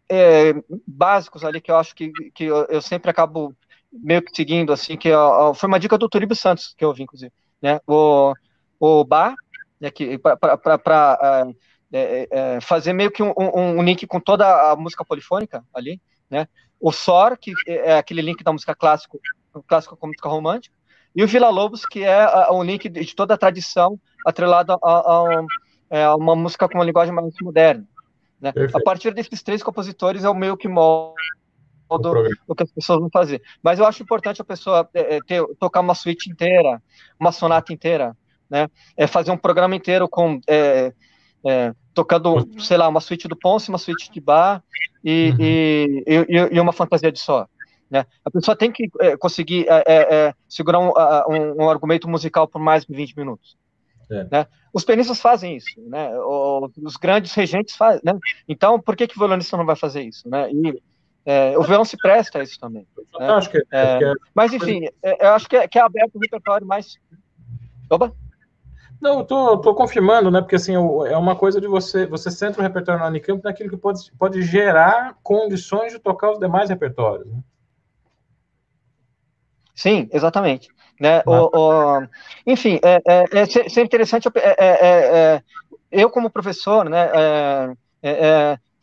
é, básicos ali que eu acho que, que eu, eu, sempre acabo meio que seguindo, assim, que foi uma dica do Turibo Santos que eu ouvi, inclusive, né? O, o Bar, né, para é, é, fazer meio que um, um, um, link com toda a música polifônica ali, né? O SOR, que é aquele link da música clássico, clássico com música romântica, e o Vila Lobos, que é um link de toda a tradição atrelada a, a, é, a uma música com uma linguagem mais moderna. Né? A partir desses três compositores é o meio que molda o que as pessoas vão fazer. Mas eu acho importante a pessoa é, ter, tocar uma suíte inteira, uma sonata inteira, né? É fazer um programa inteiro com é, é, tocando, sei lá, uma suíte do Ponce, uma suíte de bar e, uhum. e, e, e, uma fantasia de só. Né? A pessoa tem que é, conseguir é, é, é segurar um, um, um, argumento musical por mais de 20 minutos. É. Né? Os pianistas fazem isso, né? os grandes regentes fazem. Né? Então, por que, que o violonista não vai fazer isso? Né? E, é, o violão se presta a isso também. Né? Acho que, mas, enfim, eu acho que é, que é aberto o repertório mais. Oba! Não, eu tô, tô confirmando, né? Porque assim, é uma coisa de você, você centra o repertório no Unicamp naquilo que pode, pode gerar condições de tocar os demais repertórios. Né? Sim, exatamente. Né? O, o, enfim, é, é, é, é interessante. É, é, é, eu, como professor, né,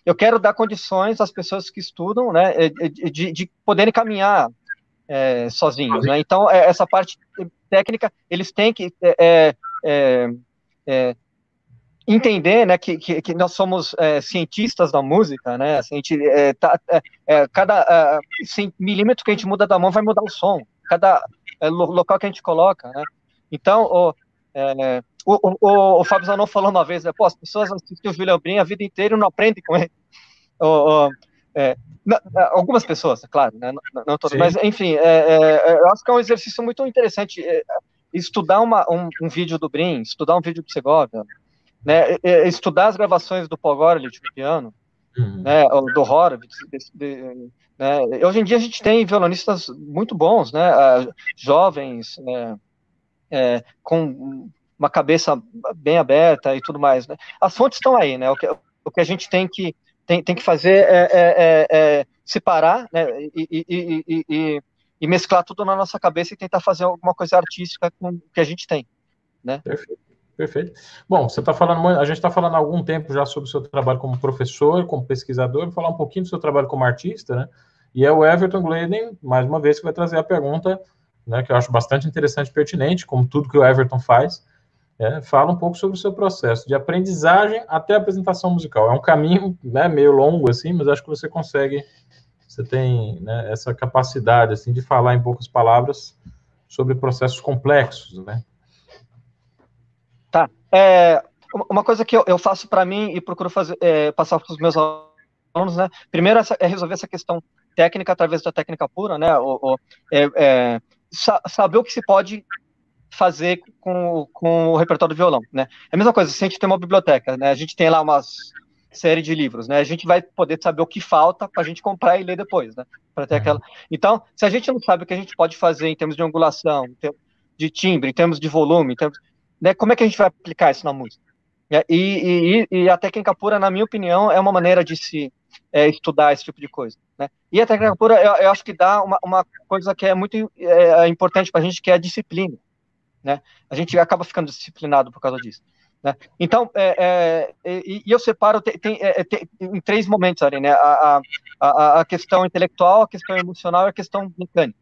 eu quero dar condições às pessoas que estudam né, de, de poderem caminhar sozinhos. Né? Então, essa parte técnica, eles têm que é, é, entender né, que, que, que, nós somos é, cientistas da música, né? A gente, é, tá, é, é, cada milímetro que a gente muda da mão vai mudar o som, cada local que a gente coloca, né? Então, o, o, o, o Fábio Zanon falou uma vez, né, Pô, as pessoas assistem o William Brin a vida inteira e não aprendem com ele. O, não, algumas pessoas, claro, né, não, não todas, mas enfim, eu acho que é um exercício muito interessante estudar uma, um, um, vídeo do Brin, estudar um vídeo do Segovia, né, estudar as gravações do Pogorelic de piano, uhum. né, do Horowitz, né, hoje em dia a gente tem violonistas muito bons, né, jovens, né, é, com uma cabeça bem aberta e tudo mais, né. As fontes estão aí, né, o que, o que a gente tem que tem, tem que fazer é, é, é, é separar, né, e, e, e, e e mesclar tudo na nossa cabeça e tentar fazer alguma coisa artística com o que a gente tem, né? Perfeito. Perfeito. Bom, você está falando, a gente está falando há algum tempo já sobre o seu trabalho como professor, como pesquisador, vou falar um pouquinho do seu trabalho como artista, né? E é o Everton Gladen, mais uma vez, que vai trazer a pergunta, né, que eu acho bastante interessante e pertinente, como tudo que o Everton faz. É, fala um pouco sobre o seu processo de aprendizagem até a apresentação musical. É um caminho né, meio longo, assim, mas acho que você consegue você tem né, essa capacidade assim de falar em poucas palavras sobre processos complexos, né? Tá. É, uma coisa que eu, eu faço para mim e procuro fazer, é, passar para os meus alunos, né? Primeiro é resolver essa questão técnica através da técnica pura, né? O, o é, é, saber o que se pode fazer com, com o repertório do violão, né? É a mesma coisa, se a gente tem uma biblioteca, né? A gente tem lá umas série de livros, né? A gente vai poder saber o que falta para a gente comprar e ler depois, né? Para ter aquela. Então, se a gente não sabe o que a gente pode fazer em termos de angulação, de timbre, em termos de volume, termos, né? Como é que a gente vai aplicar isso na música? É, e, e, e, a técnica pura, na minha opinião, é uma maneira de se é, estudar esse tipo de coisa. Né? E a técnica pura, eu, eu acho que dá uma, uma, coisa que é muito é, importante para a gente, que é a disciplina. Né? A gente acaba ficando disciplinado por causa disso. Né? Então, é, é, e, e, eu separo tem, tem, é, tem, em três momentos ali, né? A, a, a, questão intelectual, a questão emocional e a questão mecânica,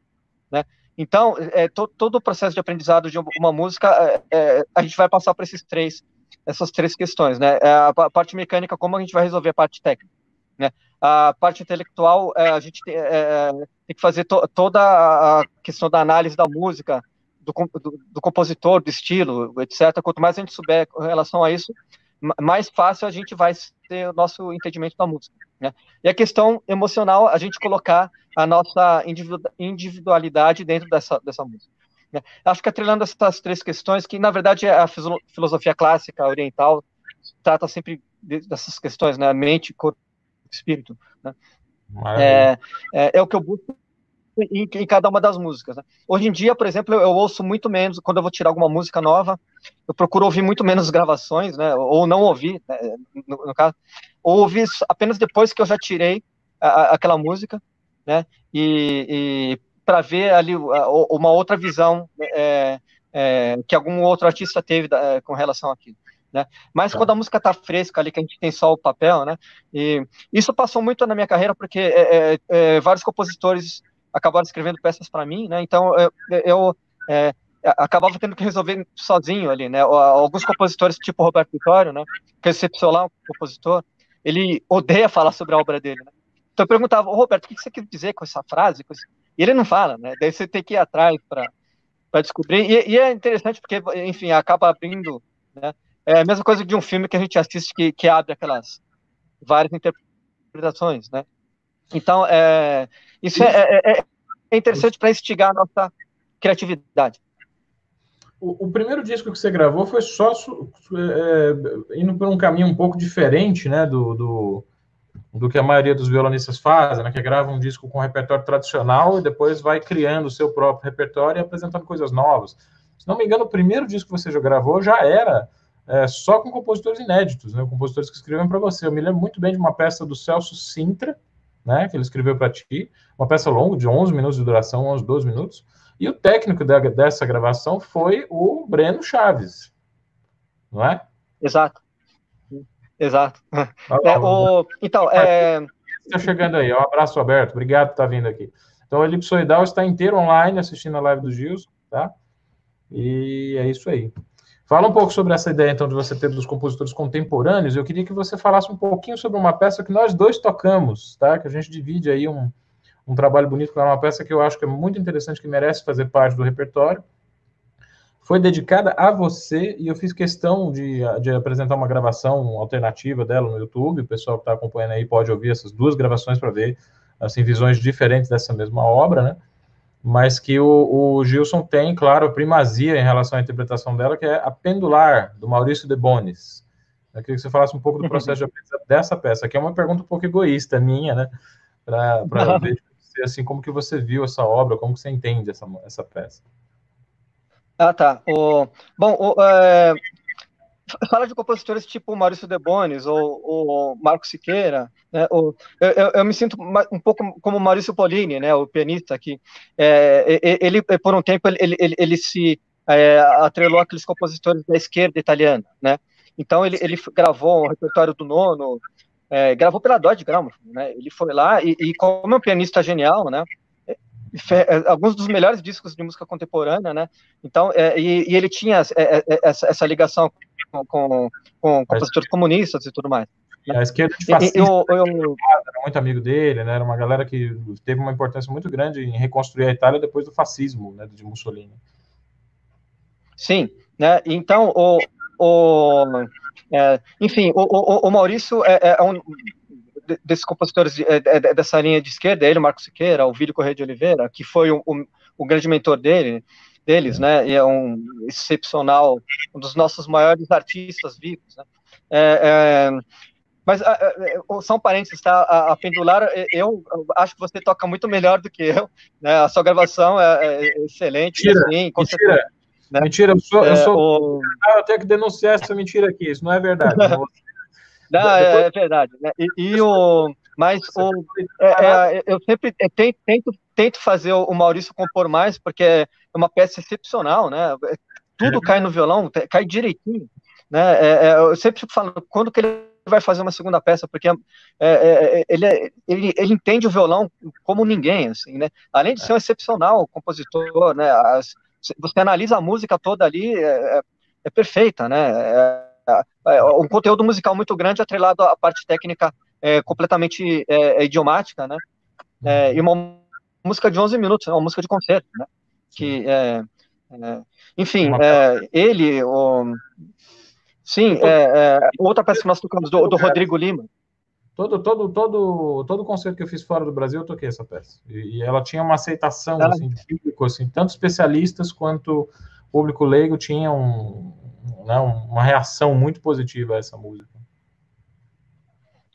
né? Então, é, to, todo o processo de aprendizado de uma música, é, é, a gente vai passar por esses três, essas três questões, né? A, parte mecânica, como a gente vai resolver a parte técnica, né? A parte intelectual, a gente tem que fazer to, toda a questão da análise da música, do, do, do, compositor, do estilo, etc. Quanto mais a gente souber com relação a isso, mais fácil a gente vai ter o nosso entendimento da música. Né? E a questão emocional, a gente colocar a nossa individualidade dentro dessa, dessa música. Né? Acho que atrelando essas três questões, que na verdade é a filosofia clássica oriental trata sempre dessas questões, né? mente, corpo, espírito. Né? É, é, é, o que eu busco em, em, cada uma das músicas. Né? Hoje em dia, por exemplo, eu, eu, ouço muito menos, quando eu vou tirar alguma música nova, eu procuro ouvir muito menos gravações, né? ou não ouvir, né? no, no, caso, ou ouvir apenas depois que eu já tirei a, a, aquela música, né? e, e para ver ali uma outra visão é, é, que algum outro artista teve é, com relação àquilo. né? Mas tá. quando a música tá fresca ali, que a gente tem só o papel, né? E isso passou muito na minha carreira, porque é, é, é vários compositores acabaram escrevendo peças para mim, né? Então eu, eu é, acabava tendo que resolver sozinho ali, né? Alguns compositores, tipo Roberto Vitório, né? Que é excepcional um compositor, ele odeia falar sobre a obra dele, né? Então eu perguntava, Roberto, o que você quer dizer com essa frase? E ele não fala, né? Daí você tem que ir atrás para descobrir. E, e, é interessante porque, enfim, acaba abrindo, né? É a mesma coisa de um filme que a gente assiste que, que abre aquelas várias interpretações, né? Então, é, isso é, é, é interessante para instigar a nossa criatividade. O, o, primeiro disco que você gravou foi só é, indo por um caminho um pouco diferente, né, do, do, do, que a maioria dos violonistas fazem, né, que grava um disco com repertório tradicional e depois vai criando o seu próprio repertório e apresentando coisas novas. Se não me engano, o primeiro disco que você já gravou já era é, só com compositores inéditos, né, compositores que escrevem para você. Eu me lembro muito bem de uma peça do Celso Sintra, né, que ele escreveu para ti, uma peça longa, de 11 minutos de duração, 11, 12 minutos, e o técnico da, dessa gravação foi o Breno Chaves, não é? Exato. Exato. é, o... Então, é... Está chegando aí, um abraço aberto, obrigado por estar vindo aqui. Então, o Elipsoidal está inteiro online assistindo a live do Gilson, tá? E é isso aí. Fala um pouco sobre essa ideia, então, de você ter dos compositores contemporâneos. Eu queria que você falasse um pouquinho sobre uma peça que nós dois tocamos, tá? Que a gente divide aí um, um trabalho bonito, que é uma peça que eu acho que é muito interessante, que merece fazer parte do repertório. Foi dedicada a você e eu fiz questão de, de apresentar uma gravação alternativa dela no YouTube. O pessoal que está acompanhando aí pode ouvir essas duas gravações para ver assim visões diferentes dessa mesma obra, né? Mas que o, o, Gilson tem, claro, a primazia em relação à interpretação dela, que é a Pendular, do Maurício de Bonis. Eu queria que você falasse um pouco do [LAUGHS] processo de aprendizado dessa peça, que é uma pergunta um pouco egoísta minha, né? Para ver assim, como que você viu essa obra, como que você entende essa, essa peça. Ah, tá. O, bom, o, é, fala de compositores tipo Maurício de Bonis ou, ou Marco Siqueira, né? O, eu, eu, me sinto um pouco como Maurício Polini, né? O pianista aqui. É, ele, por um tempo, ele, ele, ele se é, atrelou aqueles compositores da esquerda italiana, né? Então ele, ele gravou o repertório do nono, é, gravou pela Dodge Gramophone, né? Ele foi lá e, e, como é um pianista genial, né? É, alguns dos melhores discos de música contemporânea, né? Então, é, e, e, ele tinha é, é, essa, essa ligação com, com, com compositores comunistas e tudo mais. A esquerda de fascista, eu, eu, [LAUGHS] eu, era muito amigo dele, né? Era uma galera que teve uma importância muito grande em reconstruir a Itália depois do fascismo, né? De Mussolini. Sim, né? Então, o, o é, enfim, o, o, o Maurício é, é, um desses compositores é, é, dessa linha de esquerda, ele, o Marco Siqueira, o Vílio Correia de Oliveira, que foi o, o, o grande mentor dele, deles, né? E é um excepcional, um dos nossos maiores artistas vivos, né? É, é, mas são parênteses, tá? A, a, Pendular, eu acho que você toca muito melhor do que eu, né? A sua gravação é, é excelente, mentira, assim, mentira, né? mentira, eu sou, eu, sou o... eu tenho que denunciar essa mentira aqui, isso não é verdade. não, [LAUGHS] é, é, verdade, né? E, e o, mas o, é, é, eu sempre tento, tento, fazer o Maurício compor mais, porque é uma peça excepcional, né? Tudo cai no violão, cai direitinho, né? eu sempre falo, quando que ele vai fazer uma segunda peça, porque é, é, é ele, é, ele, ele entende o violão como ninguém, assim, né? Além de ser um excepcional compositor, né? As, você analisa a música toda ali, é, é, é perfeita, né? um conteúdo musical muito grande atrelado à parte técnica completamente idiomática, né? e uma música de 11 minutos, uma música de concerto, né? Que, enfim, ele, o, Sim, é, é, outra peça que nós tocamos, do, do Rodrigo Lima. Todo, todo, todo, todo concerto que eu fiz fora do Brasil, eu toquei essa peça. E, e ela tinha uma aceitação assim, de público, assim, tanto especialistas quanto público leigo tinham né, uma reação muito positiva a essa música.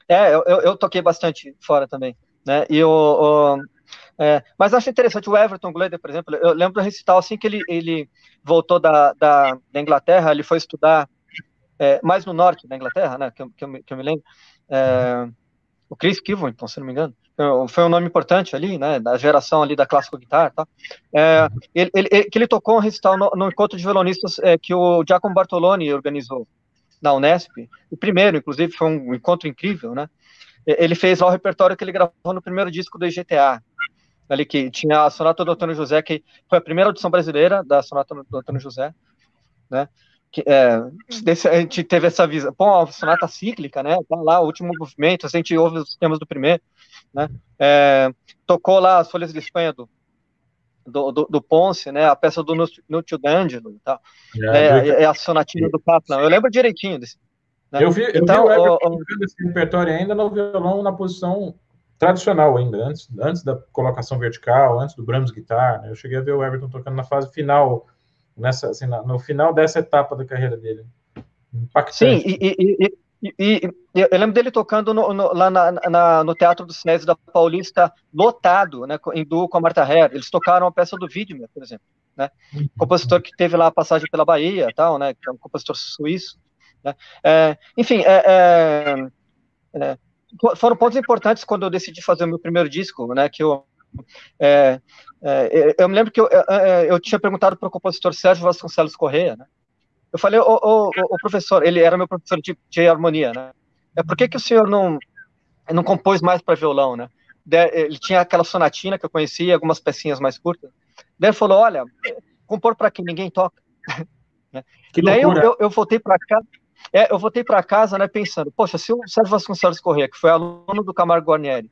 É, eu, eu toquei bastante fora também. Né? E o é, mas acho interessante, o Everton Gleder, por exemplo, eu lembro do recital assim que ele, ele voltou da, da, da Inglaterra, ele foi estudar é, mais no norte da Inglaterra, né, que eu, que eu, que eu me lembro, é, o Chris Kivington, se não me engano, foi um nome importante ali, né, da geração ali da clássico guitarra, tá? É, ele, ele, que ele tocou um recital no, no encontro de violonistas é, que o Giacomo Bartoloni organizou, na Unesp, o primeiro, inclusive, foi um encontro incrível, né? Ele fez lá o repertório que ele gravou no primeiro disco do IGTA, ali que tinha a Sonata do Antônio José, que foi a primeira audição brasileira da Sonata do Antônio José, né? Que, é, a gente teve essa visão, pô, a sonata cíclica, né? Tá lá, o último movimento, a gente ouve os temas do primeiro, né? É, tocou lá as Folhas de Espanha do, do, do, do, Ponce, né? A peça do Nútil D'Angelo e tal. É, é, é, a sonatina do Kaplan. Eu lembro direitinho desse. Né? Eu vi, eu então, vi o Everton o, esse repertório ainda no violão na posição tradicional ainda, antes, antes da colocação vertical, antes do Brahms Guitar. Né? Eu cheguei a ver o Everton tocando na fase final nessa, assim, no final dessa etapa da carreira dele. Impactante. Sim, e, e, e, e eu lembro dele tocando no, no, lá na, na, no Teatro do SESI da Paulista, lotado, né, em duo com a Marta Herr. Eles tocaram a peça do Widmer, por exemplo. Né? Uhum. Compositor que teve lá a passagem pela Bahia, tal, né, que é um compositor suíço. Né? É, enfim, é, é, é, foram pontos importantes quando eu decidi fazer o meu primeiro disco, né, que eu é, é, eu me lembro que eu, é, é, eu tinha perguntado para o compositor Sérgio Vasconcelos Correia, né? Eu falei, o, o, o, professor, ele era meu professor de, de harmonia, né? É por que, que o senhor não, não compôs mais para violão, né? Ele tinha aquela sonatina que eu conhecia, algumas pecinhas mais curtas. Daí ele falou, olha, compor para quem ninguém toca. [LAUGHS] Né? Que Daí eu, eu, eu, voltei para casa, é, eu voltei para casa, né, pensando, poxa, se o Sérgio Vasconcelos Corrêa, que foi aluno do Camargo Guarnieri,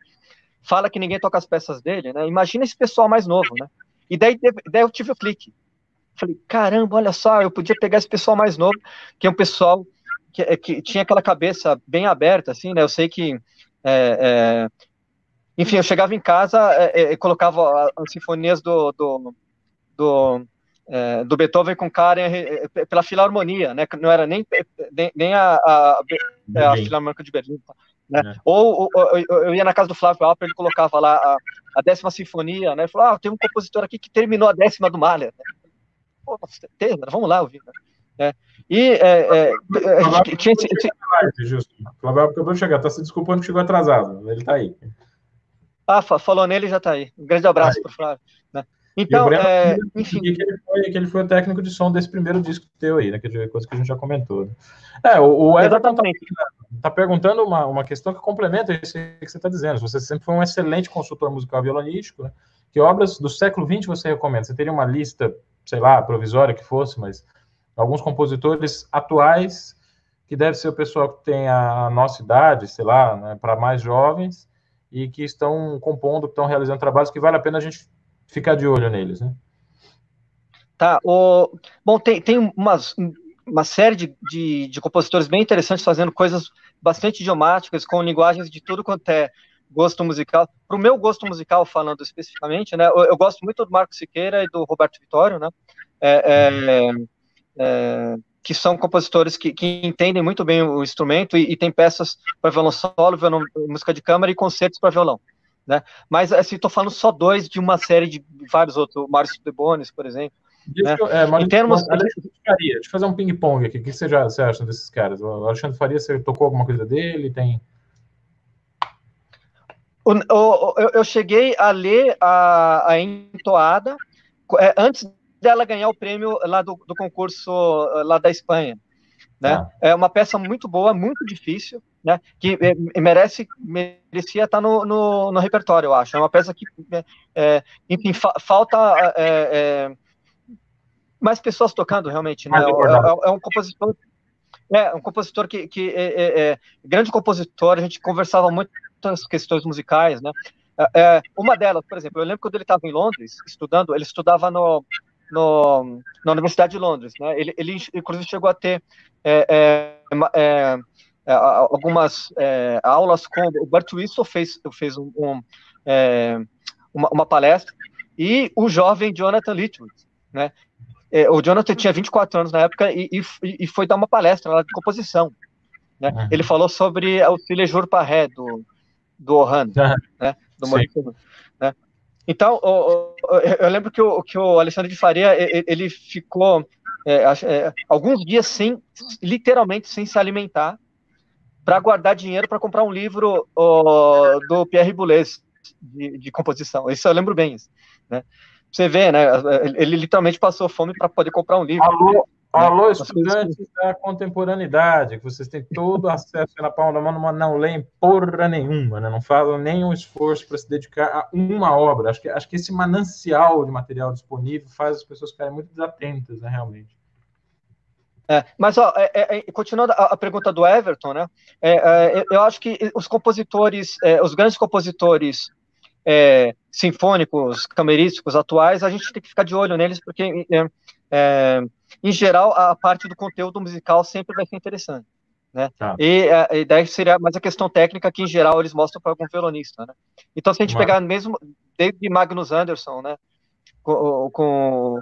fala que ninguém toca as peças dele, né? Imagina esse pessoal mais novo, né? E daí, daí eu tive o clique. Falei, caramba, olha só, eu podia pegar esse pessoal mais novo, que é um pessoal que, é, que tinha aquela cabeça bem aberta, assim, né? Eu sei que. É, é, enfim, eu chegava em casa é, é, e colocava as sinfonias do, do, do, é, do Beethoven com Karen pela Filarmonia, né? Não era nem, nem, nem a, a, a, a Filarmônica de Berlim. Né? É. Ou, ou, eu ia na casa do Flávio Alper, ele colocava lá a, a décima sinfonia, né? Ele falou, ah, tem um compositor aqui que terminou a décima do Mahler. Pô, certeza, vamos lá ouvir. Né? É. E é, é, tinha esse, Justo. Flávio acabou de chegar, tá se desculpando que chegou atrasado, ele tá aí. Ah, falou nele já tá aí. Um grande abraço para o Flávio. Né? Então, Breno, é, enfim. Que ele, foi, que ele foi o técnico de som desse primeiro disco teu aí, né? Que é coisa que a gente já comentou. Né? É, o, o Everton tá, tá, perguntando uma, uma questão que complementa isso que você está dizendo. Você sempre foi um excelente consultor musical violonístico, né? Que obras do século XX você recomenda? Você teria uma lista, sei lá, provisória que fosse, mas alguns compositores atuais, que deve ser o pessoal que tem a nossa idade, sei lá, né, para mais jovens, e que estão compondo, que estão realizando trabalhos que vale a pena a gente ficar de olho neles, né? Tá, o, bom, tem, tem umas, uma série de, de, de, compositores bem interessantes fazendo coisas bastante idiomáticas, com linguagens de tudo quanto é gosto musical. Para o meu gosto musical, falando especificamente, né, eu, eu, gosto muito do Marco Siqueira e do Roberto Vitório, né, é, é, é, que são compositores que, que, entendem muito bem o instrumento e, e tem peças para violão solo, violão, música de câmara e concertos para violão. Né? Mas, assim, estou falando só dois de uma série de vários outros, o Márcio de Bonis, por exemplo. Né? É, em termos... Alexandre Faria, deixa eu fazer um ping-pong aqui. O que você, já, você acha desses caras? O Alexandre Faria, você tocou alguma coisa dele? Tem. O, o, eu, eu, cheguei a ler a, a entoada é, antes dela ganhar o prêmio lá do, do concurso lá da Espanha. Né? Ah. É uma peça muito boa, muito difícil, né? Que é, merece, merecia estar no, no, no, repertório, eu acho. É uma peça que, é, é enfim, fa falta é, é, mais pessoas tocando realmente, né? É, é, um compositor, é um compositor que, que é, grande compositor. A gente conversava muito questões musicais, né? uma delas, por exemplo, eu lembro quando ele estava em Londres estudando, ele estudava no, no, na Universidade de Londres, né? Ele, ele inclusive chegou a ter é, é, é, algumas é, aulas com o Bert Wilson fez, fez um, um, é, uma, uma, palestra e o jovem Jonathan Litwood, né? É, o Jonathan tinha 24 anos na época e, e, e foi dar uma palestra lá de composição. Né? Uhum. Ele falou sobre o Filho Jour Parré do, do Ohan, uhum. né? Do né? Então, o, o, eu lembro que o, que o Alexandre de Faria ele ficou é, é, alguns dias sem, literalmente sem se alimentar, para guardar dinheiro para comprar um livro do Pierre Boulez de, de, composição. Isso eu lembro bem. Isso, né? Você vê, né? Ele literalmente passou fome para poder comprar um livro. Alô, Alô, estudantes da contemporaneidade, que vocês têm todo acesso na palma da mão, não leem porra nenhuma, né? não fazem nenhum esforço para se dedicar a uma obra. Acho que, acho que esse manancial de material disponível faz as pessoas ficarem muito desatentas, né, realmente. É, mas, ó, é, é, é continuando a, a, pergunta do Everton, né? É, é, eu acho que os compositores, os grandes compositores sinfônicos, camerísticos atuais, a gente tem que ficar de olho neles, porque em geral, a parte do conteúdo musical sempre vai ser interessante. Né? Tá. E ideia seria mais a questão técnica que, em geral, eles mostram para algum violonista. Né? Então, se a gente Mas... pegar mesmo desde Magnus Anderson, né? com, com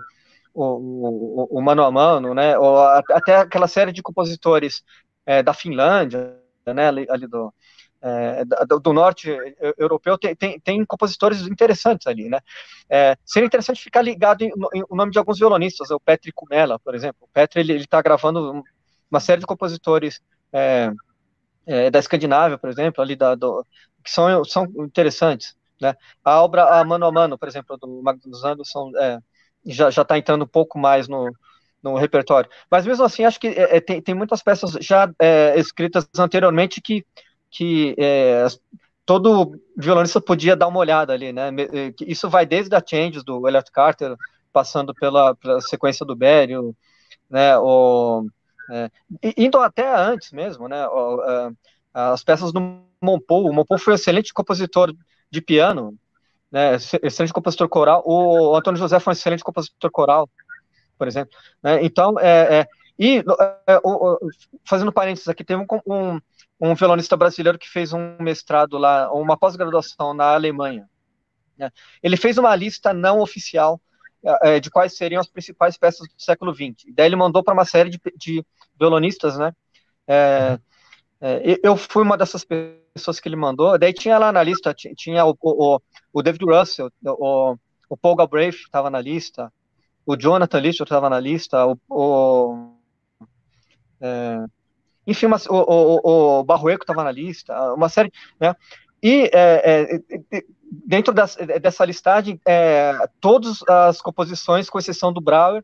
o, o, o, Mano a Mano, né? ou até aquela série de compositores é, da Finlândia, né? ali, ali do, é, do, do, norte europeu tem, tem, tem, compositores interessantes ali, né? É, seria interessante ficar ligado em, em, o nome de alguns violonistas, o Petri Kumela, por exemplo. O Petri ele está gravando uma série de compositores é, é, da Escandinávia, por exemplo, ali da, do, que são, são interessantes, né? A obra a Mano a Mano, por exemplo, do Magnus Anderson, é, já já está entrando um pouco mais no no repertório. Mas mesmo assim, acho que é, tem, tem muitas peças já escritas anteriormente que que é, todo violonista podia dar uma olhada ali, né? Eh, isso vai desde a Changes do Elliot Carter, passando pela, pela sequência do Berio, né? O, é, indo até antes mesmo, né? O, é, as peças do Monpou. O Monpou foi um excelente compositor de piano, né? Excelente compositor coral. O Antônio José foi um excelente compositor coral, por exemplo. Né? Então, é, é e é, fazendo parênteses aqui, teve um, um um violonista brasileiro que fez um mestrado lá, uma pós-graduação na Alemanha. Né? Ele fez uma lista não oficial é, de quais seriam as principais peças do século XX. Daí ele mandou para uma série de, de, violonistas, né? É, é, eu fui uma dessas pessoas que ele mandou. Daí tinha lá na lista, tinha o, o, o David Russell, o, o Paul Galbraith estava na lista, o Jonathan Lister estava na lista, o, o é, enfim, uma, o, o, o Barroeco estava na lista, uma série, né? E é, é, dentro das, dessa listagem, é, todas as composições, com exceção do Brauer,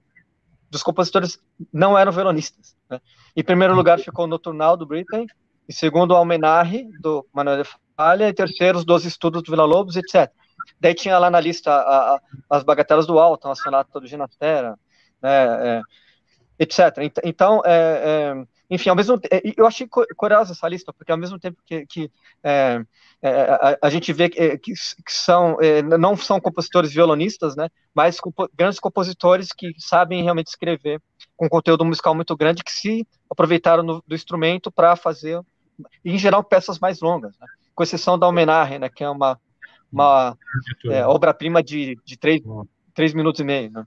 dos compositores não eram violonistas. Né? Em primeiro lugar ficou o Noturnal do Britain, em segundo o Almenarre do Manuel de Falha, e terceiro os Doze Estudos do Vila Lobos, etc. Daí tinha lá na lista a, a, as Bagatelas do Alto, a Sonata do Ginastera, né, é, etc. Então, é, é enfim, ao mesmo é, eu achei curiosa essa lista, porque ao mesmo tempo que, que é, é, a, a, gente vê que, que, são, não são compositores violonistas, né, mas compo grandes compositores que sabem realmente escrever com conteúdo musical muito grande, que se aproveitaram no, do instrumento para fazer, em geral, peças mais longas, né, com exceção da Homenagem, né, que é uma, uma é, obra-prima de, de três, três minutos e meio. Né,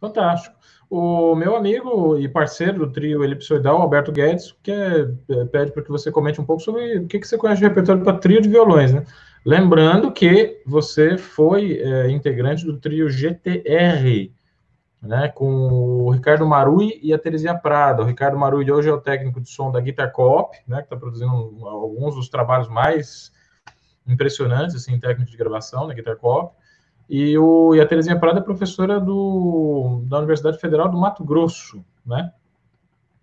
Fantástico. O meu amigo e parceiro do trio Elipsoidal, Alberto Guedes, quer, é, pede para que você comente um pouco sobre o que, que você conhece de repertório para trio de violões, né? Lembrando que você foi é, integrante do trio GTR, né, com o Ricardo Marui e a Terezinha Prada. O Ricardo Marui hoje é o técnico de som da Guitar Coop, né, que está produzindo alguns dos trabalhos mais impressionantes, assim, técnicos de gravação da Guitar Coop. E, o, e a Terezinha Prada é professora do, da Universidade Federal do Mato Grosso, né?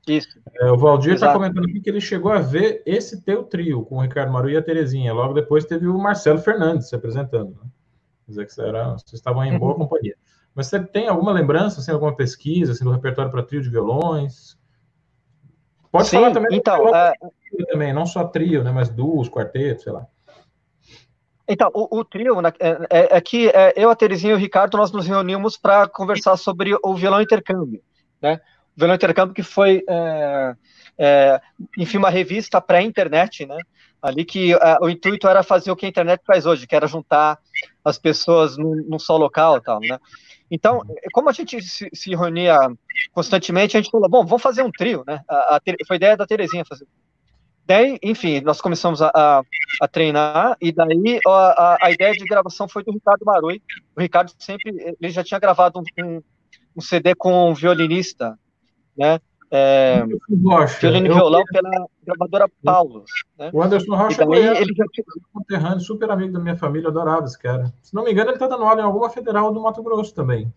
Isso. É, o Valdir está comentando aqui que ele chegou a ver esse teu trio com o Ricardo Maru e a Terezinha. Logo depois teve o Marcelo Fernandes se apresentando. Né? Quer dizer que era, vocês estavam em boa uhum. companhia. Mas você tem alguma lembrança, assim, alguma pesquisa assim, do repertório para trio de violões? Pode Sim, falar também. Então, uh... também, não só trio, né, mas duos, quartetos, sei lá. Então, o, o trio, né, é, é, é, que é, eu, a Terezinha e o Ricardo, nós nos reunimos para conversar sobre o violão intercâmbio, né? O violão intercâmbio que foi, é, é enfim, uma revista pré-internet, né? Ali que é, o intuito era fazer o que a internet faz hoje, que era juntar as pessoas num, num só local tal, né? Então, como a gente se, se, reunia constantemente, a gente falou, bom, vamos fazer um trio, né? A, a, foi a ideia da Terezinha fazer Daí, enfim, nós começamos a, a, a treinar, e daí a, a, ideia de gravação foi do Ricardo Marui. O Ricardo sempre, ele já tinha gravado um, um CD com um violinista, né? É, Rocha, violino e violão pela gravadora Paulus. Né? O Anderson Rocha é ele já tinha... conterrâneo, super amigo da minha família, adorava esse cara. Se não me engano, ele está dando aula em alguma federal do Mato Grosso também.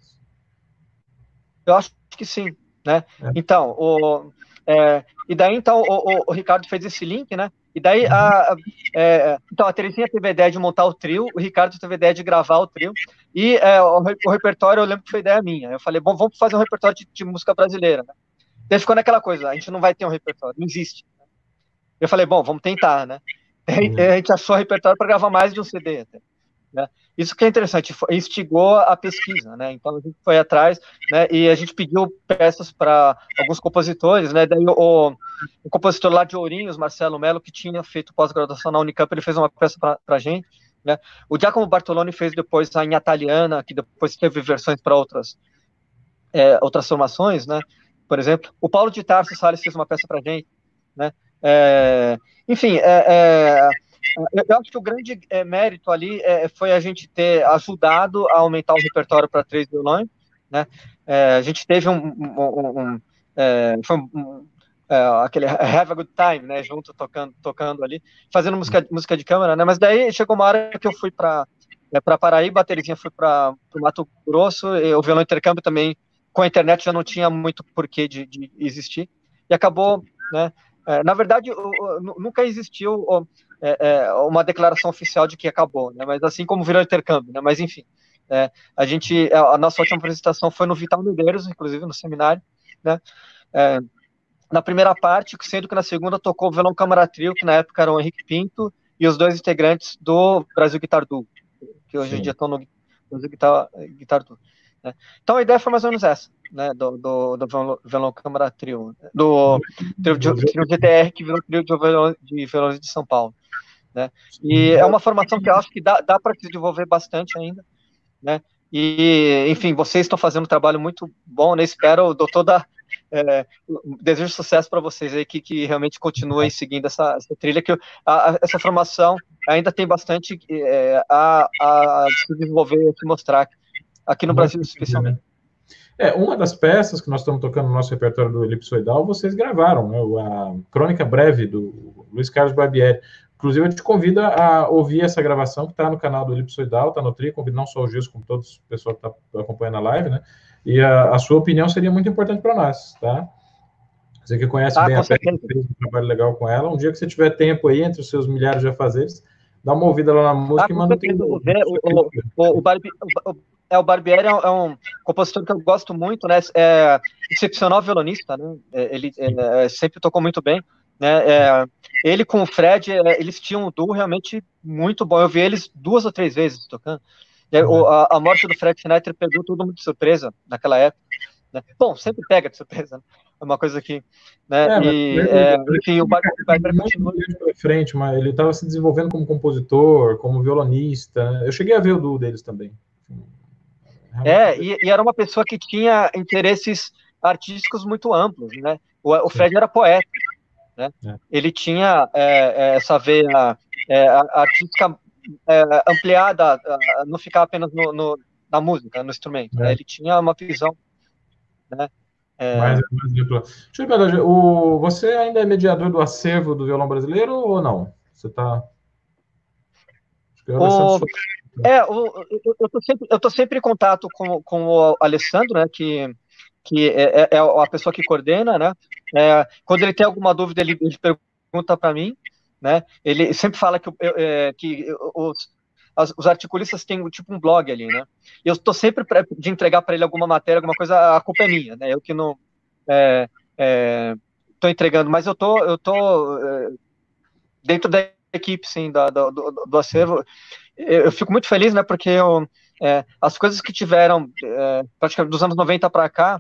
Eu acho que sim, né? É. Então, o, é, e daí, então, o, o, o, Ricardo fez esse link, né? E daí, a, a é, então, a Terezinha teve a ideia de montar o trio, o Ricardo teve a ideia de gravar o trio, e é, o, o, repertório, eu lembro que foi ideia minha. Eu falei, bom, vamos fazer um repertório de, de música brasileira, né? Daí ficou naquela coisa, a gente não vai ter um repertório, não existe. Eu falei, bom, vamos tentar, né? [LAUGHS] A gente achou repertório para gravar mais de um CD. Até. Né? Isso que é interessante, instigou a pesquisa, né? Então a gente foi atrás, né? E a gente pediu peças para alguns compositores, né? Daí o, o, compositor lá de Ourinhos, Marcelo Melo, que tinha feito pós-graduação na Unicamp, ele fez uma peça para a gente, né? O Giacomo Bartoloni fez depois a italiana, que depois teve versões para outras é, outras formações, né? Por exemplo, o Paulo de Tarso Salles fez uma peça para a gente, né? É, enfim, é, é eu acho que o grande é, mérito ali é, foi a gente ter ajudado a aumentar o repertório para três violões, né? É, a gente teve um, um, um foi um, é, aquele have a good time, né? Junto tocando, tocando ali, fazendo música, música de câmera, né? Mas daí chegou uma hora que eu fui para é, para Paraíba, a Terezinha foi para o Mato Grosso, o violão intercâmbio também com a internet já não tinha muito porquê de, de existir e acabou, né? É, na verdade, o, o, nunca existiu o, é, é, uma declaração oficial de que acabou, né? Mas assim como virou intercâmbio, né? Mas enfim, é, a gente, a nossa última apresentação foi no Vital Medeiros, inclusive no seminário, né? É, na primeira parte, sendo que na segunda tocou o violão Câmara Trio, que na época era o Henrique Pinto e os dois integrantes do Brasil Guitar Duo, que hoje em dia estão no Brasil Guitar, Guitar Duo. Né? Então a ideia foi mais ou menos essa né, do, do, do violão, câmara trio, do trio, de, trio GTR que virou trio de violão, de violões de São Paulo, né, e é uma formação que eu acho que dá, dá para desenvolver bastante ainda, né, e, enfim, vocês estão fazendo um trabalho muito bom, né, espero, dou toda, é, desejo sucesso para vocês aí, que, que realmente continuem seguindo essa, essa trilha, que a, a, essa formação ainda tem bastante é, a, a se desenvolver, se mostrar, aqui no Brasil especialmente. É, uma das peças que nós estamos tocando no nosso repertório do Elipsoidal, vocês gravaram, né? A Crônica Breve, do Luiz Carlos Barbieri. Inclusive, eu te convido a ouvir essa gravação que está no canal do Elipsoidal, está no Tri, convido não só o Gilson, como todos o pessoal que está acompanhando a live, né? E a, a sua opinião seria muito importante para nós, tá? Você que conhece ah, bem a peça, fez um trabalho legal com ela. Um dia que você tiver tempo aí, entre os seus milhares de afazeres, dá uma ouvida lá na música ah, e manda o, o, o, o, Barbi, o, é, o Barbieri é, é um compositor que eu gosto muito, né? É excepcional violonista, né? É, ele é, é, sempre tocou muito bem, né? É, ele com o Fred, é, eles tinham um duo realmente muito bom. Eu vi eles duas ou três vezes tocando. O, a, a, morte do Fred Schneider pegou tudo muito de surpresa naquela época. Né? Bom, sempre pega de surpresa, né? É uma coisa que, né? e, enfim, o Barbieri continua frente, mas ele estava se desenvolvendo como compositor, como violonista. Né? Eu cheguei a ver o duo deles também. É, e, e, era uma pessoa que tinha interesses artísticos muito amplos, né? O, o Fred era poeta, né? É. Ele tinha é, é essa veia é, artística é, ampliada, não ficar apenas no, no, na música, no instrumento. Né? Ele tinha uma visão, né? É... Mais, mais Deixa eu ver, o, você ainda é mediador do acervo do violão brasileiro ou não? Você está... O... É, eu, eu, tô sempre, eu tô sempre em contato com, com o Alessandro, né, que, que é, é, é a pessoa que coordena, né, é, quando ele tem alguma dúvida, ele, ele pergunta para mim, né, ele sempre fala que, é, que os, as, os articulistas têm tipo um blog ali, né, eu estou sempre pra, de entregar para ele alguma matéria, alguma coisa, a culpa é minha, né, eu que não é, estou entregando, mas eu tô, eu tô dentro da equipe, sim, da, do, do acervo, eu, fico muito feliz, né, porque eu, é, as coisas que tiveram, é, praticamente dos anos 90 para cá,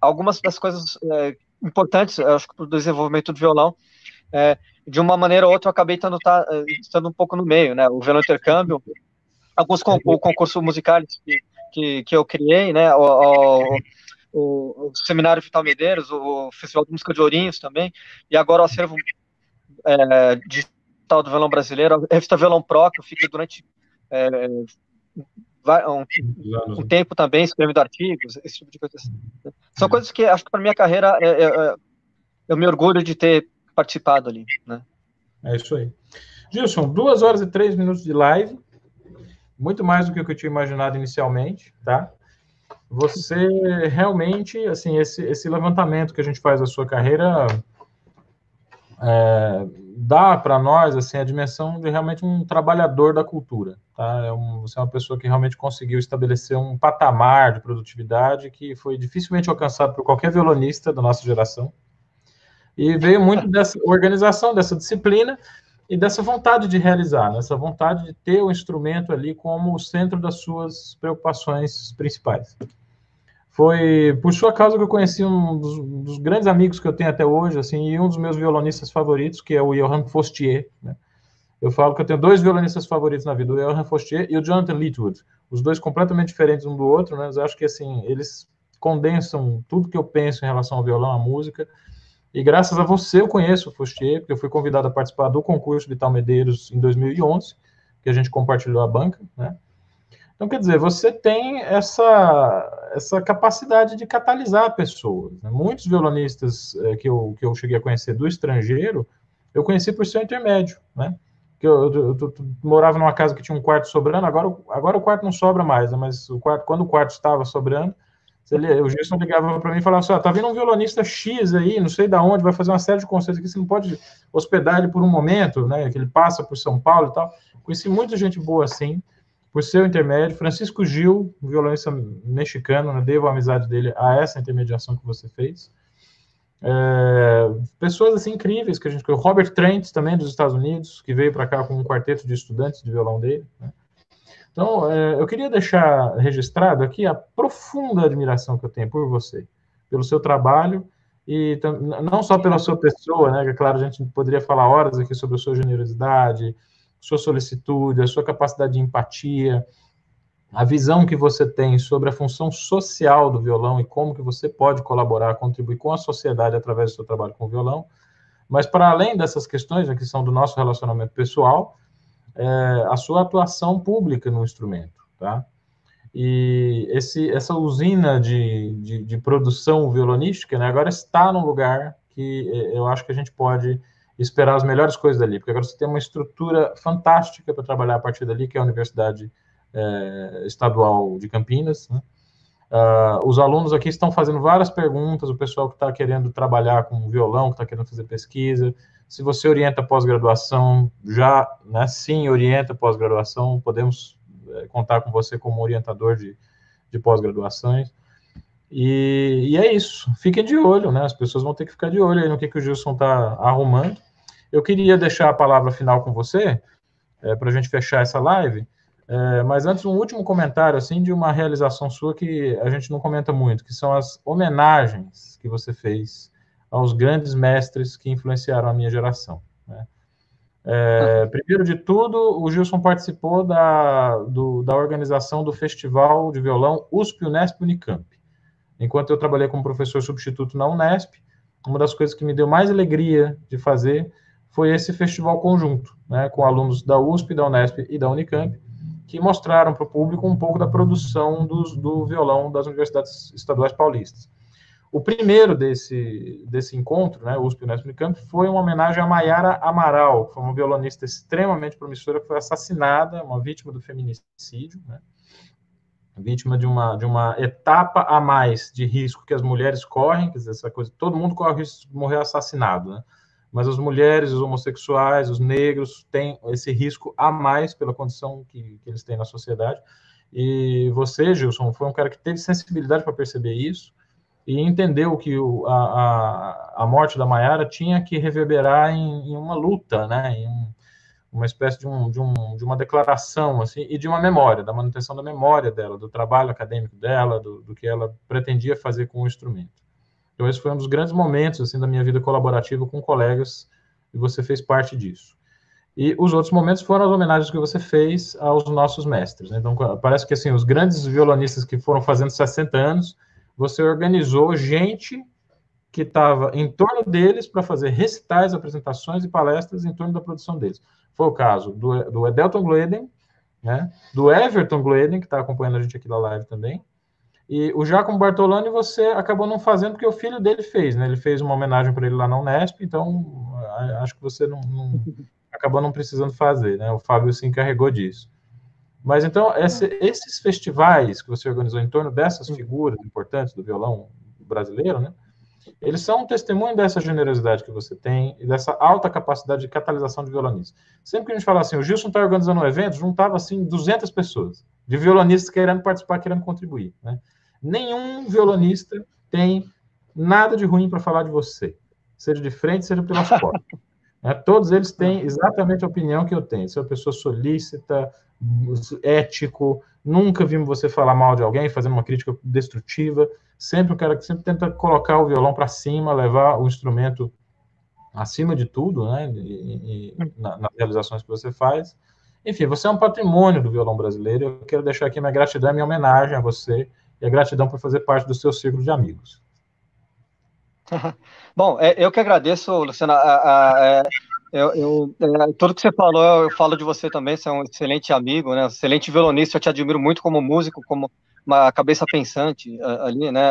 algumas das coisas é, importantes, acho que para o desenvolvimento do violão, é, de uma maneira ou outra eu acabei estando, tá, é, estando um pouco no meio, né, o violão intercâmbio, alguns con concursos musicais que, que, que, eu criei, né, o, o, o, o Seminário Vital Medeiros, o Festival de Música de Ourinhos também, e agora o acervo é, de tal do violão brasileiro, a revista Violão Pro, que eu fiquei durante é, um, um, tempo também escrevendo artigos, esse tipo de coisa. Assim. São coisas que acho que para minha carreira é, é, é, eu me orgulho de ter participado ali, né? É isso aí. Gilson, duas horas e três minutos de live, muito mais do que eu tinha imaginado inicialmente, tá? você realmente, assim, esse, esse levantamento que a gente faz da sua carreira é, dá para nós, assim, a dimensão de realmente um trabalhador da cultura, tá? É um, você é uma pessoa que realmente conseguiu estabelecer um patamar de produtividade que foi dificilmente alcançado por qualquer violonista da nossa geração, e veio muito dessa organização, dessa disciplina, e dessa vontade de realizar, né? vontade de ter o instrumento ali como o centro das suas preocupações principais. Foi por sua causa que eu conheci um dos, um dos, grandes amigos que eu tenho até hoje, assim, e um dos meus violonistas favoritos, que é o Johann Fostier. Né? Eu falo que eu tenho dois violonistas favoritos na vida, o Johann Fostier e o Jonathan Leetwood, os dois completamente diferentes um do outro, né? mas acho que assim eles condensam tudo que eu penso em relação ao violão, à música, e graças a você eu conheço o Fustier, porque eu fui convidado a participar do concurso Vital Medeiros em 2011, que a gente compartilhou a banca, né? Então, quer dizer, você tem essa, essa capacidade de catalisar pessoas. Né? Muitos violonistas é, que, eu, que eu cheguei a conhecer do estrangeiro, eu conheci por seu intermédio, né? Que eu, eu, eu, eu, morava numa casa que tinha um quarto sobrando, agora, agora o quarto não sobra mais, né? mas o quarto, quando o quarto estava sobrando, o Gerson ligava para mim e falava assim: ó, tá vindo um violonista X aí, não sei da onde, vai fazer uma série de concertos aqui, você não pode hospedar ele por um momento, né? Que ele passa por São Paulo e tal. Conheci muita gente boa assim, por seu intermédio. Francisco Gil, violonista mexicano, né? devo a amizade dele a essa intermediação que você fez. É, pessoas assim incríveis que a gente conheceu. Robert Trent, também dos Estados Unidos, que veio para cá com um quarteto de estudantes de violão dele. Né? Então, é, eu queria deixar registrado aqui a profunda admiração que eu tenho por você, pelo seu trabalho e não só pela sua pessoa, né? Que claro a gente poderia falar horas aqui sobre a sua generosidade, sua solicitude, a sua capacidade de empatia, a visão que você tem sobre a função social do violão e como que você pode colaborar, contribuir com a sociedade através do seu trabalho com o violão. Mas para além dessas questões, né, que são do nosso relacionamento pessoal, é, a sua atuação pública no instrumento, tá? E esse, essa usina de, de, de, produção violonística, né, agora está num lugar que é, eu acho que a gente pode esperar as melhores coisas dali, porque agora você tem uma estrutura fantástica para trabalhar a partir dali, que é a Universidade é, Estadual de Campinas, né? Uh, os alunos aqui estão fazendo várias perguntas, o pessoal que está querendo trabalhar com violão, que está querendo fazer pesquisa, se você orienta pós-graduação, já, né, sim, orienta pós-graduação, podemos é, contar com você como orientador de, de pós-graduações. E, e, é isso, fiquem de olho, né? As pessoas vão ter que ficar de olho aí no que, que o Gilson está arrumando. Eu queria deixar a palavra final com você, é, para a gente fechar essa live, é, mas antes, um último comentário, assim, de uma realização sua que a gente não comenta muito, que são as homenagens que você fez aos grandes mestres que influenciaram a minha geração. Né? É, primeiro de tudo, o Gilson participou da, do, da organização do Festival de Violão USP, Unesp Unicamp. Enquanto eu trabalhei como professor substituto na Unesp, uma das coisas que me deu mais alegria de fazer foi esse festival conjunto, né, com alunos da USP, da Unesp e da Unicamp, que mostraram para o público um pouco da produção dos, do violão das universidades estaduais paulistas. O primeiro desse, desse encontro, né, USP Unesp Unicamp, foi uma homenagem a Maiara Amaral, que foi uma violonista extremamente promissora que foi assassinada, uma vítima do feminicídio, né, vítima de uma, de uma etapa a mais de risco que as mulheres correm, quer dizer, essa coisa, todo mundo corre o risco de morrer assassinado, né, mas as mulheres, os homossexuais, os negros têm esse risco a mais pela condição que, que eles têm na sociedade, e você, Gilson, foi um cara que teve sensibilidade para perceber isso, e entendeu que o, a, a, morte da Maiara tinha que reverberar em, em uma luta, né, em um, uma espécie de, um, de, um, de uma declaração, assim, e de uma memória, da manutenção da memória dela, do trabalho acadêmico dela, do, do que ela pretendia fazer com o instrumento. Então, esse foi um dos grandes momentos, assim, da minha vida colaborativa com colegas, e você fez parte disso. E os outros momentos foram as homenagens que você fez aos nossos mestres. Né? Então, parece que, assim, os grandes violonistas que foram fazendo 60 anos, você organizou gente que estava em torno deles para fazer recitais, apresentações e palestras em torno da produção deles. Foi o caso do, do Edelton Gloeden, né, do Everton Gloeden, que está acompanhando a gente aqui na live também, e o Giacomo Bartolani você acabou não fazendo porque o filho dele fez, né? Ele fez uma homenagem para ele lá na Unesp, então acho que você não, não, [LAUGHS] acabou não precisando fazer, né? O Fábio se encarregou disso. Mas então, esse, esses festivais que você organizou em torno dessas figuras importantes do violão brasileiro, né? Eles são um testemunho dessa generosidade que você tem e dessa alta capacidade de catalisação de violonistas. Sempre que a gente fala assim, o Gilson está organizando um evento, juntava assim 200 pessoas de violonistas querendo participar, querendo contribuir. Né? Nenhum violonista tem nada de ruim para falar de você, seja de frente, seja pelas [LAUGHS] costas. Né? Todos eles têm exatamente a opinião que eu tenho. Você é uma pessoa solícita, ético, nunca vimos você falar mal de alguém, fazendo uma crítica destrutiva. Sempre um cara que sempre tenta colocar o violão para cima, levar o instrumento acima de tudo, né? E, e, na, nas realizações que você faz. Enfim, você é um patrimônio do violão brasileiro. Eu quero deixar aqui minha gratidão, minha homenagem a você e a gratidão por fazer parte do seu círculo de amigos. [LAUGHS] Bom, é, eu que agradeço, Luciana. É, eu, eu, é, tudo que você falou, eu falo de você também. Você é um excelente amigo, né? Excelente violonista. Eu te admiro muito como músico, como uma cabeça pensante ali, né?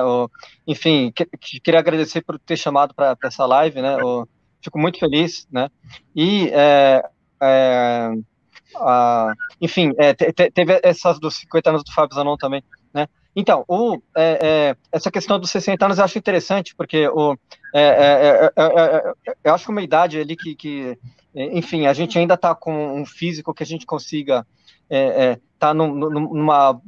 enfim, que, queria agradecer por ter chamado para essa live, né? fico muito feliz, né? E é, é, a, enfim, é, te, teve essas dos 50 anos do Fábio Zanon também? Então, o, é, é, essa questão dos 60 anos eu acho interessante, porque o, é, eu acho que uma idade ali que, que enfim, a gente ainda está com um físico que a gente consiga estar tá num, numa,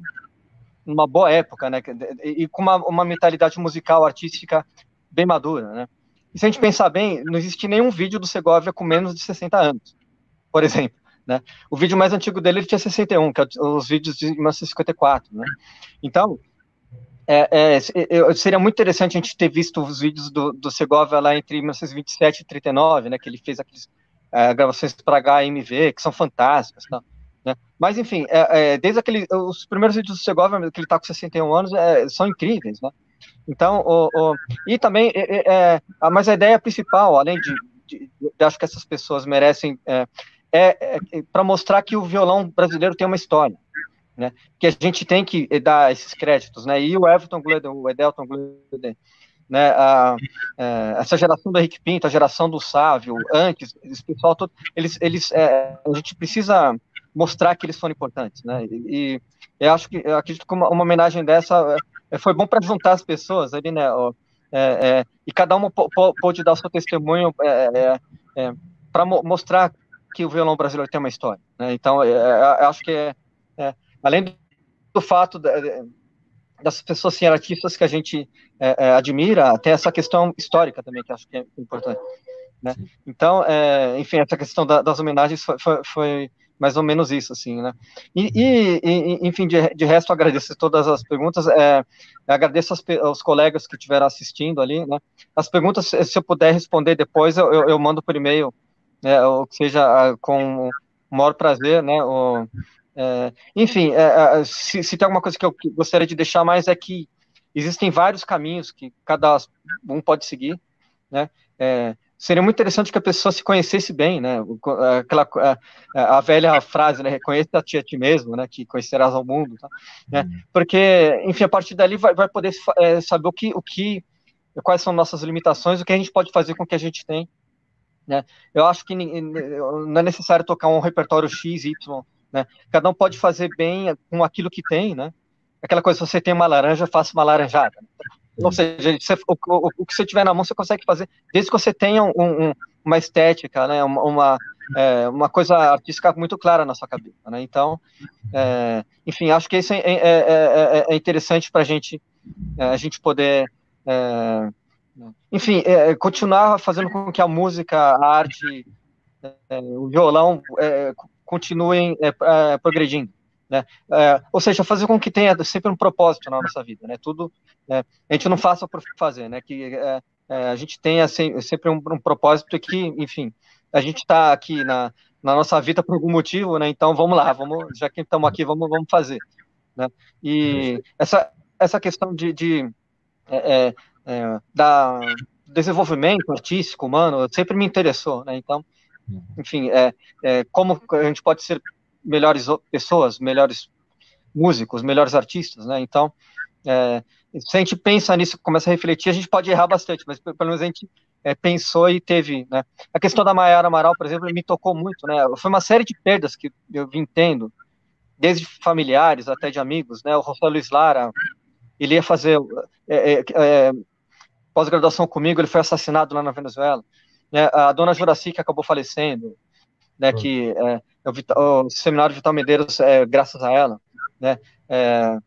numa boa época, né? E com uma, uma mentalidade musical, artística bem madura, né? E se a gente pensar bem, não existe nenhum vídeo do Segovia com menos de 60 anos, por exemplo. Né? O vídeo mais antigo dele ele tinha 61, que é os vídeos de 1954. Né? Então, é, é, seria muito interessante a gente ter visto os vídeos do, do Segovia lá entre 1927 e 39, né, que ele fez aquelas é, gravações para HMV, que são fantásticas. Tá? Né? Mas, enfim, é, é, desde aquele, os primeiros vídeos do Segovia, que ele está com 61 anos, é, são incríveis. Né? Então, o, o e também, mas a ideia principal, além de, de, de, acho que essas pessoas merecem é, é, é para mostrar que o violão brasileiro tem uma história, né? Que a gente tem que dar esses créditos, né? E o Everton Gleden, o Edelton Gleden, né? A, é, essa geração do Henrique Pinto, a geração do Sávio, antes, esse pessoal todo, eles, eles, é, a gente precisa mostrar que eles foram importantes, né? E, e eu acho que eu acredito que uma, uma homenagem dessa é, foi bom para juntar as pessoas ali, né? É, e cada uma pôde dar o seu testemunho para mostrar que o violão brasileiro tem uma história. Né? Então, é, é, acho que é, é, além do fato das pessoas serem artistas que a gente é, é, admira, tem essa questão histórica também que acho que é importante. Né? Então, enfim, essa questão da, das homenagens foi, foi, foi, mais ou menos isso, assim, né? E, e, e enfim, de, de, resto, agradeço todas as perguntas, agradeço aos, aos, colegas que estiveram assistindo ali, né? As perguntas, se eu puder responder depois, eu, eu mando por e-mail né, ou que seja ah, com o maior prazer, né, ou, é, enfim, é, é, se, se, tem alguma coisa que eu gostaria de deixar mais é que existem vários caminhos que cada um pode seguir, né, é, seria muito interessante que a pessoa se conhecesse bem, né, aquela, a, a velha frase, né, reconheça-te a ti mesmo, né, que conhecerás ao mundo, tá? né, uhum. porque, enfim, a partir dali vai, vai poder é, saber o que, o que, quais são nossas limitações, o que a gente pode fazer com o que a gente tem, né? Eu acho que não é necessário tocar um repertório X, Y, né? Cada um pode fazer bem com aquilo que tem, né? Aquela coisa, se você tem uma laranja, faça uma laranjada. Ou seja, você, o, o, o, que você tiver na mão, você consegue fazer, desde que você tenha um, um, uma estética, né? Uma, uma, é, uma, coisa artística muito clara na sua cabeça, né? Então, é, enfim, acho que isso é, é, é, é interessante para é, a gente poder enfim, é, é, continuar fazendo com que a música, a arte, é, o violão é, continuem é, progredindo. Né? ou seja, fazer com que tenha sempre um propósito na nossa vida, né? Tudo, a gente não faça por fazer, né? Que a gente tenha sempre um, um propósito que, enfim, a gente está aqui na, na nossa vida por algum motivo, né? Então vamos lá, vamos, já que estamos aqui, vamos, vamos fazer, né? E essa essa questão de, de é, é, da desenvolvimento artístico humano sempre me interessou, né? Então, uhum. enfim, é, é, como a gente pode ser melhores pessoas, melhores músicos, melhores artistas, né? Então, é, se a gente pensa nisso, começa a refletir, a gente pode errar bastante, mas pelo menos a gente é, pensou e teve, né? A questão da Maiara Amaral, por exemplo, me tocou muito, né? Foi uma série de perdas que eu vim tendo desde familiares até de amigos, né? O José Luiz Lara, ele ia fazer é, é, é, pós-graduação comigo, ele foi assassinado lá na Venezuela. Né? A dona Juraci, que acabou falecendo, né? Uhum. Que é, o, o, seminário Vital Medeiros, é, graças a ela, né? É,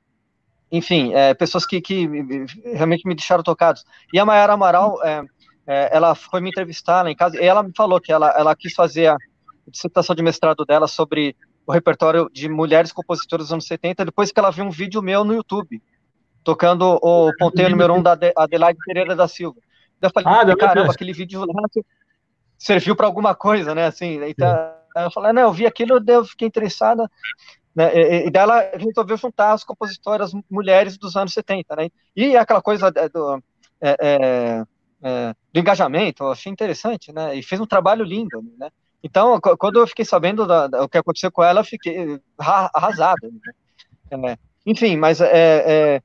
enfim, pessoas que, que realmente me deixaram tocados. E a Mayara Amaral, ela foi me entrevistar lá em casa, e ela me falou que ela, ela quis fazer a dissertação de mestrado dela sobre o repertório de mulheres compositoras dos anos 70, depois que ela viu um vídeo meu no YouTube, tocando o ponteiro número um da Adelaide Pereira da Silva. Eu falei, ah, caramba, aquele vídeo lá serviu para alguma coisa, né? Assim, então, eu falei, não, eu vi aquilo, eu fiquei interessada, né? E, e daí ela resolveu juntar as compositoras mulheres dos anos 70, né? E aquela coisa do, é, é, é, do engajamento, eu achei interessante, né? E fez um trabalho lindo, né? Então, quando eu fiquei sabendo da, da, o que aconteceu com ela, eu fiquei arrasado. Né? É, enfim, mas é,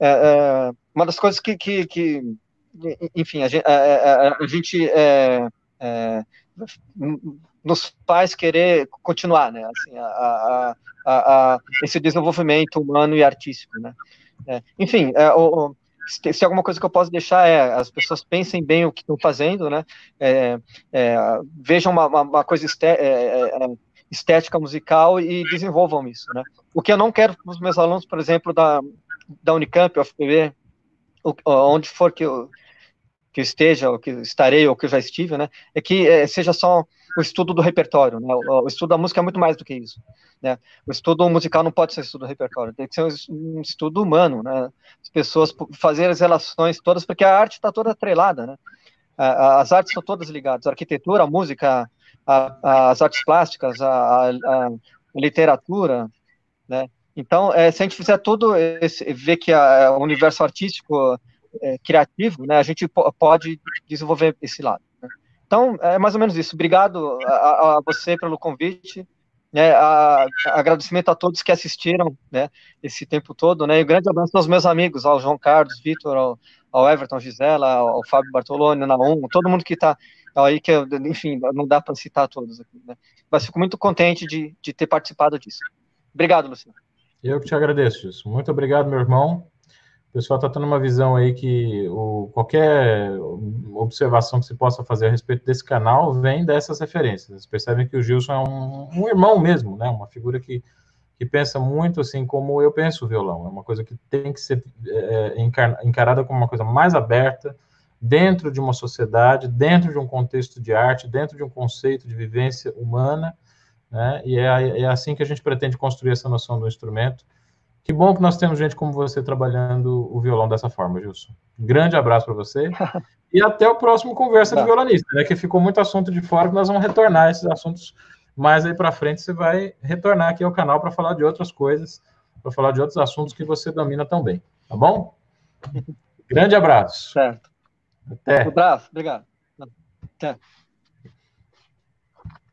é, é, é, uma das coisas que, que, que enfim, a gente, é, é, a gente nos faz querer continuar, né? Assim, a, a, a, esse desenvolvimento humano e artístico, né? enfim, o, se, se alguma coisa que eu posso deixar é as pessoas pensem bem o que estão fazendo, né? É, é, vejam uma, uma, uma coisa esté, é, é, é, estética musical e desenvolvam isso, né? O que eu não quero para os meus alunos, por exemplo, da, da Unicamp, UFPB, onde for que eu, que eu esteja, ou que estarei, ou que eu já estive, né? É que é, seja só o estudo do repertório, né? O, o, estudo da música é muito mais do que isso, né? O estudo musical não pode ser estudo do repertório, tem que ser um, um estudo humano, né? As pessoas fazer as relações todas, porque a arte está toda atrelada, né? As artes estão todas ligadas, a arquitetura, a música, a, as artes plásticas, a, a, literatura, né? Então, é, se a gente fizer tudo, esse, ver que a, o universo artístico é, criativo, né, a gente pode desenvolver esse lado. Então, é mais ou menos isso. Obrigado a, a você pelo convite. Né, a, agradecimento a todos que assistiram né, esse tempo todo. Né, e um grande abraço aos meus amigos, ao João Carlos, Vitor, ao, ao, Everton Gisela, ao, ao Fábio Bartoloni, Naum, todo mundo que está aí, que enfim, não dá para citar todos aqui. Né, mas fico muito contente de, de ter participado disso. Obrigado, Luciano. Eu que te agradeço, isso. Muito obrigado, meu irmão. O pessoal está tendo uma visão aí que o, qualquer observação que se possa fazer a respeito desse canal vem dessas referências. Vocês percebem que o Gilson é um, um irmão mesmo, né? Uma figura que, que pensa muito assim como eu penso o violão. É uma coisa que tem que ser é, encarada como uma coisa mais aberta, dentro de uma sociedade, dentro de um contexto de arte, dentro de um conceito de vivência humana, né? E é, é assim que a gente pretende construir essa noção do instrumento que bom que nós temos gente como você trabalhando o violão dessa forma, Gilson. Grande abraço para você. [LAUGHS] e até o próximo Conversa de Violonista, né? Que ficou muito assunto de fora, que nós vamos retornar esses assuntos mais aí para frente. Você vai retornar aqui ao canal para falar de outras coisas, para falar de outros assuntos que você domina tão bem. Tá bom? [LAUGHS] Grande abraço. Certo. Até. Um abraço, obrigado. Até.